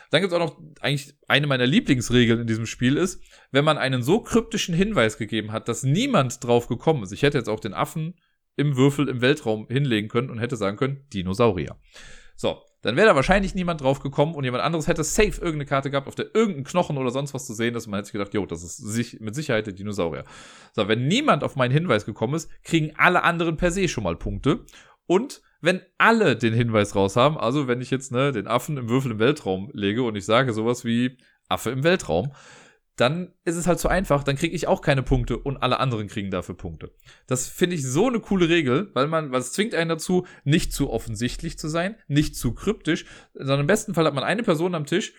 Dann gibt es auch noch eigentlich eine meiner Lieblingsregeln in diesem Spiel ist, wenn man einen so kryptischen Hinweis gegeben hat, dass niemand drauf gekommen ist. Ich hätte jetzt auch den Affen im Würfel im Weltraum hinlegen können und hätte sagen können, Dinosaurier. So, dann wäre da wahrscheinlich niemand drauf gekommen und jemand anderes hätte safe irgendeine Karte gehabt, auf der irgendein Knochen oder sonst was zu sehen ist. Und man hätte sich gedacht, jo, das ist sich, mit Sicherheit der Dinosaurier. So, wenn niemand auf meinen Hinweis gekommen ist, kriegen alle anderen per se schon mal Punkte. Und wenn alle den Hinweis raus haben, also wenn ich jetzt ne, den Affen im Würfel im Weltraum lege und ich sage sowas wie Affe im Weltraum, dann ist es halt zu einfach, dann kriege ich auch keine Punkte und alle anderen kriegen dafür Punkte. Das finde ich so eine coole Regel, weil man, es zwingt einen dazu, nicht zu offensichtlich zu sein, nicht zu kryptisch, sondern im besten Fall hat man eine Person am Tisch,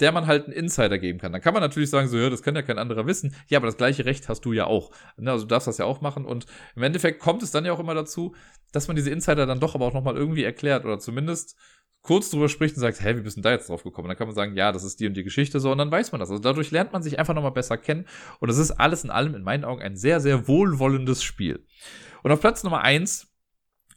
der man halt einen Insider geben kann. Dann kann man natürlich sagen, so, ja, das kann ja kein anderer wissen. Ja, aber das gleiche Recht hast du ja auch. Ne, also du darfst das ja auch machen. Und im Endeffekt kommt es dann ja auch immer dazu, dass man diese Insider dann doch aber auch nochmal irgendwie erklärt oder zumindest kurz drüber spricht und sagt, hä, wie bist du da jetzt drauf gekommen? Dann kann man sagen, ja, das ist die und die Geschichte so und dann weiß man das. Also dadurch lernt man sich einfach nochmal besser kennen und es ist alles in allem in meinen Augen ein sehr, sehr wohlwollendes Spiel. Und auf Platz Nummer eins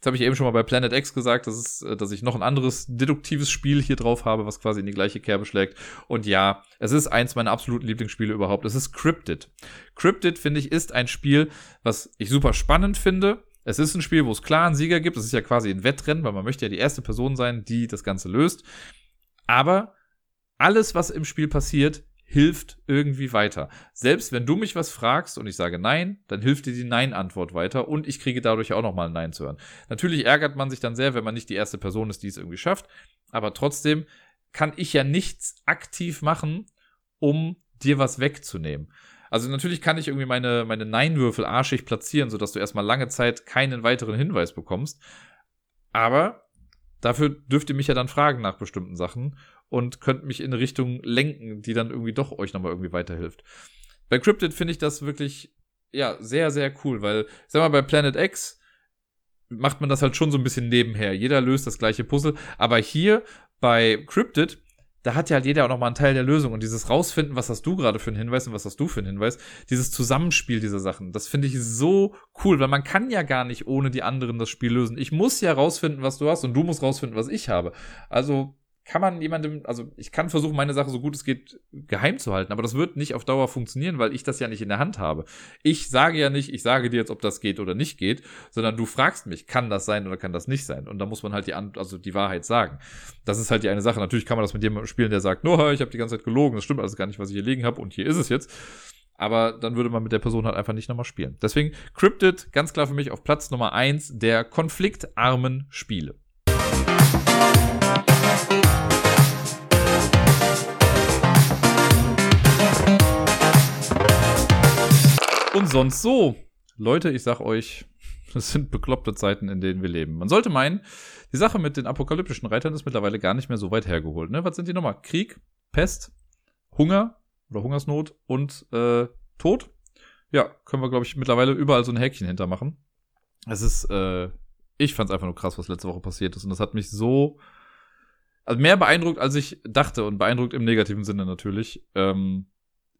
Jetzt habe ich eben schon mal bei Planet X gesagt, dass, es, äh, dass ich noch ein anderes deduktives Spiel hier drauf habe, was quasi in die gleiche Kerbe schlägt. Und ja, es ist eins meiner absoluten Lieblingsspiele überhaupt. Es ist Cryptid. Cryptid, finde ich, ist ein Spiel, was ich super spannend finde, es ist ein Spiel, wo es klar einen Sieger gibt. Es ist ja quasi ein Wettrennen, weil man möchte ja die erste Person sein, die das Ganze löst. Aber alles, was im Spiel passiert, hilft irgendwie weiter. Selbst wenn du mich was fragst und ich sage Nein, dann hilft dir die Nein-Antwort weiter und ich kriege dadurch auch nochmal ein Nein zu hören. Natürlich ärgert man sich dann sehr, wenn man nicht die erste Person ist, die es irgendwie schafft, aber trotzdem kann ich ja nichts aktiv machen, um dir was wegzunehmen. Also natürlich kann ich irgendwie meine, meine Nein-Würfel arschig platzieren, sodass du erstmal lange Zeit keinen weiteren Hinweis bekommst. Aber dafür dürft ihr mich ja dann fragen nach bestimmten Sachen und könnt mich in eine Richtung lenken, die dann irgendwie doch euch nochmal irgendwie weiterhilft. Bei Cryptid finde ich das wirklich, ja, sehr, sehr cool, weil, sag mal, bei Planet X macht man das halt schon so ein bisschen nebenher. Jeder löst das gleiche Puzzle, aber hier bei Cryptid da hat ja halt jeder auch nochmal einen Teil der Lösung. Und dieses Rausfinden, was hast du gerade für einen Hinweis und was hast du für einen Hinweis, dieses Zusammenspiel dieser Sachen, das finde ich so cool, weil man kann ja gar nicht ohne die anderen das Spiel lösen. Ich muss ja rausfinden, was du hast und du musst rausfinden, was ich habe. Also kann man jemandem, also ich kann versuchen, meine Sache so gut es geht geheim zu halten, aber das wird nicht auf Dauer funktionieren, weil ich das ja nicht in der Hand habe. Ich sage ja nicht, ich sage dir jetzt, ob das geht oder nicht geht, sondern du fragst mich, kann das sein oder kann das nicht sein? Und da muss man halt die, also die Wahrheit sagen. Das ist halt die eine Sache. Natürlich kann man das mit jemandem spielen, der sagt, no, ich habe die ganze Zeit gelogen, das stimmt alles gar nicht, was ich hier liegen habe und hier ist es jetzt. Aber dann würde man mit der Person halt einfach nicht nochmal spielen. Deswegen Cryptid ganz klar für mich auf Platz Nummer eins der konfliktarmen Spiele. Und sonst so. Leute, ich sag euch, [LAUGHS] das sind bekloppte Zeiten, in denen wir leben. Man sollte meinen, die Sache mit den apokalyptischen Reitern ist mittlerweile gar nicht mehr so weit hergeholt. Ne? Was sind die nochmal? Krieg, Pest, Hunger oder Hungersnot und äh, Tod. Ja, können wir, glaube ich, mittlerweile überall so ein Häkchen hintermachen. Es ist, äh, ich fand es einfach nur krass, was letzte Woche passiert ist. Und das hat mich so, also mehr beeindruckt, als ich dachte und beeindruckt im negativen Sinne natürlich. Ähm,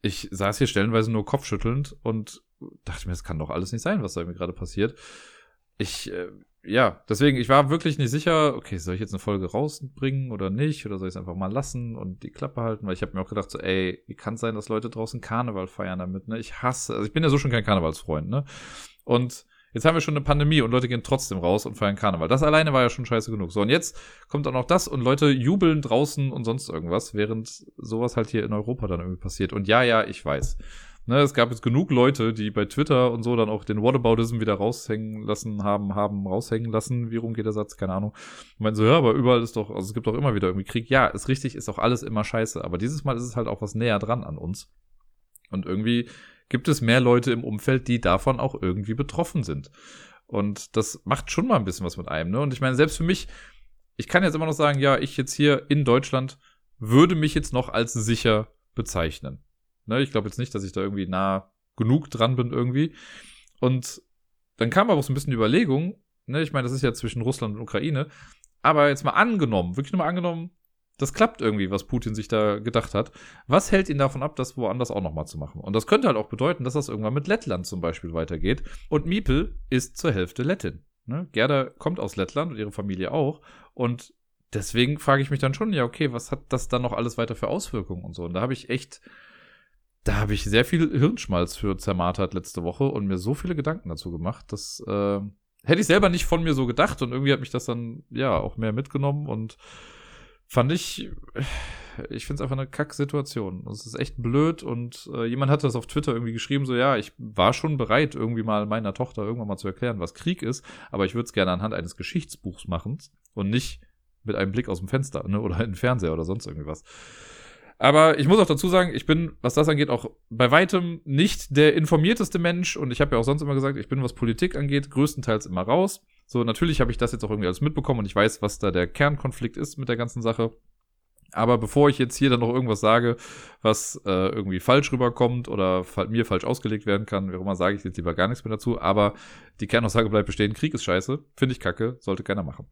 ich saß hier stellenweise nur kopfschüttelnd und dachte mir, das kann doch alles nicht sein, was da mir gerade passiert. Ich, äh, ja, deswegen, ich war wirklich nicht sicher, okay, soll ich jetzt eine Folge rausbringen oder nicht? Oder soll ich es einfach mal lassen und die Klappe halten? Weil ich habe mir auch gedacht, so, ey, wie kann es sein, dass Leute draußen Karneval feiern damit, ne? Ich hasse, also ich bin ja so schon kein Karnevalsfreund, ne? Und Jetzt haben wir schon eine Pandemie und Leute gehen trotzdem raus und feiern Karneval. Das alleine war ja schon scheiße genug. So, und jetzt kommt auch noch das und Leute jubeln draußen und sonst irgendwas, während sowas halt hier in Europa dann irgendwie passiert. Und ja, ja, ich weiß. Ne, es gab jetzt genug Leute, die bei Twitter und so dann auch den Whataboutism wieder raushängen lassen haben, haben raushängen lassen. Wie rum geht der Satz? Keine Ahnung. Ich meine so, ja, aber überall ist doch, also es gibt doch immer wieder irgendwie Krieg. Ja, ist richtig, ist auch alles immer scheiße. Aber dieses Mal ist es halt auch was näher dran an uns. Und irgendwie gibt es mehr Leute im Umfeld, die davon auch irgendwie betroffen sind. Und das macht schon mal ein bisschen was mit einem. Ne? Und ich meine, selbst für mich, ich kann jetzt immer noch sagen, ja, ich jetzt hier in Deutschland würde mich jetzt noch als sicher bezeichnen. Ne? Ich glaube jetzt nicht, dass ich da irgendwie nah genug dran bin irgendwie. Und dann kam aber auch so ein bisschen die Überlegung, ne? ich meine, das ist ja zwischen Russland und Ukraine, aber jetzt mal angenommen, wirklich nur mal angenommen, das klappt irgendwie, was Putin sich da gedacht hat. Was hält ihn davon ab, das woanders auch nochmal zu machen? Und das könnte halt auch bedeuten, dass das irgendwann mit Lettland zum Beispiel weitergeht. Und Miepel ist zur Hälfte Lettin. Ne? Gerda kommt aus Lettland und ihre Familie auch. Und deswegen frage ich mich dann schon, ja, okay, was hat das dann noch alles weiter für Auswirkungen und so? Und da habe ich echt, da habe ich sehr viel Hirnschmalz für zermartert letzte Woche und mir so viele Gedanken dazu gemacht, dass äh, hätte ich selber nicht von mir so gedacht und irgendwie hat mich das dann ja auch mehr mitgenommen und fand ich, ich finde es einfach eine Kack-Situation. Es ist echt blöd und äh, jemand hatte das auf Twitter irgendwie geschrieben, so ja, ich war schon bereit, irgendwie mal meiner Tochter irgendwann mal zu erklären, was Krieg ist, aber ich würde es gerne anhand eines Geschichtsbuchs machen und nicht mit einem Blick aus dem Fenster, ne, oder in den Fernseher oder sonst irgendwie was. Aber ich muss auch dazu sagen, ich bin, was das angeht, auch bei weitem nicht der informierteste Mensch und ich habe ja auch sonst immer gesagt, ich bin, was Politik angeht, größtenteils immer raus. So, natürlich habe ich das jetzt auch irgendwie alles mitbekommen und ich weiß, was da der Kernkonflikt ist mit der ganzen Sache. Aber bevor ich jetzt hier dann noch irgendwas sage, was äh, irgendwie falsch rüberkommt oder mir falsch ausgelegt werden kann, wie auch immer, sage ich jetzt lieber gar nichts mehr dazu. Aber die Kernaussage bleibt bestehen, Krieg ist scheiße, finde ich kacke, sollte keiner machen.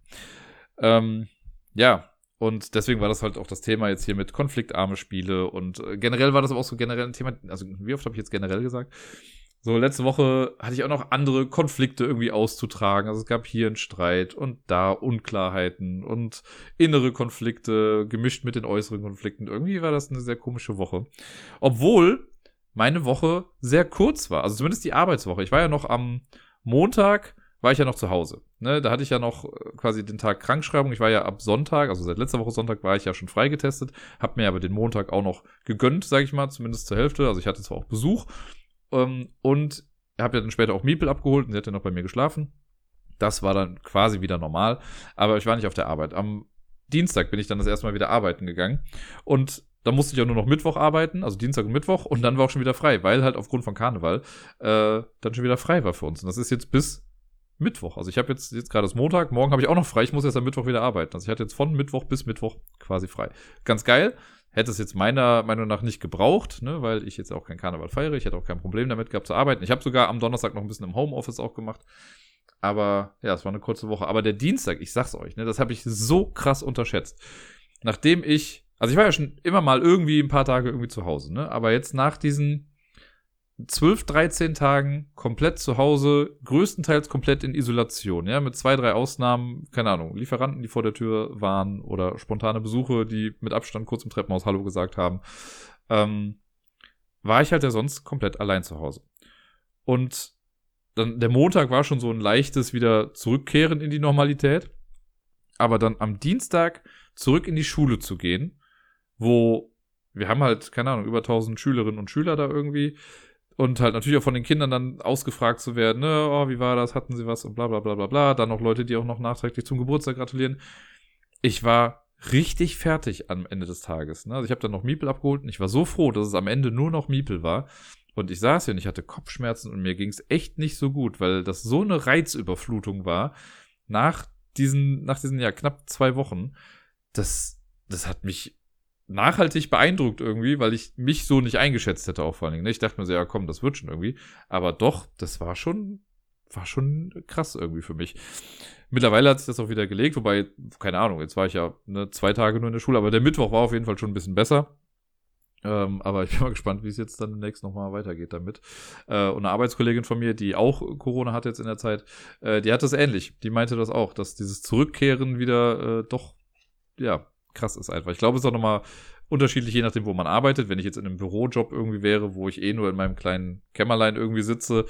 Ähm, ja, und deswegen war das halt auch das Thema jetzt hier mit konfliktarme Spiele und äh, generell war das aber auch so generell ein Thema, also wie oft habe ich jetzt generell gesagt? So, letzte Woche hatte ich auch noch andere Konflikte irgendwie auszutragen. Also es gab hier einen Streit und da Unklarheiten und innere Konflikte gemischt mit den äußeren Konflikten. Irgendwie war das eine sehr komische Woche. Obwohl meine Woche sehr kurz war. Also zumindest die Arbeitswoche. Ich war ja noch am Montag, war ich ja noch zu Hause. Ne, da hatte ich ja noch äh, quasi den Tag Krankschreibung. Ich war ja ab Sonntag, also seit letzter Woche Sonntag war ich ja schon freigetestet, habe mir aber den Montag auch noch gegönnt, sage ich mal, zumindest zur Hälfte. Also ich hatte zwar auch Besuch, ähm, und habe ja dann später auch Miepel abgeholt und sie hat ja noch bei mir geschlafen. Das war dann quasi wieder normal, aber ich war nicht auf der Arbeit. Am Dienstag bin ich dann das erste Mal wieder arbeiten gegangen und da musste ich auch nur noch Mittwoch arbeiten, also Dienstag und Mittwoch und dann war auch schon wieder frei, weil halt aufgrund von Karneval äh, dann schon wieder frei war für uns. Und das ist jetzt bis Mittwoch. Also ich habe jetzt, jetzt gerade das Montag, morgen habe ich auch noch frei, ich muss jetzt am Mittwoch wieder arbeiten. Also ich hatte jetzt von Mittwoch bis Mittwoch quasi frei. Ganz geil. Hätte es jetzt meiner Meinung nach nicht gebraucht, ne, weil ich jetzt auch kein Karneval feiere. Ich hätte auch kein Problem damit gehabt zu arbeiten. Ich habe sogar am Donnerstag noch ein bisschen im Homeoffice auch gemacht. Aber ja, es war eine kurze Woche. Aber der Dienstag, ich sag's euch, ne, das habe ich so krass unterschätzt. Nachdem ich, also ich war ja schon immer mal irgendwie ein paar Tage irgendwie zu Hause, ne? Aber jetzt nach diesen 12, 13 Tagen komplett zu Hause, größtenteils komplett in Isolation, ja, mit zwei, drei Ausnahmen, keine Ahnung, Lieferanten, die vor der Tür waren oder spontane Besuche, die mit Abstand kurz im Treppenhaus Hallo gesagt haben, ähm, war ich halt ja sonst komplett allein zu Hause. Und dann der Montag war schon so ein leichtes wieder zurückkehren in die Normalität, aber dann am Dienstag zurück in die Schule zu gehen, wo wir haben halt, keine Ahnung, über 1000 Schülerinnen und Schüler da irgendwie, und halt natürlich auch von den Kindern dann ausgefragt zu werden, ne, oh, wie war das, hatten sie was und bla bla bla bla bla. Dann noch Leute, die auch noch nachträglich zum Geburtstag gratulieren. Ich war richtig fertig am Ende des Tages. Ne? Also ich habe dann noch Miepel abgeholt und ich war so froh, dass es am Ende nur noch Miepel war. Und ich saß hier und ich hatte Kopfschmerzen und mir ging es echt nicht so gut, weil das so eine Reizüberflutung war nach diesen, nach diesen ja knapp zwei Wochen. Das, das hat mich nachhaltig beeindruckt irgendwie, weil ich mich so nicht eingeschätzt hätte auch vor allen Dingen. Ne? Ich dachte mir so, ja komm, das wird schon irgendwie. Aber doch, das war schon, war schon krass irgendwie für mich. Mittlerweile hat sich das auch wieder gelegt, wobei, keine Ahnung, jetzt war ich ja ne, zwei Tage nur in der Schule, aber der Mittwoch war auf jeden Fall schon ein bisschen besser. Ähm, aber ich bin mal gespannt, wie es jetzt dann demnächst nochmal weitergeht damit. Äh, und eine Arbeitskollegin von mir, die auch Corona hat jetzt in der Zeit, äh, die hat das ähnlich. Die meinte das auch, dass dieses Zurückkehren wieder äh, doch, ja, krass ist einfach. Ich glaube, es ist auch nochmal unterschiedlich, je nachdem, wo man arbeitet. Wenn ich jetzt in einem Bürojob irgendwie wäre, wo ich eh nur in meinem kleinen Kämmerlein irgendwie sitze,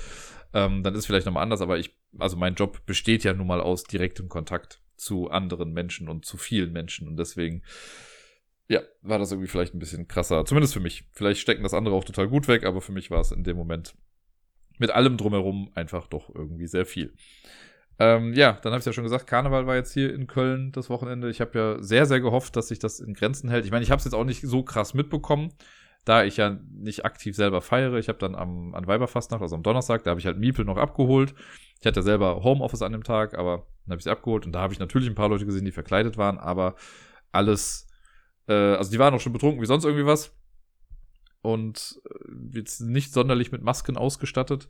ähm, dann ist es vielleicht nochmal anders. Aber ich, also mein Job besteht ja nun mal aus direktem Kontakt zu anderen Menschen und zu vielen Menschen. Und deswegen, ja, war das irgendwie vielleicht ein bisschen krasser. Zumindest für mich. Vielleicht stecken das andere auch total gut weg, aber für mich war es in dem Moment mit allem drumherum einfach doch irgendwie sehr viel. Ähm, ja, dann habe ich ja schon gesagt, Karneval war jetzt hier in Köln das Wochenende. Ich habe ja sehr, sehr gehofft, dass sich das in Grenzen hält. Ich meine, ich habe es jetzt auch nicht so krass mitbekommen. da ich ja nicht aktiv selber feiere, ich habe dann am, an Weiberfastnacht, also am Donnerstag, da habe ich halt Miepel noch abgeholt. Ich hatte selber Homeoffice an dem Tag, aber dann habe ich sie abgeholt und da habe ich natürlich ein paar Leute gesehen, die verkleidet waren, aber alles, äh, also die waren auch schon betrunken wie sonst irgendwie was und äh, jetzt nicht sonderlich mit Masken ausgestattet.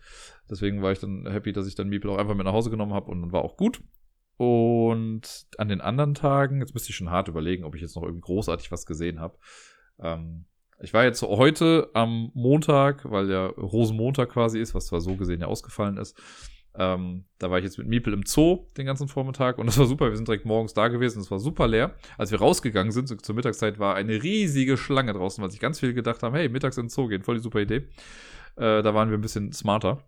Deswegen war ich dann happy, dass ich dann Miepel auch einfach mit nach Hause genommen habe und dann war auch gut. Und an den anderen Tagen, jetzt müsste ich schon hart überlegen, ob ich jetzt noch irgendwie großartig was gesehen habe. Ähm, ich war jetzt heute am Montag, weil der Rosenmontag quasi ist, was zwar so gesehen ja ausgefallen ist. Ähm, da war ich jetzt mit Miepel im Zoo den ganzen Vormittag und das war super. Wir sind direkt morgens da gewesen, es war super leer. Als wir rausgegangen sind, zur Mittagszeit, war eine riesige Schlange draußen, weil sich ganz viele gedacht haben, hey, mittags ins Zoo gehen, voll die super Idee. Äh, da waren wir ein bisschen smarter.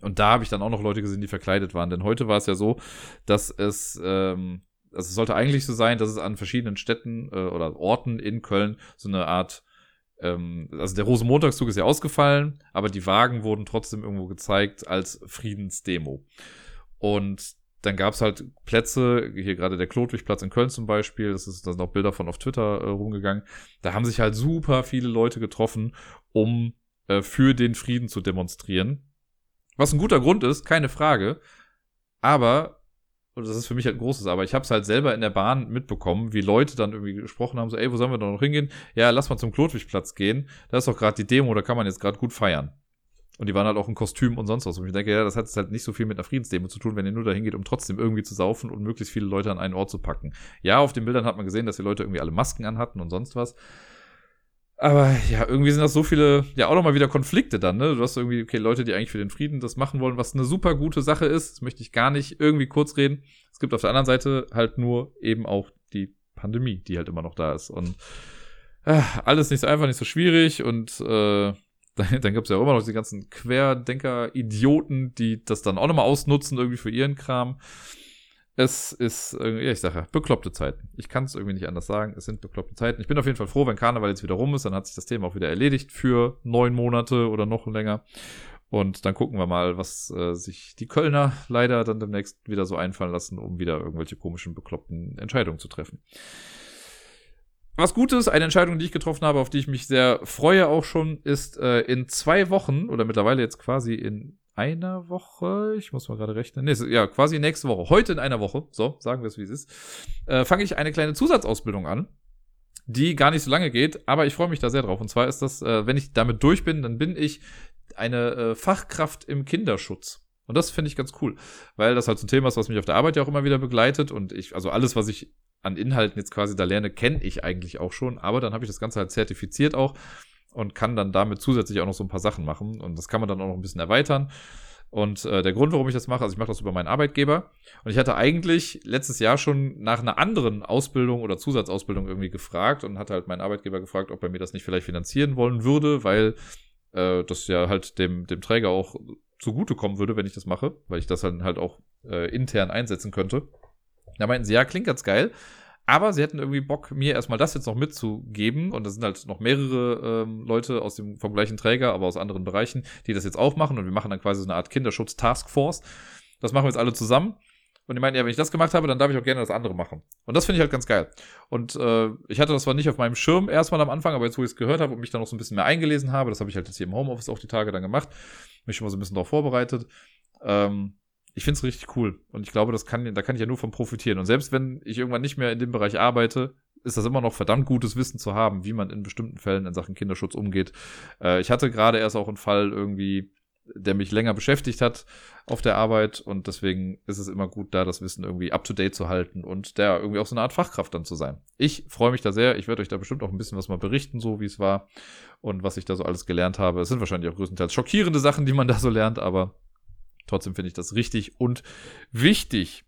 Und da habe ich dann auch noch Leute gesehen, die verkleidet waren. Denn heute war es ja so, dass es, ähm, also es sollte eigentlich so sein, dass es an verschiedenen Städten äh, oder Orten in Köln so eine Art, ähm, also der Rosenmontagszug ist ja ausgefallen, aber die Wagen wurden trotzdem irgendwo gezeigt als Friedensdemo. Und dann gab es halt Plätze, hier gerade der Klotwigplatz in Köln zum Beispiel, das ist, da sind auch Bilder von auf Twitter äh, rumgegangen. Da haben sich halt super viele Leute getroffen, um äh, für den Frieden zu demonstrieren. Was ein guter Grund ist, keine Frage. Aber, und das ist für mich halt ein großes, aber ich habe es halt selber in der Bahn mitbekommen, wie Leute dann irgendwie gesprochen haben, so, ey, wo sollen wir da noch hingehen? Ja, lass mal zum Klotwigplatz gehen. Da ist doch gerade die Demo, da kann man jetzt gerade gut feiern. Und die waren halt auch in Kostüm und sonst was. Und ich denke, ja, das hat jetzt halt nicht so viel mit einer Friedensdemo zu tun, wenn ihr nur dahin geht, um trotzdem irgendwie zu saufen und möglichst viele Leute an einen Ort zu packen. Ja, auf den Bildern hat man gesehen, dass die Leute irgendwie alle Masken anhatten und sonst was. Aber ja, irgendwie sind das so viele, ja auch nochmal wieder Konflikte dann, ne? Du hast irgendwie, okay, Leute, die eigentlich für den Frieden das machen wollen, was eine super gute Sache ist. Das möchte ich gar nicht irgendwie kurz reden. Es gibt auf der anderen Seite halt nur eben auch die Pandemie, die halt immer noch da ist. Und äh, alles nicht so einfach, nicht so schwierig. Und äh, [LAUGHS] dann, dann gibt es ja auch immer noch die ganzen Querdenker-Idioten, die das dann auch nochmal ausnutzen, irgendwie für ihren Kram. Es ist, ja, ich sage ja, bekloppte Zeiten. Ich kann es irgendwie nicht anders sagen. Es sind bekloppte Zeiten. Ich bin auf jeden Fall froh, wenn Karneval jetzt wieder rum ist. Dann hat sich das Thema auch wieder erledigt für neun Monate oder noch länger. Und dann gucken wir mal, was äh, sich die Kölner leider dann demnächst wieder so einfallen lassen, um wieder irgendwelche komischen, bekloppten Entscheidungen zu treffen. Was Gutes, eine Entscheidung, die ich getroffen habe, auf die ich mich sehr freue auch schon, ist äh, in zwei Wochen oder mittlerweile jetzt quasi in einer Woche, ich muss mal gerade rechnen, nee, ja, quasi nächste Woche, heute in einer Woche, so, sagen wir es, wie es ist, äh, fange ich eine kleine Zusatzausbildung an, die gar nicht so lange geht, aber ich freue mich da sehr drauf. Und zwar ist das, äh, wenn ich damit durch bin, dann bin ich eine äh, Fachkraft im Kinderschutz. Und das finde ich ganz cool, weil das halt so ein Thema ist, was mich auf der Arbeit ja auch immer wieder begleitet. Und ich, also alles, was ich an Inhalten jetzt quasi da lerne, kenne ich eigentlich auch schon, aber dann habe ich das Ganze halt zertifiziert auch und kann dann damit zusätzlich auch noch so ein paar Sachen machen. Und das kann man dann auch noch ein bisschen erweitern. Und äh, der Grund, warum ich das mache, also ich mache das über meinen Arbeitgeber. Und ich hatte eigentlich letztes Jahr schon nach einer anderen Ausbildung oder Zusatzausbildung irgendwie gefragt und hatte halt meinen Arbeitgeber gefragt, ob er mir das nicht vielleicht finanzieren wollen würde, weil äh, das ja halt dem, dem Träger auch zugutekommen würde, wenn ich das mache, weil ich das dann halt auch äh, intern einsetzen könnte. Da meinten sie, ja, klingt ganz geil. Aber sie hätten irgendwie Bock, mir erstmal das jetzt noch mitzugeben. Und das sind halt noch mehrere ähm, Leute aus dem, vom gleichen Träger, aber aus anderen Bereichen, die das jetzt auch machen. Und wir machen dann quasi so eine Art Kinderschutz-Taskforce. Das machen wir jetzt alle zusammen. Und die meinten, ja, wenn ich das gemacht habe, dann darf ich auch gerne das andere machen. Und das finde ich halt ganz geil. Und äh, ich hatte das zwar nicht auf meinem Schirm erstmal am Anfang, aber jetzt, wo ich es gehört habe und mich dann noch so ein bisschen mehr eingelesen habe, das habe ich halt jetzt hier im Homeoffice auch die Tage dann gemacht, mich schon mal so ein bisschen darauf vorbereitet. Ähm, ich finde es richtig cool. Und ich glaube, das kann, da kann ich ja nur von profitieren. Und selbst wenn ich irgendwann nicht mehr in dem Bereich arbeite, ist das immer noch verdammt gutes Wissen zu haben, wie man in bestimmten Fällen in Sachen Kinderschutz umgeht. Äh, ich hatte gerade erst auch einen Fall irgendwie, der mich länger beschäftigt hat auf der Arbeit und deswegen ist es immer gut, da das Wissen irgendwie up to date zu halten und da irgendwie auch so eine Art Fachkraft dann zu sein. Ich freue mich da sehr. Ich werde euch da bestimmt auch ein bisschen was mal berichten, so wie es war und was ich da so alles gelernt habe. Es sind wahrscheinlich auch größtenteils schockierende Sachen, die man da so lernt, aber Trotzdem finde ich das richtig und wichtig.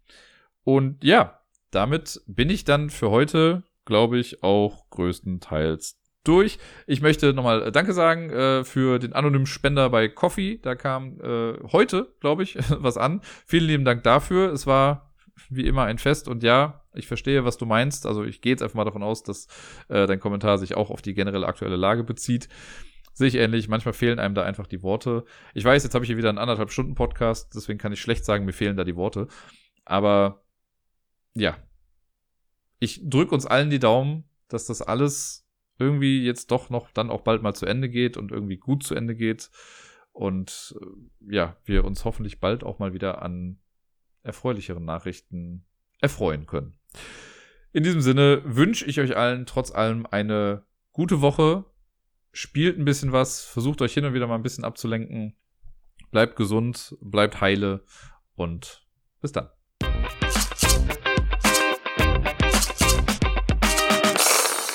Und ja, damit bin ich dann für heute, glaube ich, auch größtenteils durch. Ich möchte nochmal äh, Danke sagen äh, für den anonymen Spender bei Coffee. Da kam äh, heute, glaube ich, [LAUGHS] was an. Vielen lieben Dank dafür. Es war wie immer ein Fest und ja, ich verstehe, was du meinst. Also ich gehe jetzt einfach mal davon aus, dass äh, dein Kommentar sich auch auf die generelle aktuelle Lage bezieht. Sehe ich ähnlich. Manchmal fehlen einem da einfach die Worte. Ich weiß, jetzt habe ich hier wieder einen anderthalb Stunden Podcast, deswegen kann ich schlecht sagen, mir fehlen da die Worte. Aber ja, ich drücke uns allen die Daumen, dass das alles irgendwie jetzt doch noch dann auch bald mal zu Ende geht und irgendwie gut zu Ende geht. Und äh, ja, wir uns hoffentlich bald auch mal wieder an erfreulicheren Nachrichten erfreuen können. In diesem Sinne wünsche ich euch allen trotz allem eine gute Woche. Spielt ein bisschen was, versucht euch hin und wieder mal ein bisschen abzulenken. Bleibt gesund, bleibt heile und bis dann.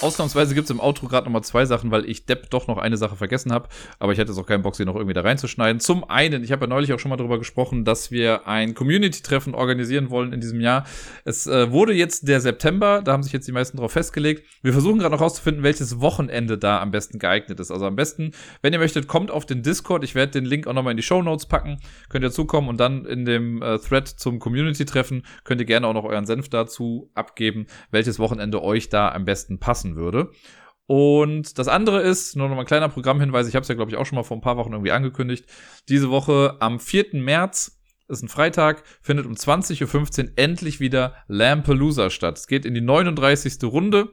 Ausnahmsweise gibt es im Outro gerade nochmal zwei Sachen, weil ich Depp doch noch eine Sache vergessen habe. Aber ich hätte jetzt auch keinen Bock, sie noch irgendwie da reinzuschneiden. Zum einen, ich habe ja neulich auch schon mal darüber gesprochen, dass wir ein Community-Treffen organisieren wollen in diesem Jahr. Es äh, wurde jetzt der September, da haben sich jetzt die meisten drauf festgelegt. Wir versuchen gerade noch rauszufinden, welches Wochenende da am besten geeignet ist. Also am besten, wenn ihr möchtet, kommt auf den Discord. Ich werde den Link auch nochmal in die Show Notes packen. Könnt ihr zukommen und dann in dem äh, Thread zum Community-Treffen könnt ihr gerne auch noch euren Senf dazu abgeben, welches Wochenende euch da am besten passen passen würde. Und das andere ist, nur noch mal ein kleiner Programmhinweis, ich habe es ja, glaube ich, auch schon mal vor ein paar Wochen irgendwie angekündigt. Diese Woche am 4. März, ist ein Freitag, findet um 20.15 Uhr endlich wieder Lampalooza statt. Es geht in die 39. Runde.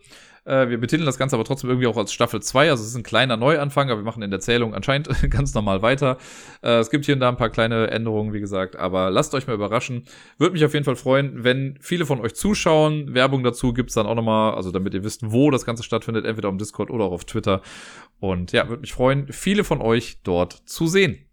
Äh, wir betiteln das Ganze aber trotzdem irgendwie auch als Staffel 2. Also es ist ein kleiner Neuanfang, aber wir machen in der Zählung anscheinend [LAUGHS] ganz normal weiter. Äh, es gibt hier und da ein paar kleine Änderungen, wie gesagt, aber lasst euch mal überraschen. Würde mich auf jeden Fall freuen, wenn viele von euch zuschauen. Werbung dazu gibt's dann auch nochmal, also damit ihr wisst, wo das Ganze stattfindet, entweder auf Discord oder auch auf Twitter. Und ja, würde mich freuen, viele von euch dort zu sehen.